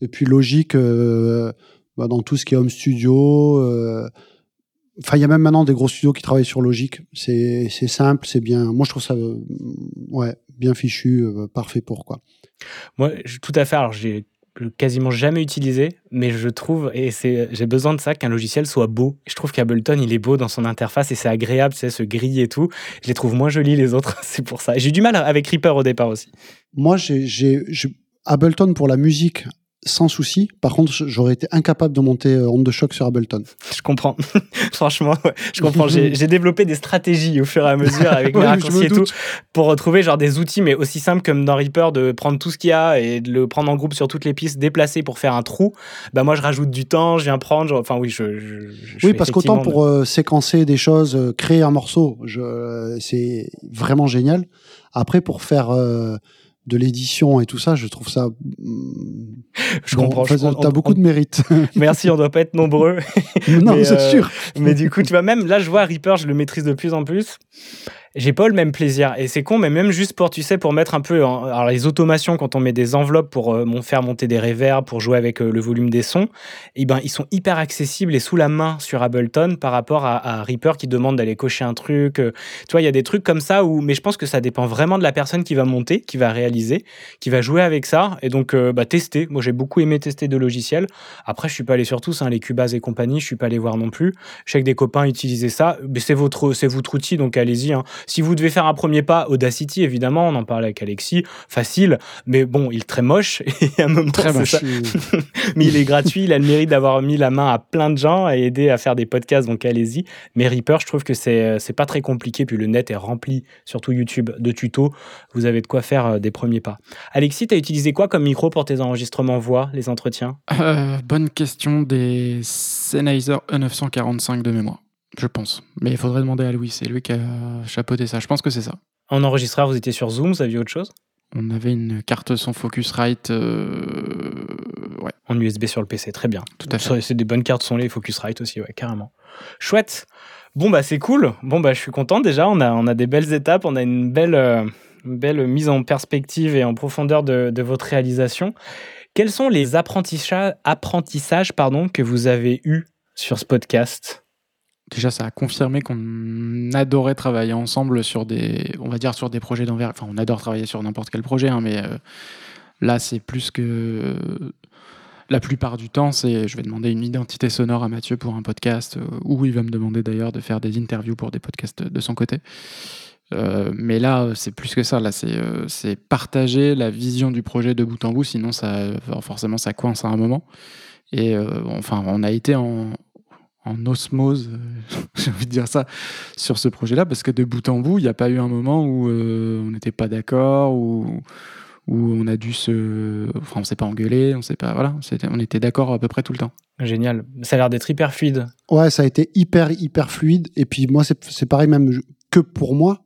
Et puis Logic euh, bah, dans tout ce qui est home studio. euh, Enfin, il y a même maintenant des gros studios qui travaillent sur Logic. C'est c'est simple, c'est bien. Moi, je trouve ça euh, ouais bien fichu, euh, parfait pour quoi. Moi, je- tout à fait. Alors, j'ai quasiment jamais utilisé, mais je trouve, et c'est, j'ai besoin de ça, qu'un logiciel soit beau. Je trouve qu'Ableton, il est beau dans son interface et c'est agréable, sais, ce gris et tout. Je les trouve moins jolis les autres, c'est pour ça. J'ai du mal avec Reaper au départ aussi. Moi, j'ai Ableton pour la musique sans souci. Par contre, j'aurais été incapable de monter euh, Onde de choc sur Ableton. Je comprends. Franchement, ouais, je comprends. J'ai développé des stratégies au fur et à mesure avec mes je raccourcis et tout pour retrouver genre des outils, mais aussi simples comme dans Reaper de prendre tout ce qu'il y a et de le prendre en groupe sur toutes les pistes, déplacer pour faire un trou. Bah moi, je rajoute du temps, je viens prendre. Enfin oui, je. je- je Oui, parce qu'autant pour euh, séquencer des choses, euh, créer un morceau, c'est vraiment génial. Après, pour faire euh, de l'édition et tout ça, je trouve ça. mm, Je bon, comprends. en fait, je- on- T'as on- beaucoup de mérite. Merci, on doit pas être nombreux. Non, Mais, c'est euh, sûr. Mais du coup, tu vois, même là, je vois Reaper, je le maîtrise de plus en plus. J'ai pas le même plaisir. Et c'est con, mais même juste pour, tu sais, pour mettre un peu. alors, les automations, quand on met des enveloppes pour euh, faire monter des reverbs, pour jouer avec euh, le volume des sons, eh ben, ils sont hyper accessibles et sous la main sur Ableton par rapport à, Reaper qui demande d'aller cocher un truc. euh, tu vois, il y a des trucs comme ça où. Mais je pense que ça dépend vraiment de la personne qui va monter, qui va réaliser, qui va jouer avec ça. Et donc, bah, tester. Moi, j'ai beaucoup aimé tester de logiciels. Après, je suis pas allé sur tous, hein, les Cubase et compagnie, je suis pas allé voir non plus. Je sais que des copains utilisaient ça, mais c'est votre, votre outil, donc allez-y. hein. Si vous devez faire un premier pas, Audacity, évidemment, on en parlait avec Alexis, facile, mais bon, il est très moche, et à un moment, Très moche. ça. mais il est gratuit, il a le mérite d'avoir mis la main à plein de gens et aidé à faire des podcasts, donc allez-y. Mais Reaper, je trouve que c'est, c'est pas très compliqué, puis le net est rempli, surtout YouTube, de tutos. Vous avez de quoi faire euh, des premiers pas. Alexis, tu as utilisé quoi comme micro pour tes enregistrements voix, les entretiens? Euh, bonne question des Sennheiser E945 de mémoire, je pense. Mais il faudrait demander à Louis, c'est lui qui a chapeauté ça. Je pense que c'est ça. En enregistreur, vous étiez sur Zoom, vous aviez autre chose? On avait une carte son Focusrite. euh, ouais. En USB sur le PC, très bien. Tout à fait. C'est- des bonnes cartes son, les Focusrite aussi, ouais, carrément. Chouette. Bon, bah, c'est cool. Bon, bah, je suis content déjà. On a, on a des belles étapes, on a une belle, euh, une belle mise en perspective et en profondeur de, de votre réalisation. Quels sont les apprentissages, apprentissages pardon, que vous avez eus sur ce podcast? Déjà, ça a confirmé qu'on adorait travailler ensemble sur des, on va dire sur des projets d'envers. Enfin, on adore travailler sur n'importe quel projet, hein, mais euh, là, c'est plus que la plupart du temps, c'est je vais demander une identité sonore à Mathieu pour un podcast, euh, ou il va me demander d'ailleurs de faire des interviews pour des podcasts de son côté. Euh, mais là, euh, c'est plus que ça. Là, c'est euh, partager la vision du projet de bout en bout. Sinon, ça, forcément, ça coince à un moment. Et euh, enfin, on a été en, en osmose, euh, j'ai envie de dire ça, sur ce projet-là, parce que de bout en bout, il n'y a pas eu un moment où euh, on n'était pas d'accord, où, où on a dû se. Enfin, on s'est pas engueulé, on s'est pas. Voilà, on était d'accord à peu près tout le temps. Génial. Ça a l'air d'être hyper fluide. Ouais, ça a été hyper, hyper fluide. Et puis moi, c'est pareil même que pour moi.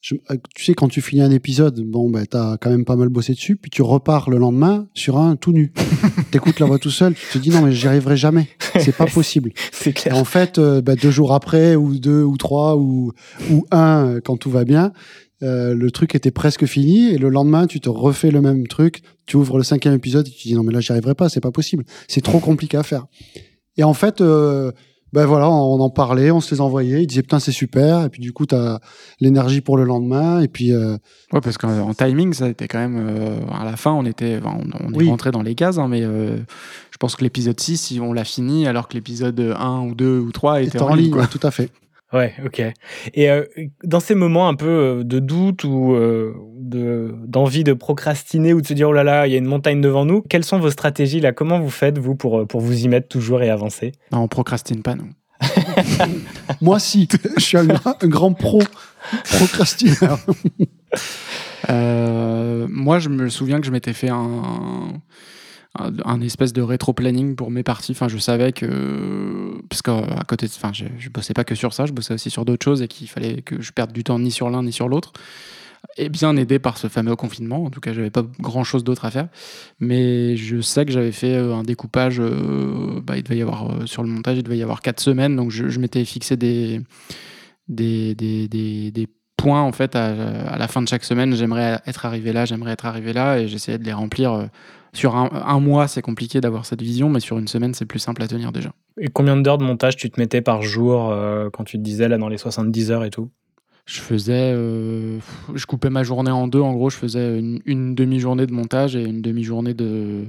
Je- euh, tu sais, quand tu finis un épisode, bon, ben, t'as quand même pas mal bossé dessus, puis tu repars le lendemain sur un tout nu. T'écoutes la voix tout seul, tu te dis non, mais j'y arriverai jamais. C'est pas possible. C'est clair. Et en fait, euh, ben, deux jours après, ou deux, ou trois, ou, ou un, quand tout va bien, euh, le truc était presque fini, et le lendemain, tu te refais le même truc, tu ouvres le cinquième épisode, et tu te dis non, mais là, j'y arriverai pas, c'est pas possible. C'est trop compliqué à faire. Et en fait, euh, ben voilà, on en parlait, on se les envoyait, ils disaient putain c'est super, et puis du coup t'as l'énergie pour le lendemain, et puis euh, Ouais, parce qu'en en timing, ça été quand même. euh, à la fin, on était, on, on est Oui. rentré dans les cases, hein, mais euh, je pense que l'épisode 6, si on l'a fini, alors que l'épisode 1 ou 2 ou 3 était c'était en ligne, quoi. ouais, tout à fait. Ouais, ok. Et euh, dans ces moments un peu euh, de doute ou euh, de d'envie de procrastiner ou de se dire oh là là, il y a une montagne devant nous, quelles sont vos stratégies là? Comment vous faites vous pour, pour vous y mettre toujours et avancer? Non, on procrastine pas, nous. Moi si, je suis un, gra- un grand pro procrastineur. Euh, moi, je me souviens que je m'étais fait un, un, espèce de rétro-planning pour mes parties. Enfin, je savais que. Parce qu'à côté. Enfin, je, je bossais pas que sur ça, je bossais aussi sur d'autres choses et qu'il fallait que je perde du temps ni sur l'un ni sur l'autre. Et bien aidé par ce fameux confinement. En tout cas, j'avais pas grand chose d'autre à faire. Mais je sais que j'avais fait euh, un découpage. euh, bah, il devait y avoir euh, sur le montage, il devait y avoir quatre semaines. Donc je, m'étais fixé des, des, des, des, des points en fait à, à la fin de chaque semaine. J'aimerais être arrivé là, j'aimerais être arrivé là, et j'essayais de les remplir. Sur un, un mois, c'est compliqué d'avoir cette vision, mais sur une semaine, c'est plus simple à tenir déjà. Et combien d'heures de montage tu te mettais par jour euh, quand tu te disais là dans les 70 heures et tout Je faisais, euh, je coupais ma journée en deux. En gros, je faisais une, une demi-journée de montage et une demi-journée de,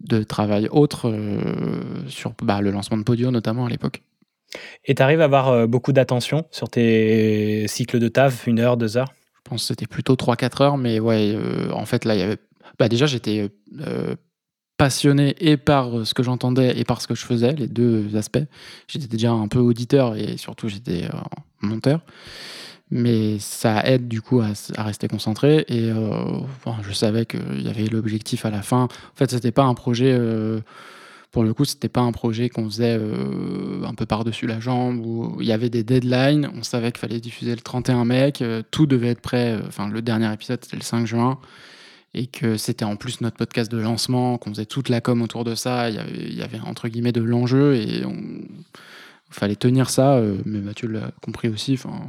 de travail autre euh, sur bah, le lancement de Podio notamment à l'époque. Et tu arrives à avoir euh, beaucoup d'attention sur tes cycles de taf, une heure, deux heures Je pense que c'était plutôt 3-4 heures, mais ouais, en fait là, il y avait, bah, déjà j'étais euh, passionné et par euh, ce que j'entendais et par ce que je faisais, les deux aspects. J'étais déjà un peu auditeur et surtout j'étais euh, monteur. Mais ça aide du coup à, rester concentré et euh, enfin, je savais qu'il y avait l'objectif à la fin. En fait, c'était pas un projet. euh, pour le coup, c'était pas un projet qu'on faisait euh, un peu par-dessus la jambe où il y avait des deadlines. On savait qu'il fallait diffuser le 31 mai, tout devait être prêt. euh, Enfin, le dernier épisode, c'était le 5 juin. Et que c'était en plus notre podcast de lancement, qu'on faisait toute la com autour de ça. Il y avait, il y avait entre guillemets de l'enjeu et on- il fallait tenir ça. euh, mais Mathieu l'a compris aussi. Enfin,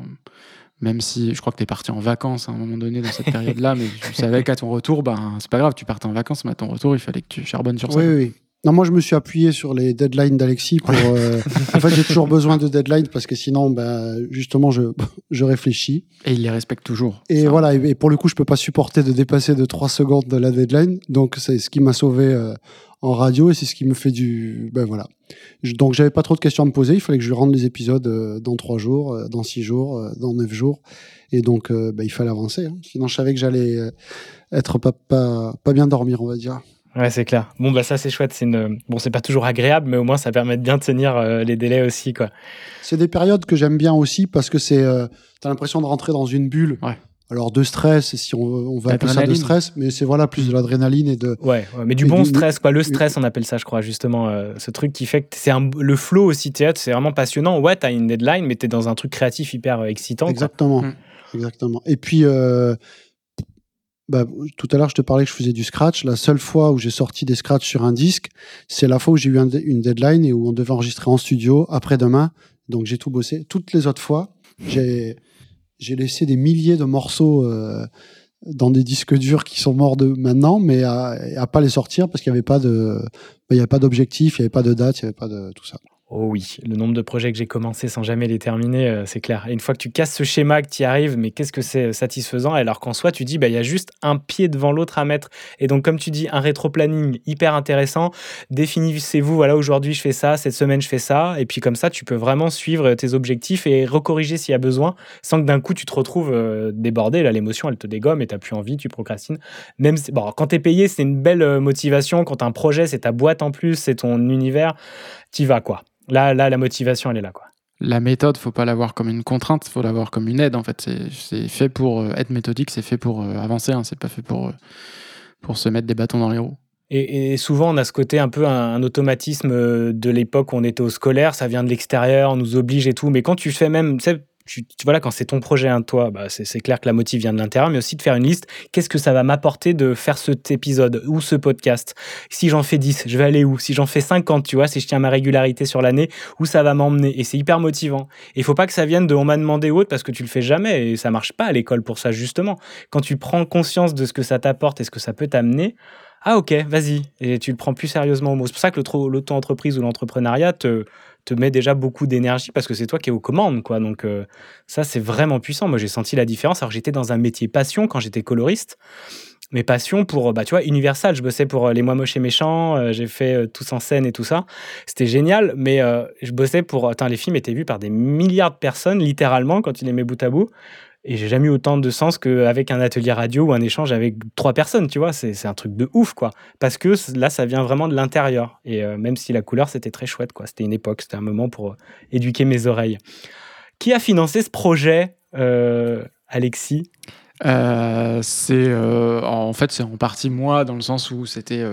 même si je crois que tu es parti en vacances à un moment donné dans cette période-là, mais tu savais qu'à ton retour, ben, c'est pas grave, tu partais en vacances, mais à ton retour, il fallait que tu charbonnes sur ça. Oui, oui. Non, moi, je me suis appuyé sur les deadlines d'Alexis pour. euh, en fait, j'ai toujours besoin de deadlines parce que sinon, ben, justement, je, je réfléchis. Et il les respecte toujours. Et voilà, et, pour le coup, je peux pas supporter de dépasser de 3 secondes de la deadline. Donc, c'est ce qui m'a sauvé euh, en radio et c'est ce qui me fait du. Ben voilà. Je- donc, j'avais pas trop de questions à me poser. Il fallait que je lui rende les épisodes euh, dans 3 jours, euh, dans 6 jours, euh, dans 9 jours. Et donc, euh, ben, il fallait avancer. hein. Sinon, je savais que j'allais être pas, pas, pas bien dormir, on va dire. Ouais, c'est clair. Bon, bah ça, c'est chouette. C'est une... Bon, c'est pas toujours agréable, mais au moins, ça permet de bien tenir euh, les délais aussi, quoi. C'est des périodes que j'aime bien aussi parce que c'est, euh, t'as l'impression de rentrer dans une bulle. Alors de stress, si on, veut- on va appeler ça de stress, mais c'est voilà plus de l'adrénaline et de. Ouais, ouais, mais du bon du- stress, quoi. Le stress, on appelle ça, je crois, justement. euh, ce truc qui fait que c'est un... le flow aussi théâtre, c'est vraiment passionnant. Ouais, t'as une deadline, mais t'es dans un truc créatif hyper euh, excitant. quoi. Exactement, exactement. Et puis, euh, bah, tout à l'heure, je te parlais que je faisais du scratch. La seule fois où j'ai sorti des scratchs sur un disque, c'est la fois où j'ai eu une deadline et où on devait enregistrer en studio après-demain. Donc j'ai tout bossé. Toutes les autres fois, j'ai laissé des milliers de morceaux euh, dans des disques durs qui sont morts de maintenant, mais à, à pas les sortir parce qu'il n'y avait pas de, il avait pas d'objectif, il n'y avait pas de date, il n'y avait pas de tout ça. Oh oui, le nombre de projets que j'ai commencé sans jamais les terminer, euh, c'est clair. Et une fois que tu casses ce schéma, que tu y arrives, mais qu'est-ce que c'est euh, satisfaisant? Alors qu'en soi, tu dis, bah, il y a juste un pied devant l'autre à mettre. Et donc, comme tu dis, un rétro-planning hyper intéressant. Définissez-vous, voilà, aujourd'hui je fais ça, cette semaine je fais ça. Et puis comme ça, tu peux vraiment suivre tes objectifs et recorriger s'il y a besoin, sans que d'un coup tu te retrouves euh, débordé. Là, l'émotion, elle te dégomme et tu plus envie, tu procrastines. Même si- bon, quand tu es payé, c'est une belle euh, motivation. Quand tu un projet, c'est ta boîte en plus, c'est ton univers, t'y vas, quoi. Là, là, la motivation, elle est là, quoi. La méthode, faut pas l'avoir comme une contrainte, faut l'avoir comme une aide. En fait, c'est- fait pour euh, être méthodique, c'est fait pour euh, avancer, hein, c'est pas fait pour, euh, pour se mettre des bâtons dans les roues. Et, et souvent, on a ce côté un peu un, un automatisme de l'époque où on était au scolaire, ça vient de l'extérieur, on nous oblige et tout. Mais quand tu fais même, tu sais, tu, tu- voilà, quand c'est ton projet, un toi, bah, c'est clair que la motive vient de l'intérieur, mais aussi de faire une liste. Qu'est-ce que ça va m'apporter de faire cet épisode ou ce podcast? Si j'en fais 10, je vais aller où? Si j'en fais 50, tu vois, si je tiens ma régularité sur l'année, où ça va m'emmener? Et c'est hyper motivant. Et il faut pas que ça vienne de on m'a demandé ou autre parce que tu le fais jamais et ça marche pas à l'école pour ça, justement. Quand tu prends conscience de ce que ça t'apporte et ce que ça peut t'amener, ah ok, vas-y. Et tu le prends plus sérieusement au mot. C'est pour ça que l'auto- l'auto-entreprise ou l'entrepreneuriat te, te met déjà beaucoup d'énergie parce que c'est toi qui es aux commandes. Quoi. Donc euh, ça, c'est vraiment puissant. Moi, j'ai senti la différence. Alors j'étais dans un métier passion quand j'étais coloriste. Mes passions pour, bah, tu vois, Universal, je bossais pour euh, Les Moi Moches et Méchants, euh, j'ai fait euh, Tous en scène et tout ça. C'était génial, mais euh, je bossais pour... Attends, les films étaient vus par des milliards de personnes, littéralement, quand tu les mets bout à bout. Et j'ai jamais eu autant de sens qu'avec un atelier radio ou un échange avec trois personnes, tu vois. C'est un truc de ouf, quoi. Parce que là, ça vient vraiment de l'intérieur. Et euh, même si la couleur, c'était très chouette, quoi. C'était une époque, c'était un moment pour euh, éduquer mes oreilles. Qui a financé ce projet, euh, Alexis? C'est en fait c'est en partie moi dans le sens où c'était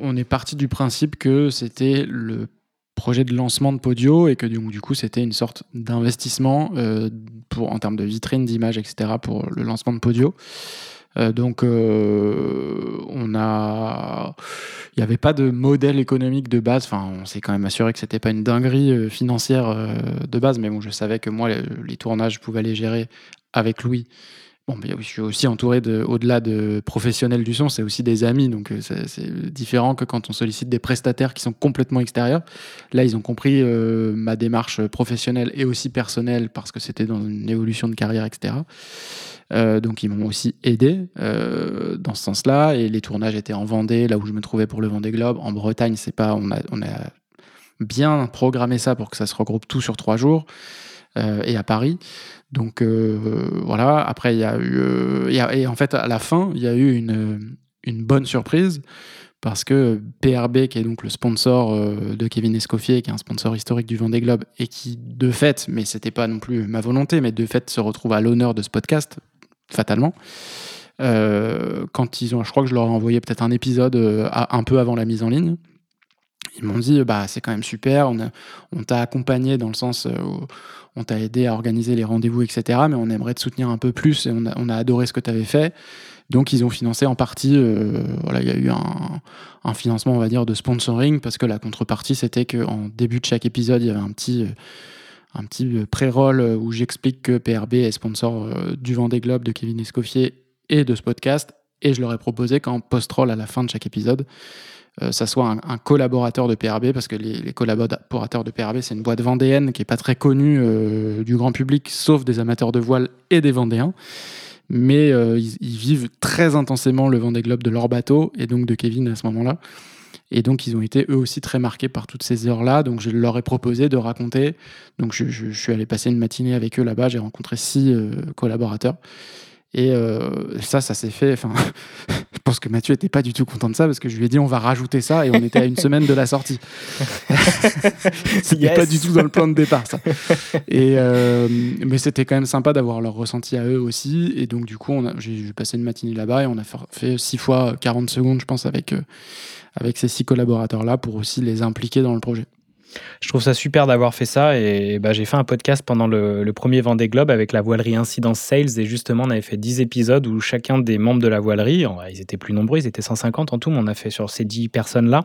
on est parti du principe que c'était le projet de lancement de Podio et que du coup c'était une sorte d'investissement euh, pour en termes de vitrine, d'image, etc. pour le lancement de Podio. Euh, donc euh, on a, il n'y avait pas de modèle économique de base. Enfin, on s'est quand même assuré que c'était pas une dinguerie financière de base, mais bon, je savais que moi les, les tournages, je pouvais les gérer avec Louis. Bon, je suis aussi entouré de, au-delà de professionnels du son, c'est aussi des amis, donc euh, c'est différent que quand on sollicite des prestataires qui sont complètement extérieurs. Là, ils ont compris euh, ma démarche professionnelle et aussi personnelle parce que c'était dans une évolution de carrière, etc. Euh, donc ils m'ont aussi aidé dans ce sens-là. Et les tournages étaient en Vendée, là où je me trouvais pour le Vendée Globe. En Bretagne, c'est pas, on a bien programmé ça pour que ça se regroupe tout sur trois jours. Euh, et à Paris. Donc euh, voilà. Après, il y a eu, euh, et en fait, à la fin, il y a eu une, bonne surprise parce que PRB, qui est donc le sponsor de Kevin Escoffier, qui est un sponsor historique du Vendée Globe, et qui, de fait, mais c'était pas non plus ma volonté, mais de fait se retrouve à l'honneur de ce podcast, fatalement. Quand ils ont, je crois que je leur ai envoyé peut-être un épisode un peu avant la mise en ligne. Ils m'ont dit, bah, c'est quand même super, on, a- on t'a accompagné dans le sens euh, où on t'a aidé à organiser les rendez-vous, etc. Mais on aimerait te soutenir un peu plus et on a, on a adoré ce que tu avais fait. Donc, ils ont financé en partie, euh, voilà, il y a eu un, financement, on va dire, de sponsoring parce que la contrepartie, c'était qu'en début de chaque épisode, il y avait un petit. euh, un petit pré-roll où j'explique que PRB est sponsor du Vendée Globe de Kevin Escoffier et de ce podcast. Et je leur ai proposé qu'en post-roll à la fin de chaque épisode, ça soit un, collaborateur de PRB, parce que les, collaborateurs de PRB, c'est une boîte vendéenne qui est pas très connue euh, du grand public, sauf des amateurs de voile et des Vendéens. Mais euh, ils, vivent très intensément le Vendée Globe de leur bateau, et donc de Kevin à ce moment-là. Et donc, ils ont été eux aussi très marqués par toutes ces heures-là. Donc, je leur ai proposé de raconter. Donc, je, suis allé passer une matinée avec eux là-bas. J'ai rencontré six euh, collaborateurs. Et euh, ça, ça s'est fait. Enfin, je pense que Mathieu était pas du tout content de ça parce que je lui ai dit on va rajouter ça et on était à une semaine de la sortie. c'était Yes. pas du tout dans le plan de départ, ça. Et euh, mais c'était quand même sympa d'avoir leur ressenti à eux aussi. Et donc, du coup, j'ai passé une matinée là-bas et on a fait, fait six fois 40 secondes, je pense, avec, euh, avec ces six collaborateurs-là pour aussi les impliquer dans le projet. Je trouve ça super d'avoir fait ça et bah, j'ai fait un podcast pendant le, premier Vendée Globe avec la voilerie Incidence Sales et justement on avait fait 10 épisodes où chacun des membres de la voilerie, ils étaient plus nombreux, ils étaient 150 en tout, mais on a fait sur ces 10 personnes-là,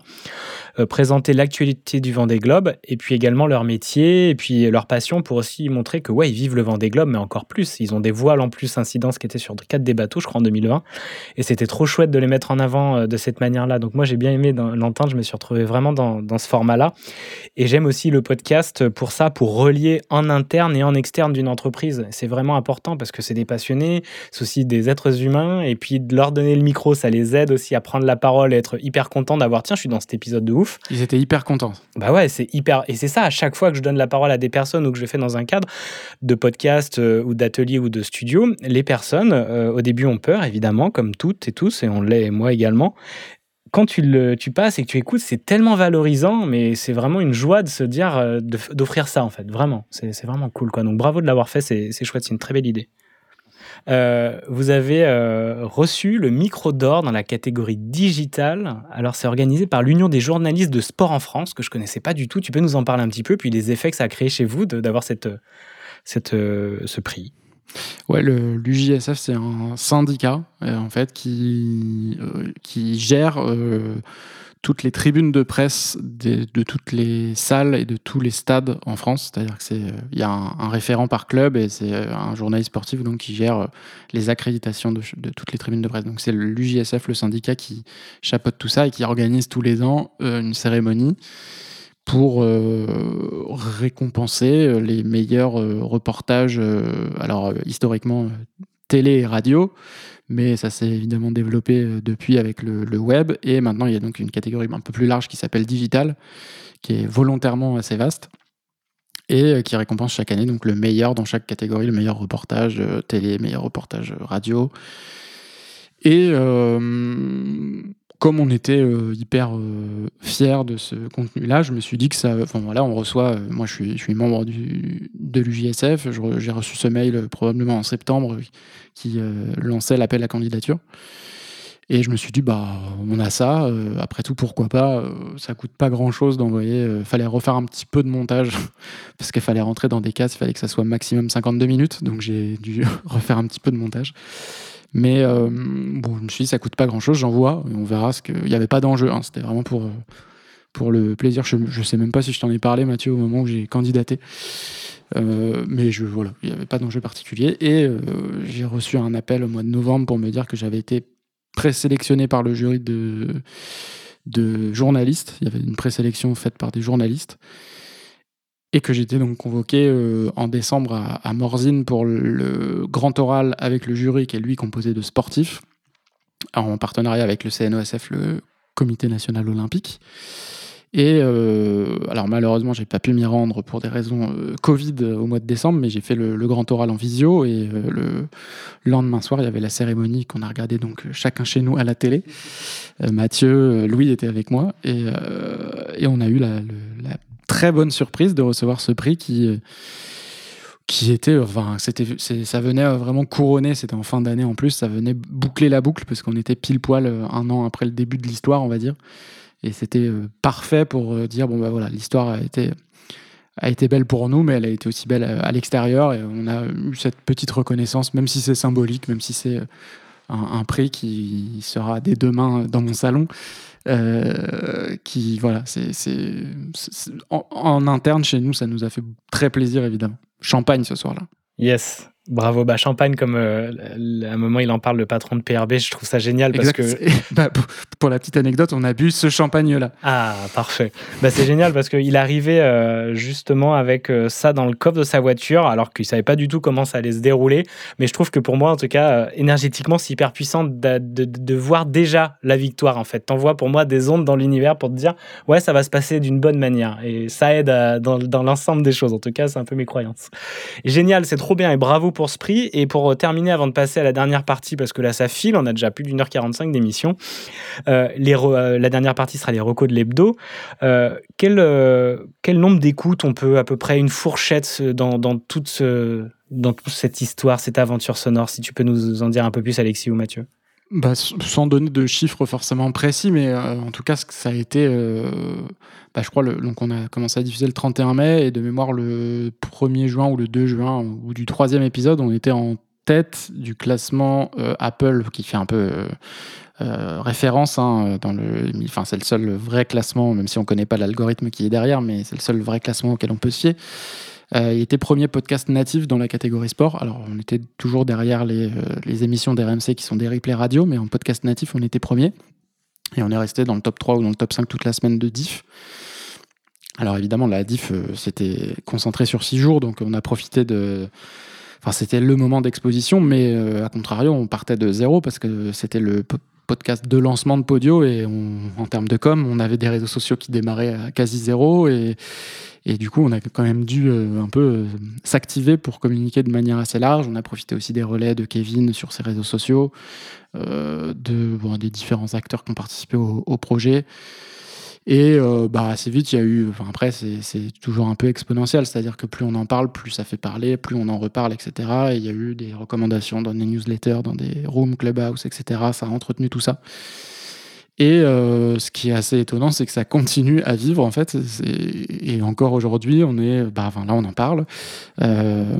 euh, présenter l'actualité du Vendée Globe et puis également leur métier et puis leur passion pour aussi montrer que ouais, ils vivent le Vendée Globe mais encore plus, ils ont des voiles en plus Incidence qui étaient sur quatre des bateaux je crois en 2020 et c'était trop chouette de les mettre en avant euh, de cette manière-là. Donc moi j'ai bien aimé l'entendre, je me suis retrouvé vraiment dans ce format-là. Et j'aime aussi le podcast pour ça, pour relier en interne et en externe d'une entreprise. C'est vraiment important parce que c'est des passionnés, c'est aussi des êtres humains. Et puis de leur donner le micro, ça les aide aussi à prendre la parole et être hyper content d'avoir, tiens, je suis dans cet épisode de ouf. Ils étaient hyper contents. Bah ouais, c'est hyper. Et c'est ça, à chaque fois que je donne la parole à des personnes ou que je fais dans un cadre de podcast euh, ou d'atelier ou de studio, les personnes, euh, au début, ont peur, évidemment, comme toutes et tous, et on l'est, moi également. Quand tu, le, tu passes et que tu écoutes, c'est tellement valorisant, mais c'est vraiment une joie de se dire, euh, d'offrir ça, en fait, vraiment. C'est vraiment cool, quoi. Donc bravo de l'avoir fait, c'est chouette, c'est une très belle idée. Euh, vous avez euh, reçu le micro d'or dans la catégorie digitale. Alors, c'est organisé par l'Union des journalistes de sport en France, que je connaissais pas du tout. Tu peux nous en parler un petit peu, puis les effets que ça a créé chez vous d'avoir cette, cette, ce prix. Ouais, l'UJSF, c'est un syndicat, euh, en fait, qui, euh, qui gère euh, toutes les tribunes de presse de toutes les salles et de tous les stades en France. C'est-à-dire qu'il y a un, référent par club et c'est un journaliste sportif donc, qui gère les accréditations de, toutes les tribunes de presse. Donc c'est l'UJSF, le syndicat, qui chapeaute tout ça et qui organise tous les ans une cérémonie pour euh, récompenser euh, les meilleurs euh, reportages, alors historiquement télé et radio, mais ça s'est évidemment développé depuis avec le, web, et maintenant il y a donc une catégorie un peu plus large qui s'appelle digital, qui est volontairement assez vaste, et qui récompense chaque année donc le meilleur dans chaque catégorie, le meilleur reportage télé, meilleur reportage radio. Et comme on était euh, hyper euh, fiers de ce contenu-là, je me suis dit que ça. Enfin voilà, on reçoit. euh, moi, je suis, membre du, de l'UJSF. J'ai reçu ce mail euh, probablement en septembre qui lançait l'appel à candidature. Et je me suis dit, bah, on a ça. après tout, pourquoi pas Ça coûte pas grand chose d'envoyer. fallait refaire un petit peu de montage parce qu'il fallait rentrer dans des cases. Il fallait que ça soit maximum 52 minutes. Donc j'ai dû refaire un petit peu de montage. Mais euh, bon, je me suis dit, ça coûte pas grand chose. J'envoie et on verra ce que. Il n'y avait pas d'enjeu. hein, C'était vraiment pour. euh, pour le plaisir, je, je sais même pas si je t'en ai parlé, Mathieu, au moment où j'ai candidaté. Euh, mais je, voilà, il n'y avait pas d'enjeu particulier. Et j'ai reçu un appel au mois de novembre pour me dire que j'avais été présélectionné par le jury de, de journalistes. Il y avait une présélection faite par des journalistes. Et que j'étais donc convoqué euh, en décembre à, Morzine pour le, grand oral avec le jury, qui est lui composé de sportifs, en partenariat avec le CNOSF, le Comité national olympique. Et euh, alors malheureusement, j'ai pas pu m'y rendre pour des raisons euh, Covid au mois de décembre, mais j'ai fait le, grand oral en visio et euh, le lendemain soir, il y avait la cérémonie qu'on a regardée donc chacun chez nous à la télé. Mathieu, Louis était avec moi et, on a eu la très bonne surprise de recevoir ce prix qui euh, qui était, enfin, c'était, ça venait vraiment couronner, c'était en fin d'année en plus, ça venait boucler la boucle parce qu'on était pile poil euh, un an après le début de l'histoire, on va dire. Et c'était euh, parfait pour dire, bon bah voilà, l'histoire a été, a été belle pour nous, mais elle a été aussi belle à, l'extérieur et on a eu cette petite reconnaissance, même si c'est symbolique, même si c'est un, un prix qui sera dès demain dans mon salon. Euh, qui voilà, c'est c'est- en interne chez nous, ça nous a fait très plaisir évidemment. Champagne ce soir-là. Yes. Bravo, bah champagne comme euh, à un moment il en parle le patron de PRB, je trouve ça génial parce Exact. que bah, pour, la petite anecdote, on a bu ce champagne-là. Ah, parfait. Bah, c'est génial parce qu'il arrivait euh, justement avec euh, ça dans le coffre de sa voiture, alors qu'il savait pas du tout comment ça allait se dérouler. Mais je trouve que pour moi, en tout cas, énergétiquement, c'est hyper puissant de, de- de voir déjà la victoire. En fait, t'envoies pour moi des ondes dans l'univers pour te dire, ouais, ça va se passer d'une bonne manière. Et ça aide à- dans, dans l'ensemble des choses. En tout cas, c'est un peu mes croyances. Génial, c'est trop bien et bravo pour ce prix. Et pour euh, terminer, avant de passer à la dernière partie, parce que là, ça file, on a déjà plus d'une heure 45 d'émission. Euh, euh, la dernière partie sera les recos de l'hebdo. Quel, nombre d'écoutes on peut à peu près une fourchette dans, dans, toute ce- dans toute cette histoire, cette aventure sonore Si tu peux nous en dire un peu plus, Alexis ou Mathieu? Bah, sans donner de chiffres forcément précis, mais euh, en tout cas, ça a été. euh, bah, je crois, le, donc on a commencé à diffuser le 31 mai, et de mémoire, le 1er juin ou le 2 juin, ou du troisième épisode, on était en tête du classement euh, Apple, qui fait un peu référence hein, dans le. Enfin, c'est le seul vrai classement, même si on connaît pas l'algorithme qui est derrière, mais c'est le seul vrai classement auquel on peut se fier. Euh, il était premier podcast natif dans la catégorie sport. Alors, on était toujours derrière les, euh, les émissions d'RMC qui sont des replays radio, mais en podcast natif, on était premier. Et on est resté dans le top 3 ou dans le top 5 toute la semaine de diff. Alors, évidemment, la diff, euh, c'était concentré sur 6 jours, donc on a profité de. Enfin, c'était le moment d'exposition, mais euh, à contrario, on partait de zéro parce que c'était le podcast de lancement de Podio et en termes de com, on avait des réseaux sociaux qui démarraient à quasi zéro et, du coup, on a quand même dû euh, un peu euh, s'activer pour communiquer de manière assez large. On a profité aussi des relais de Kevin sur ses réseaux sociaux, euh, des différents acteurs qui ont participé au projet. Et euh, bah, assez vite, il y a eu. Enfin, après, c'est toujours un peu exponentiel, c'est-à-dire que plus on en parle, plus ça fait parler, plus on en reparle, etc. Et il y a eu des recommandations dans des newsletters, dans des rooms, clubhouse, etc. Ça a entretenu tout ça. Et euh, ce qui est assez étonnant, c'est que ça continue à vivre en fait. Et encore aujourd'hui, on est, bah, enfin, là, on en parle. Euh,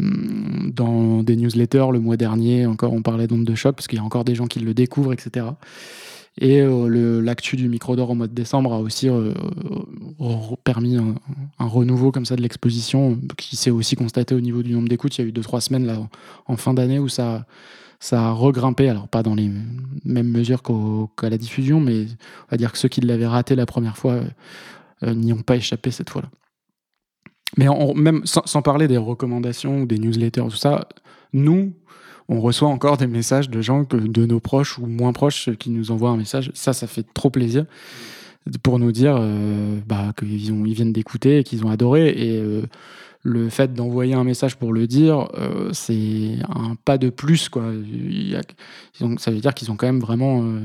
dans des newsletters, le mois dernier, encore, on parlait d'onde de choc parce qu'il y a encore des gens qui le découvrent, etc. Et euh, l'actu du micro d'or au mois de décembre a aussi euh, permis un, renouveau comme ça de l'exposition qui s'est aussi constaté au niveau du nombre d'écoutes. Il y a eu deux trois semaines là en fin d'année où ça ça a regrimpé, alors pas dans les mêmes mesures qu'à la diffusion, mais on va dire que ceux qui l'avaient raté la première fois euh, n'y ont pas échappé cette fois-là. Mais même sans, sans parler des recommandations ou des newsletters, tout ça, nous, on reçoit encore des messages de gens que, de nos proches ou moins proches qui nous envoient un message. Ça, ça fait trop plaisir pour nous dire euh, bah, qu'ils viennent d'écouter et qu'ils ont adoré. Et euh, le fait d'envoyer un message pour le dire, euh, c'est un pas de plus. Quoi. Il ça veut dire qu'ils ont quand même vraiment euh,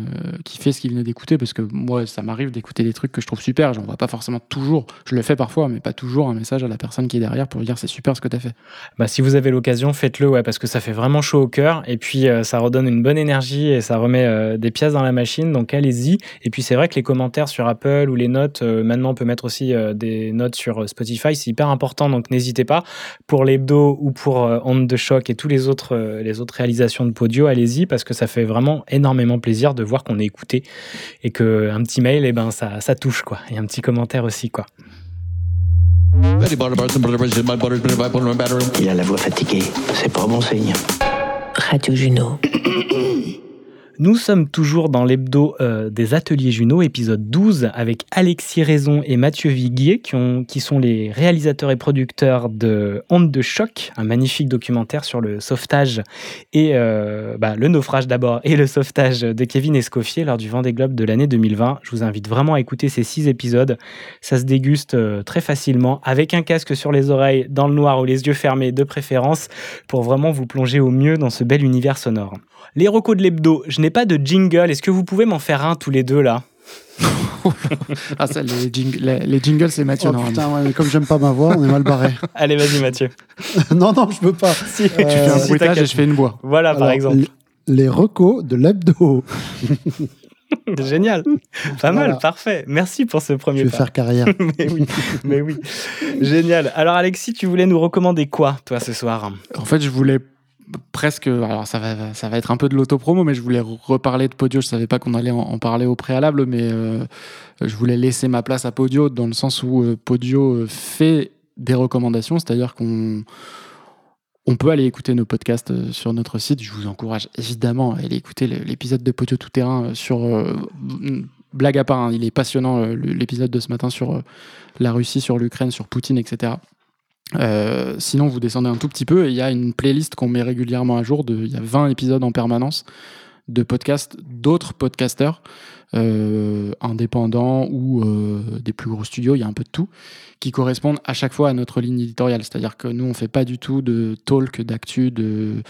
kiffé ce qu'ils venaient d'écouter, parce que moi, ça m'arrive d'écouter des trucs que je trouve super. J'en vois pas forcément toujours, je le fais parfois, mais pas toujours un message à la personne qui est derrière pour lui dire c'est super ce que tu as fait. Bah, si vous avez l'occasion, faites-le, ouais, parce que ça fait vraiment chaud au cœur. Et puis, euh, ça redonne une bonne énergie et ça remet euh, des pièces dans la machine. Donc, allez-y. Et puis, c'est vrai que les commentaires sur Apple ou les notes, maintenant, on peut mettre aussi des notes sur Spotify. C'est hyper important. Donc, n'hésitez pas. Pour l'hebdo ou pour euh, Onde de choc et tous les autres, euh, les autres réalisations de Podio, allez-y parce que ça fait vraiment énormément plaisir de voir qu'on est écouté et que un petit mail, eh ben, ça, ça touche, quoi. Et un petit commentaire aussi, quoi. Il a la voix fatiguée, c'est pas bon signe. Radio Juno. Nous sommes toujours dans l'hebdo euh, des ateliers Juno, épisode 12, avec Alexis Raison et Mathieu Viguier, qui, ont, qui sont les réalisateurs et producteurs de Honte de choc, un magnifique documentaire sur le sauvetage et euh, bah, le naufrage d'abord et le sauvetage de Kevin Escoffier lors du Vendée Globe de l'année 2020. Je vous invite vraiment à écouter ces six épisodes. Ça se déguste euh, très facilement avec un casque sur les oreilles, dans le noir ou les yeux fermés de préférence, pour vraiment vous plonger au mieux dans ce bel univers sonore. Les recos de l'hebdo, je n'ai pas de jingle. Est-ce que vous pouvez m'en faire un tous les deux là? Ah, ça, les, jing- les, les jingles, c'est Mathieu. Oh putain, ouais, mais comme j'aime pas ma voix, on est mal barré. Allez, vas-y Mathieu. non, non, je peux pas. Si, Euh, Tu fais un si, bruitage et je fais une voix. Voilà, par exemple. Les recos de l'hebdo. Génial. Pas mal, parfait. Merci pour ce premier Je vais pas. faire carrière. mais oui, mais oui. Génial. Alors Alexis, tu voulais nous recommander quoi, toi, ce soir? En fait, je voulais presque. Alors, ça va, ça va être un peu de l'autopromo, mais je voulais reparler de Podio. Je savais pas qu'on allait en, parler au préalable, mais euh, je voulais laisser ma place à Podio dans le sens où euh, Podio euh, fait des recommandations, c'est-à-dire qu'on. On peut aller écouter nos podcasts sur notre site. Je vous encourage évidemment à aller écouter l'épisode de Podio Tout Terrain sur. euh, blague à part, hein, il est passionnant l'épisode de ce matin sur la Russie, sur l'Ukraine, sur Poutine, etc. Euh, sinon, vous descendez un tout petit peu et il y a une playlist qu'on met régulièrement à jour. Il y a 20 épisodes en permanence de podcasts d'autres podcasteurs euh, indépendants ou euh, des plus gros studios, il y a un peu de tout, qui correspondent à chaque fois à notre ligne éditoriale. C'est-à-dire que nous, on fait pas du tout de talk, d'actu, de,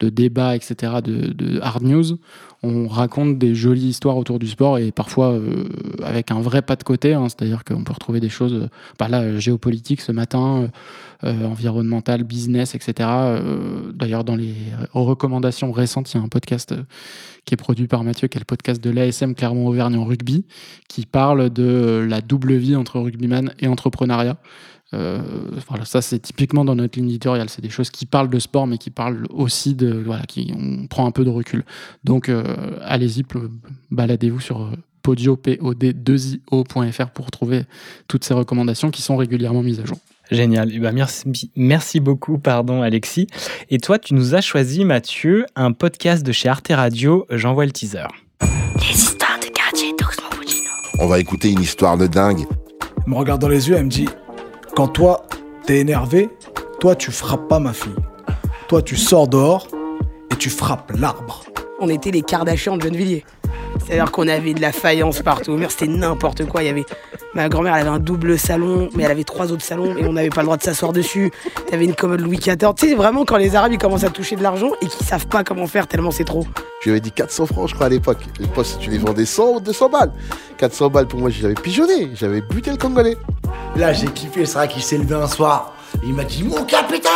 de débat, etc., de, hard news. On raconte des jolies histoires autour du sport et parfois euh, avec un vrai pas de côté. hein. C'est-à-dire qu'on peut retrouver des choses, bah là, géopolitique ce matin, euh, environnemental, business, etc. D'ailleurs, dans les recommandations récentes, il y a un podcast qui est produit par Mathieu, qui est le podcast de l'ASM Clermont-Auvergne en rugby, qui parle de la double vie entre rugbyman et entrepreneuriat. Euh, voilà, ça c'est typiquement dans notre ligne éditoriale. C'est des choses qui parlent de sport, mais qui parlent aussi de voilà, qui on prend un peu de recul. Donc euh, allez-y, baladez-vous sur euh, podio pod2io.fr pour trouver toutes ces recommandations qui sont régulièrement mises à jour. Génial. Eh ben, merci, merci beaucoup, pardon, Alexis. Et toi, tu nous as choisi, Mathieu, un podcast de chez Arte Radio. J'envoie le teaser. On va écouter une histoire de dingue. Elle me regarde dans les yeux, elle me dit Quand toi, t'es énervé, toi, tu frappes pas ma fille. Toi, tu sors dehors et tu frappes l'arbre. On était les Kardashians de Gennevilliers. C'est-à-dire qu'on avait de la faïence partout. Merde, c'était n'importe quoi. Il y avait ma grand-mère, elle avait un double salon, mais elle avait trois autres salons et on n'avait pas le droit de s'asseoir dessus. T'avais une commode Louis XIV. Tu sais vraiment quand les Arabes ils commencent à toucher de l'argent et qu'ils savent pas comment faire tellement c'est trop. Je lui avais dit 400 francs, je crois, à l'époque. Les postes, tu les vendais 100 ou 200 balles. 400 balles pour moi, j'avais pigeonné. J'avais buté le Congolais. Là, j'ai kiffé, c'est vrai qu'il s'est levé un soir. Il m'a dit Mon capitaine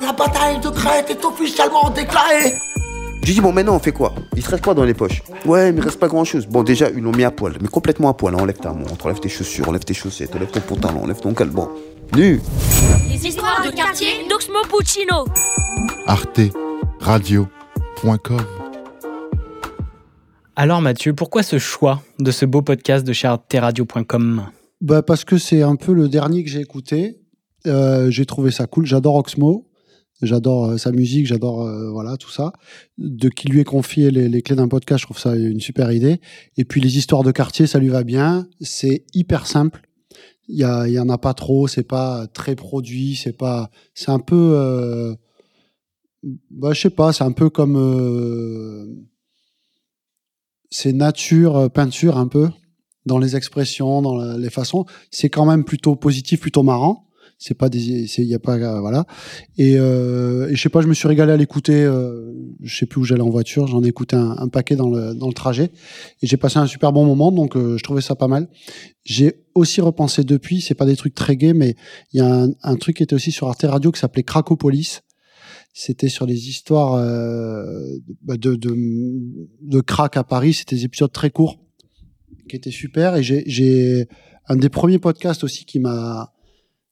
La bataille de Crète est officiellement déclarée J'ai dit, bon, maintenant, on fait quoi? Il te reste quoi dans les poches? Ouais, mais il reste pas grand chose. Bon, déjà, ils l'ont mis à poil, mais complètement à poil. hein. Enlève ta montre, enlève tes chaussures, enlève tes chaussettes, enlève ton pantalon, enlève ton calbon. Nu Les histoires de quartier d'Oxmo Puccino. Arte Radio.com Alors, Mathieu, pourquoi ce choix de ce beau podcast de chez arteradio.com Bah parce que c'est un peu le dernier que j'ai écouté. Euh, j'ai trouvé ça cool. J'adore Oxmo. J'adore euh, sa musique, j'adore euh, voilà tout ça. De qui lui est confié les, clés d'un podcast, je trouve ça une super idée. Et puis les histoires de quartier, ça lui va bien. C'est hyper simple. Il y, en a pas trop. C'est pas très produit. C'est pas. C'est un peu. Euh, bah je sais pas. C'est un peu comme. euh, c'est nature, euh, peinture un peu dans les expressions, dans les façons. C'est quand même plutôt positif, plutôt marrant. C'est pas des, c'est, y a pas, voilà. Et, euh, et je sais pas, je me suis régalé à l'écouter. Euh, je sais plus où j'allais en voiture, j'en ai écouté un, un paquet dans le dans le trajet, et j'ai passé un super bon moment. Donc, euh, je trouvais ça pas mal. J'ai aussi repensé depuis, c'est pas des trucs très gays, mais il y a un, un truc qui était aussi sur Arte Radio qui s'appelait Cracopolis. C'était sur les histoires euh, bah, de, de, de crack à Paris. C'était des épisodes très courts qui étaient super. Et j'ai- j'ai un des premiers podcasts aussi qui m'a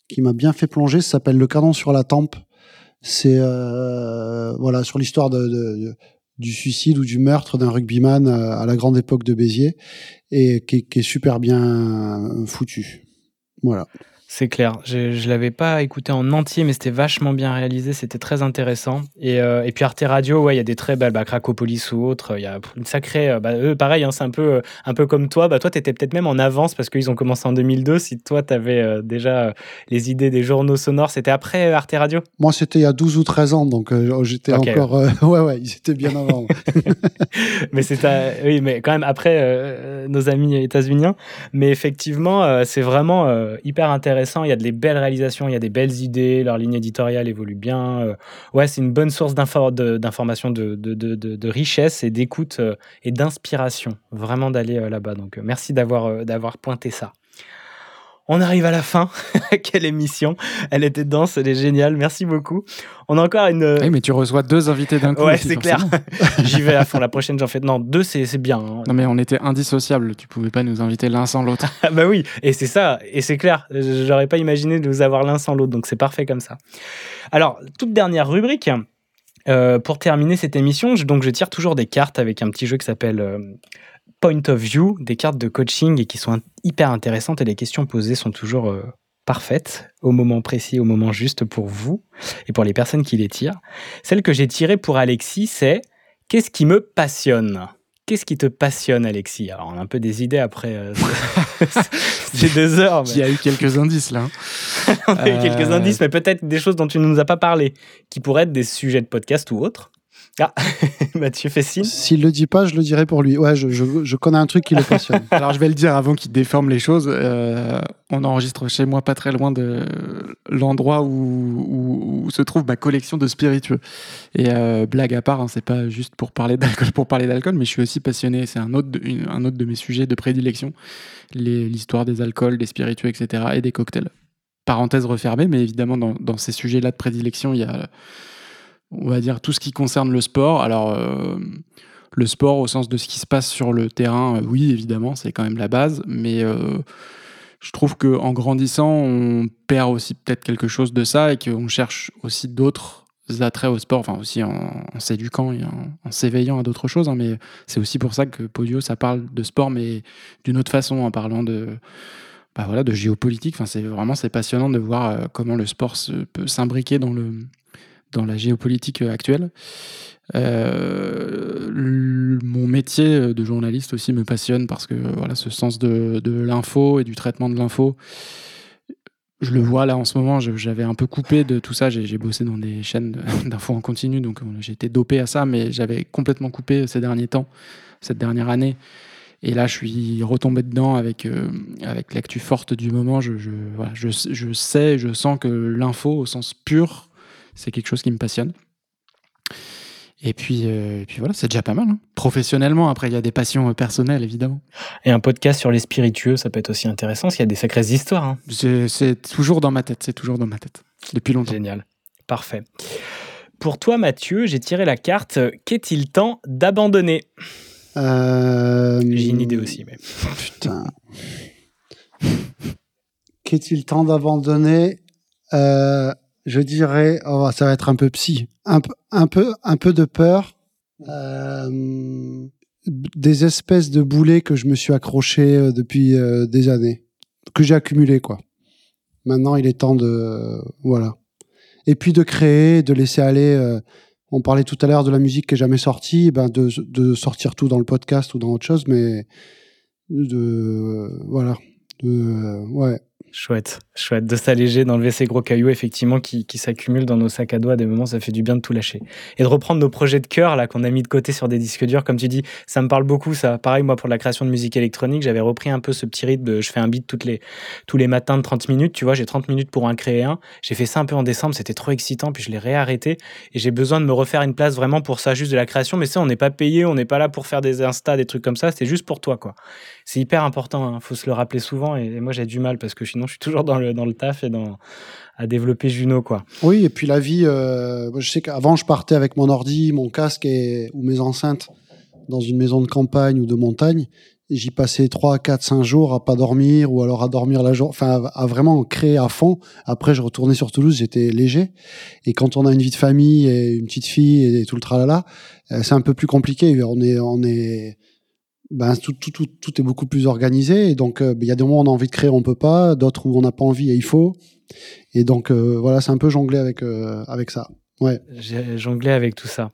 qui m'a bien fait plonger. Ça s'appelle Le canon sur la tempe. C'est euh, voilà sur l'histoire du suicide ou du meurtre d'un rugbyman euh, à la grande époque de Béziers et qui, qui est super bien foutu. Voilà. C'est clair. Je, je l'avais pas écouté en entier, mais c'était vachement bien réalisé. C'était très intéressant. Et, euh, et puis Arte Radio, ouais, il y a des très belles, bah, Cracopolis ou autres. Il y a une sacrée. euh, Bah, eux, pareil, hein, c'est un peu, euh, un peu comme toi. Bah, toi, t'étais peut-être même en avance parce qu'ils ont commencé en 2002. Si toi, t'avais euh, déjà les idées des journaux sonores, c'était après Arte Radio? Moi, c'était il y a 12 ou 13 ans, donc euh, j'étais encore. ouais, ouais, ils étaient bien avant. mais c'est oui, mais quand même après nos amis états-uniens. Mais effectivement, c'est vraiment hyper intéressant. Il y a de les belles réalisations, il y a des belles idées. Leur ligne éditoriale évolue bien. Euh, ouais, c'est une bonne source d'infor- de- richesse et d'écoute euh, et d'inspiration. Vraiment d'aller euh, là-bas. Donc, merci d'avoir pointé ça. On arrive à la fin. Quelle émission Elle était dense, elle est géniale. Merci beaucoup. On a encore une. Oui, mais tu reçois deux invités d'un coup. Ouais, c'est clair. J'y vais à fond. La prochaine, j'en fais. Non, deux, c'est bien. hein. Non, mais on était indissociables. Tu pouvais pas nous inviter l'un sans l'autre. Ah bah oui, et c'est ça, et c'est clair. Je- J'aurais pas imaginé de nous avoir l'un sans l'autre, donc c'est parfait comme ça. Alors, toute dernière rubrique. euh, pour terminer cette émission, je, donc je tire toujours des cartes avec un petit jeu qui s'appelle euh, Point of View, des cartes de coaching et qui sont hyper intéressantes et les questions posées sont toujours euh, parfaites au moment précis, au moment juste pour vous et pour les personnes qui les tirent. Celle que j'ai tirée pour Alexis, c'est Qu'est-ce qui me passionne? Qu'est-ce qui te passionne, Alexis? Alors, on a un peu des idées après euh, ces deux heures. mais- Il y a eu quelques indices là. on a eu quelques Euh, indices, mais peut-être des choses dont tu ne nous as pas parlé, qui pourraient être des sujets de podcast ou autres. Ah, Mathieu fait signe. S'il le dit pas, je le dirai pour lui. Ouais, je, je, je connais un truc qui le passionne. Alors je vais le dire avant qu'il déforme les choses. Euh, on enregistre chez moi pas très loin de l'endroit où, où- où se trouve ma collection de spiritueux. Et euh, blague à part, hein, c'est pas juste pour parler d'alcool pour parler d'alcool, mais je suis aussi passionné. C'est un autre, de, une- un autre de mes sujets de prédilection, l'histoire des alcools, des spiritueux, etc. et des cocktails. Parenthèse refermée, mais évidemment dans, dans ces sujets-là de prédilection, il y a on va dire tout ce qui concerne le sport. Alors, euh, le sport au sens de ce qui se passe sur le terrain, euh, oui, évidemment, c'est quand même la base, mais euh, je trouve que en grandissant, on perd aussi peut-être quelque chose de ça et qu'on cherche aussi d'autres attraits au sport, enfin aussi en, s'éduquant et en, s'éveillant à d'autres choses. hein, mais c'est aussi pour ça que Podio, ça parle de sport, mais d'une autre façon, en parlant de bah voilà, de géopolitique. C'est vraiment c'est passionnant de voir comment le sport peut s'imbriquer dans le dans la géopolitique euh, actuelle. Euh, mon métier de journaliste aussi me passionne parce que euh, voilà, ce sens de, de l'info et du traitement de l'info, je le vois là en ce moment. J'avais un peu coupé de tout ça. J'ai bossé dans des chaînes d'infos en continu, donc euh, j'ai été dopé à ça, mais j'avais complètement coupé ces derniers temps, cette dernière année. Et là, je suis retombé dedans avec, euh, avec l'actu forte du moment. Je, je, je sais, je sens que l'info, au sens pur, c'est quelque chose qui me passionne. Et puis, euh, et puis voilà, c'est déjà pas mal. hein. Professionnellement, après, il y a des passions euh, personnelles, évidemment. Et un podcast sur les spiritueux, ça peut être aussi intéressant, parce qu'il y a des sacrées histoires. hein. C'est toujours dans ma tête, c'est toujours dans ma tête. Depuis longtemps. Génial. Parfait. Pour toi, Mathieu, j'ai tiré la carte euh, Qu'est-il temps d'abandonner? Euh, J'ai une idée aussi. Mais... Putain. Qu'est-il temps d'abandonner? Euh, Je dirais, oh, ça va être un peu psy, un, peu- un peu, un peu de peur, euh, des espèces de boulets que je me suis accroché euh, depuis euh, des années, que j'ai accumulé quoi. Maintenant, il est temps de, voilà. Et puis de créer, de laisser aller. euh, on parlait tout à l'heure de la musique qui est jamais sortie, ben de, de sortir tout dans le podcast ou dans autre chose, mais de voilà, de, ouais, Chouette, chouette de s'alléger, d'enlever ces gros cailloux effectivement qui, qui s'accumulent dans nos sacs à dos à des moments, ça fait du bien de tout lâcher. Et de reprendre nos projets de cœur là qu'on a mis de côté sur des disques durs, comme tu dis, ça me parle beaucoup ça. Pareil moi pour la création de musique électronique, j'avais repris un peu ce petit rythme je fais un beat les, tous les matins de 30 minutes, tu vois, j'ai 30 minutes pour en créer un. J'ai fait ça un peu en décembre, c'était trop excitant, puis je l'ai réarrêté et j'ai besoin de me refaire une place vraiment pour ça, juste de la création. Mais ça, on n'est pas payé, on n'est pas là pour faire des instas, des trucs comme ça, c'est juste pour toi quoi. C'est hyper important, il faut se le rappeler souvent et, moi j'ai du mal parce que sinon je suis toujours dans le, dans le taf et dans, à développer Juno quoi. Oui, et puis la vie, euh, je sais qu'avant je partais avec mon ordi, mon casque et, ou mes enceintes dans une maison de campagne ou de montagne. J'y passais 3, 4, 5 jours à pas dormir ou alors à dormir la journée, enfin à, à vraiment créer à fond. Après, je retournais sur Toulouse, j'étais léger. Et quand on a une vie de famille et une petite fille et tout le tralala, euh, c'est un peu plus compliqué. On est, on est, ben, tout, tout, tout, tout est beaucoup plus organisé. Et donc, euh, ben, il y a des moments où on a envie de créer, on peut pas. D'autres où on n'a pas envie et il faut. Et donc, euh, voilà, c'est un peu jonglé avec, euh, avec ça. Ouais. J'ai jonglé avec tout ça.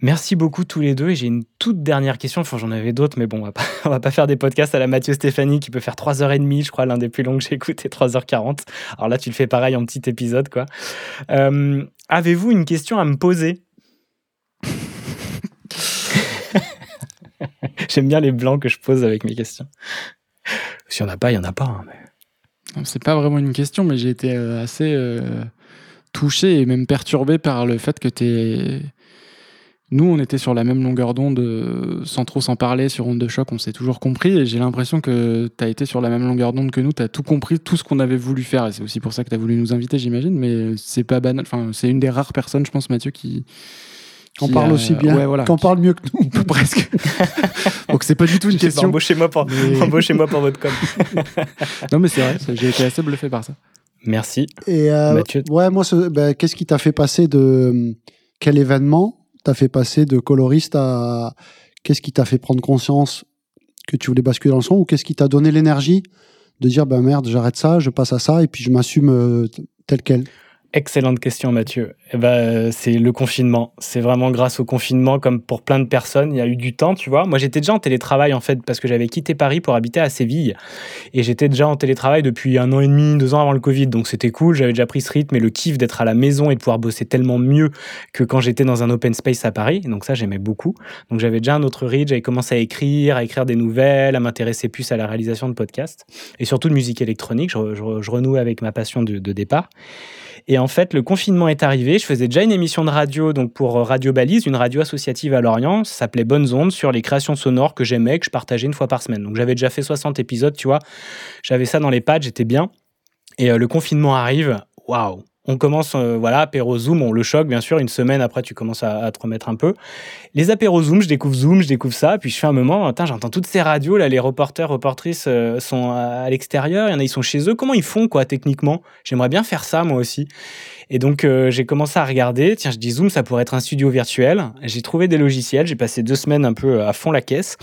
Merci beaucoup tous les deux. Et j'ai une toute dernière question. Enfin, j'en avais d'autres, mais bon, on va, pas, on va pas faire des podcasts à la Mathieu Stéphanie qui peut faire 3h30, je crois, l'un des plus longs que j'ai écouté, 3h40. Alors là, tu le fais pareil en petit épisode, quoi. Avez-vous une question à me poser? J'aime bien les blancs que je pose avec mes questions. S'il n'y en a pas, il n'y en a pas. hein, mais- C'est pas vraiment une question, mais j'ai été euh, assez euh, touché et même perturbé par le fait que t'es. Nous, on était sur la même longueur d'onde, euh, sans trop s'en parler, sur Onde de choc, on s'est toujours compris, et j'ai l'impression que tu as été sur la même longueur d'onde que nous, tu as tout compris, tout ce qu'on avait voulu faire, et c'est aussi pour ça que tu as voulu nous inviter, j'imagine, mais c'est pas banal, enfin, c'est une des rares personnes, je pense, Mathieu, qui. On qui parle aussi bien, Ouais, voilà. qu'on parle mieux que nous. Presque. Donc c'est pas du tout une question. Embauchez-moi pour, Mais- embauchez-moi pour votre com. non, mais c'est vrai, j'ai été assez bluffé par ça. Merci. Et euh, Mathieu. ouais, moi, ben, qu'est-ce qui t'a fait passer de quel événement t'a fait passer de coloriste à qu'est-ce qui t'a fait prendre conscience que tu voulais basculer dans le son ou qu'est-ce qui t'a donné l'énergie de dire ben merde, j'arrête ça, je passe à ça et puis je m'assume euh, tel quel? Excellente question, Mathieu. Eh ben, euh, c'est le confinement. C'est vraiment grâce au confinement, comme pour plein de personnes, il y a eu du temps, tu vois. Moi, j'étais déjà en télétravail, en fait, parce que j'avais quitté Paris pour habiter à Séville. Et j'étais déjà en télétravail depuis un an et demi, deux ans avant le Covid. Donc, c'était cool. J'avais déjà pris ce rythme et le kiff d'être à la maison et de pouvoir bosser tellement mieux que quand j'étais dans un open space à Paris. Donc, ça, j'aimais beaucoup. Donc, j'avais déjà un autre rythme. J'avais commencé à écrire, à écrire des nouvelles, à m'intéresser plus à la réalisation de podcasts et surtout de musique électronique. Je, re- je re- je renoue avec ma passion de départ. Et en fait, le confinement est arrivé. Je faisais déjà une émission de radio donc pour euh, Radio Balise, une radio associative à Lorient. Ça s'appelait Bonnes Ondes sur les créations sonores que j'aimais, que je partageais une fois par semaine. Donc j'avais déjà fait 60 épisodes, tu vois. J'avais ça dans les pattes, j'étais bien. Et euh, le confinement arrive. Waouh! On commence, euh, voilà, apéro Zoom, on le choque, bien sûr. Une semaine après, tu commences à, te remettre un peu. Les apéros Zoom, je découvre Zoom, je découvre ça. Puis je fais un moment, j'entends toutes ces radios, là, les reporters, reportrices euh, sont à, l'extérieur. Il y en a, ils sont chez eux. Comment ils font, quoi, techniquement? J'aimerais bien faire ça, moi aussi. Et donc, euh, j'ai commencé à regarder. Tiens, je dis Zoom, ça pourrait être un studio virtuel. J'ai trouvé des logiciels. J'ai passé deux semaines un peu à fond la caisse.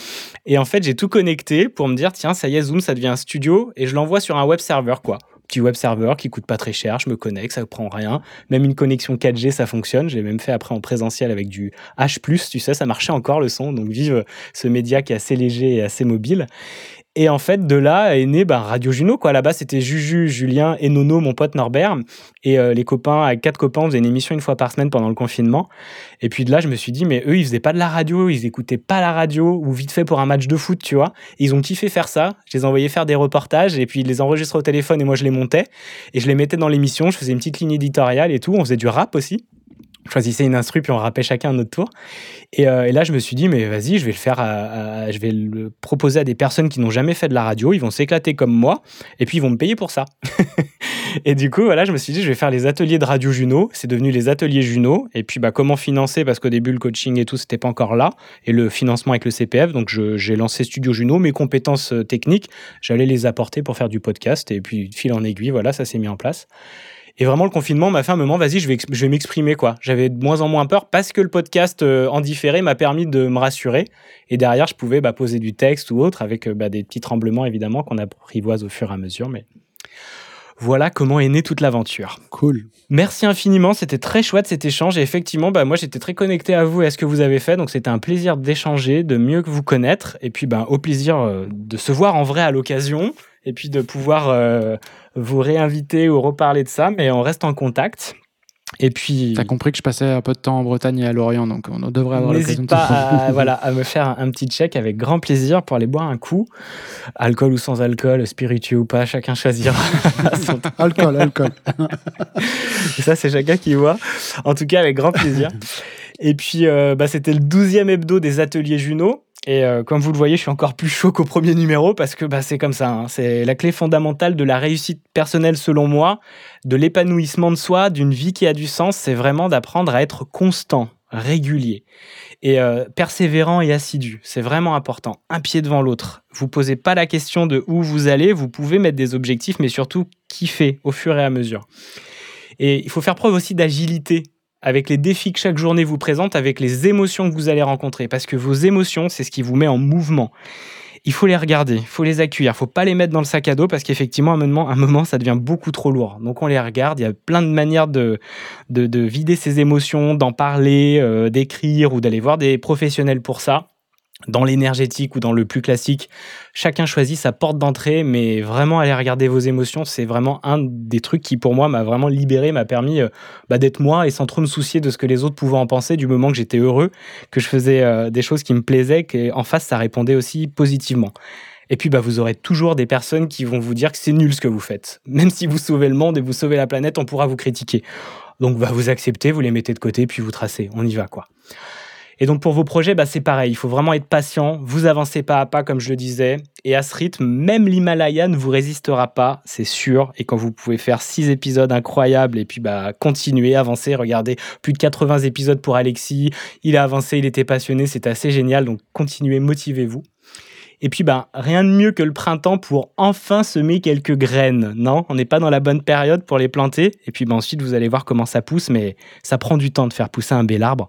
Et en fait, j'ai tout connecté pour me dire, tiens, ça y est, Zoom, ça devient un studio. Et je l'envoie sur un web server, quoi. Petit web server qui coûte pas très cher. Je me connecte, ça prend rien. Même une connexion 4G, ça fonctionne. J'ai même fait après en présentiel avec du H+, tu sais, ça marchait encore le son. Donc, vive ce média qui est assez léger et assez mobile. Et en fait, de là est né bah, Radio Juno. Quoi. Là-bas, c'était Juju, Julien et Nono, mon pote Norbert. Et euh, les copains, avec quatre copains, on faisait une émission une fois par semaine pendant le confinement. Et puis de là, je me suis dit, mais eux, ils faisaient pas de la radio, ils écoutaient pas la radio, ou vite fait pour un match de foot, tu vois. Ils ont kiffé faire ça. Je les envoyais faire des reportages, et puis ils les enregistraient au téléphone, et moi, je les montais. Et je les mettais dans l'émission, je faisais une petite ligne éditoriale et tout. On faisait du rap aussi. Je choisissais une instru, puis on rappait chacun à notre tour. Et, euh, et là, je me suis dit, mais vas-y, je vais le faire, je vais le proposer à des personnes qui n'ont jamais fait de la radio. Ils vont s'éclater comme moi, et puis ils vont me payer pour ça. et du coup, voilà, je me suis dit, je vais faire les ateliers de Radio Juno. C'est devenu les ateliers Juno. Et puis, bah, comment financer? Parce qu'au début, le coaching et tout, c'était pas encore là. Et le financement avec le CPF. Donc, j'ai lancé Studio Juno. Mes compétences euh, techniques, j'allais les apporter pour faire du podcast. Et puis, fil en aiguille, voilà, ça s'est mis en place. Et vraiment, le confinement m'a fait un moment, vas-y, je vais, je vais m'exprimer, quoi. J'avais de moins en moins peur parce que le podcast euh, en différé m'a permis de me rassurer. Et derrière, je pouvais bah, poser du texte ou autre avec euh, bah, des petits tremblements, évidemment, qu'on apprivoise au fur et à mesure. Mais voilà comment est née toute l'aventure. Cool. Merci infiniment, c'était très chouette cet échange. Et effectivement, bah, moi, j'étais très connecté à vous et à ce que vous avez fait. Donc, c'était un plaisir d'échanger, de mieux que vous connaître. Et puis, bah, au plaisir euh, de se voir en vrai à l'occasion. Et puis de pouvoir euh, vous réinviter ou reparler de ça, mais on reste en contact. Et puis. T'as compris que je passais un peu de temps en Bretagne et à Lorient, donc on devrait avoir l'occasion N'hésite de pas à, voilà, à me faire un, un petit check avec grand plaisir pour aller boire un coup. Alcool ou sans alcool, spiritueux ou pas, chacun choisira. son- Alcool, alcool. Et ça, c'est chacun qui voit. En tout cas, avec grand plaisir. Et puis, euh, bah, c'était le 12e hebdo des ateliers Juno. Et euh, comme vous le voyez, je suis encore plus chaud qu'au premier numéro parce que bah, c'est comme ça. hein. C'est la clé fondamentale de la réussite personnelle, selon moi, de l'épanouissement de soi, d'une vie qui a du sens. C'est vraiment d'apprendre à être constant, régulier et euh, persévérant et assidu. C'est vraiment important. Un pied devant l'autre. Vous posez pas la question de où vous allez. Vous pouvez mettre des objectifs, mais surtout kiffer au fur et à mesure. Et il faut faire preuve aussi d'agilité avec les défis que chaque journée vous présente, avec les émotions que vous allez rencontrer. Parce que vos émotions, c'est ce qui vous met en mouvement. Il faut les regarder, il faut les accueillir, il faut pas les mettre dans le sac à dos parce qu'effectivement, à un moment, ça devient beaucoup trop lourd. Donc on les regarde, il y a plein de manières de, de, de vider ses émotions, d'en parler, euh, d'écrire ou d'aller voir des professionnels pour ça dans l'énergétique ou dans le plus classique, chacun choisit sa porte d'entrée, mais vraiment aller regarder vos émotions, c'est vraiment un des trucs qui pour moi m'a vraiment libéré, m'a permis euh, bah, d'être moi et sans trop me soucier de ce que les autres pouvaient en penser du moment que j'étais heureux, que je faisais euh, des choses qui me plaisaient, qu'en face ça répondait aussi positivement. Et puis bah, vous aurez toujours des personnes qui vont vous dire que c'est nul ce que vous faites. Même si vous sauvez le monde et vous sauvez la planète, on pourra vous critiquer. Donc bah, vous acceptez, vous les mettez de côté, puis vous tracez. On y va quoi. Et donc pour vos projets, bah, c'est pareil, il faut vraiment être patient, vous avancez pas à pas comme je le disais, et à ce rythme, même l'Himalaya ne vous résistera pas, c'est sûr, et quand vous pouvez faire six épisodes incroyables, et puis bah, continuer, avancer, regardez, plus de 80 épisodes pour Alexis, il a avancé, il était passionné, c'est assez génial, donc continuez, motivez-vous. Et puis, ben, rien de mieux que le printemps pour enfin semer quelques graines. Non, on n'est pas dans la bonne période pour les planter. Et puis, ben, ensuite, vous allez voir comment ça pousse, mais ça prend du temps de faire pousser un bel arbre.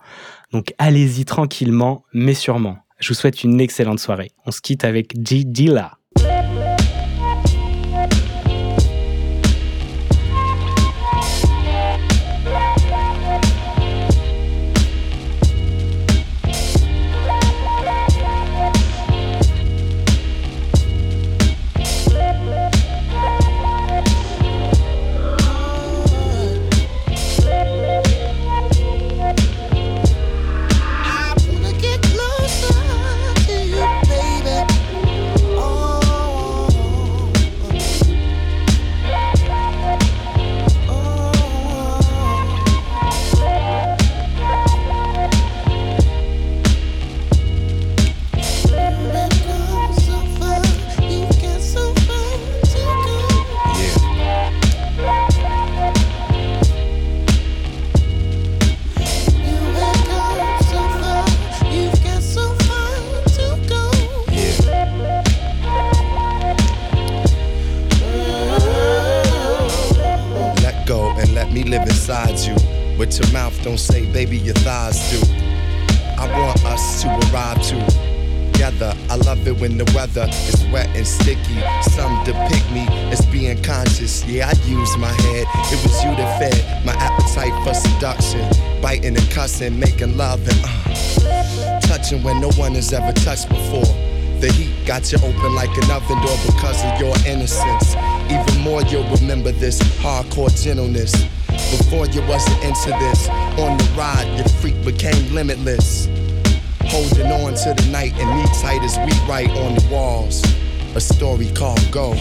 Donc, allez-y tranquillement, mais sûrement. Je vous souhaite une excellente soirée. On se quitte avec G. live inside you. But your mouth don't say, baby, your thighs do. I want us to arrive together. I love it when the weather is wet and sticky. Some depict me as being conscious. Yeah, I use my head. It was you that fed my appetite for seduction. Biting and cussing, making love and uh, touching when no one has ever touched before. The heat got you open like an oven door because of your innocence. Even more, you'll remember this hardcore gentleness. Before you wasn't into this, on the ride, your freak became limitless. Holding on to the night and me tight as we write on the walls. A story called Go.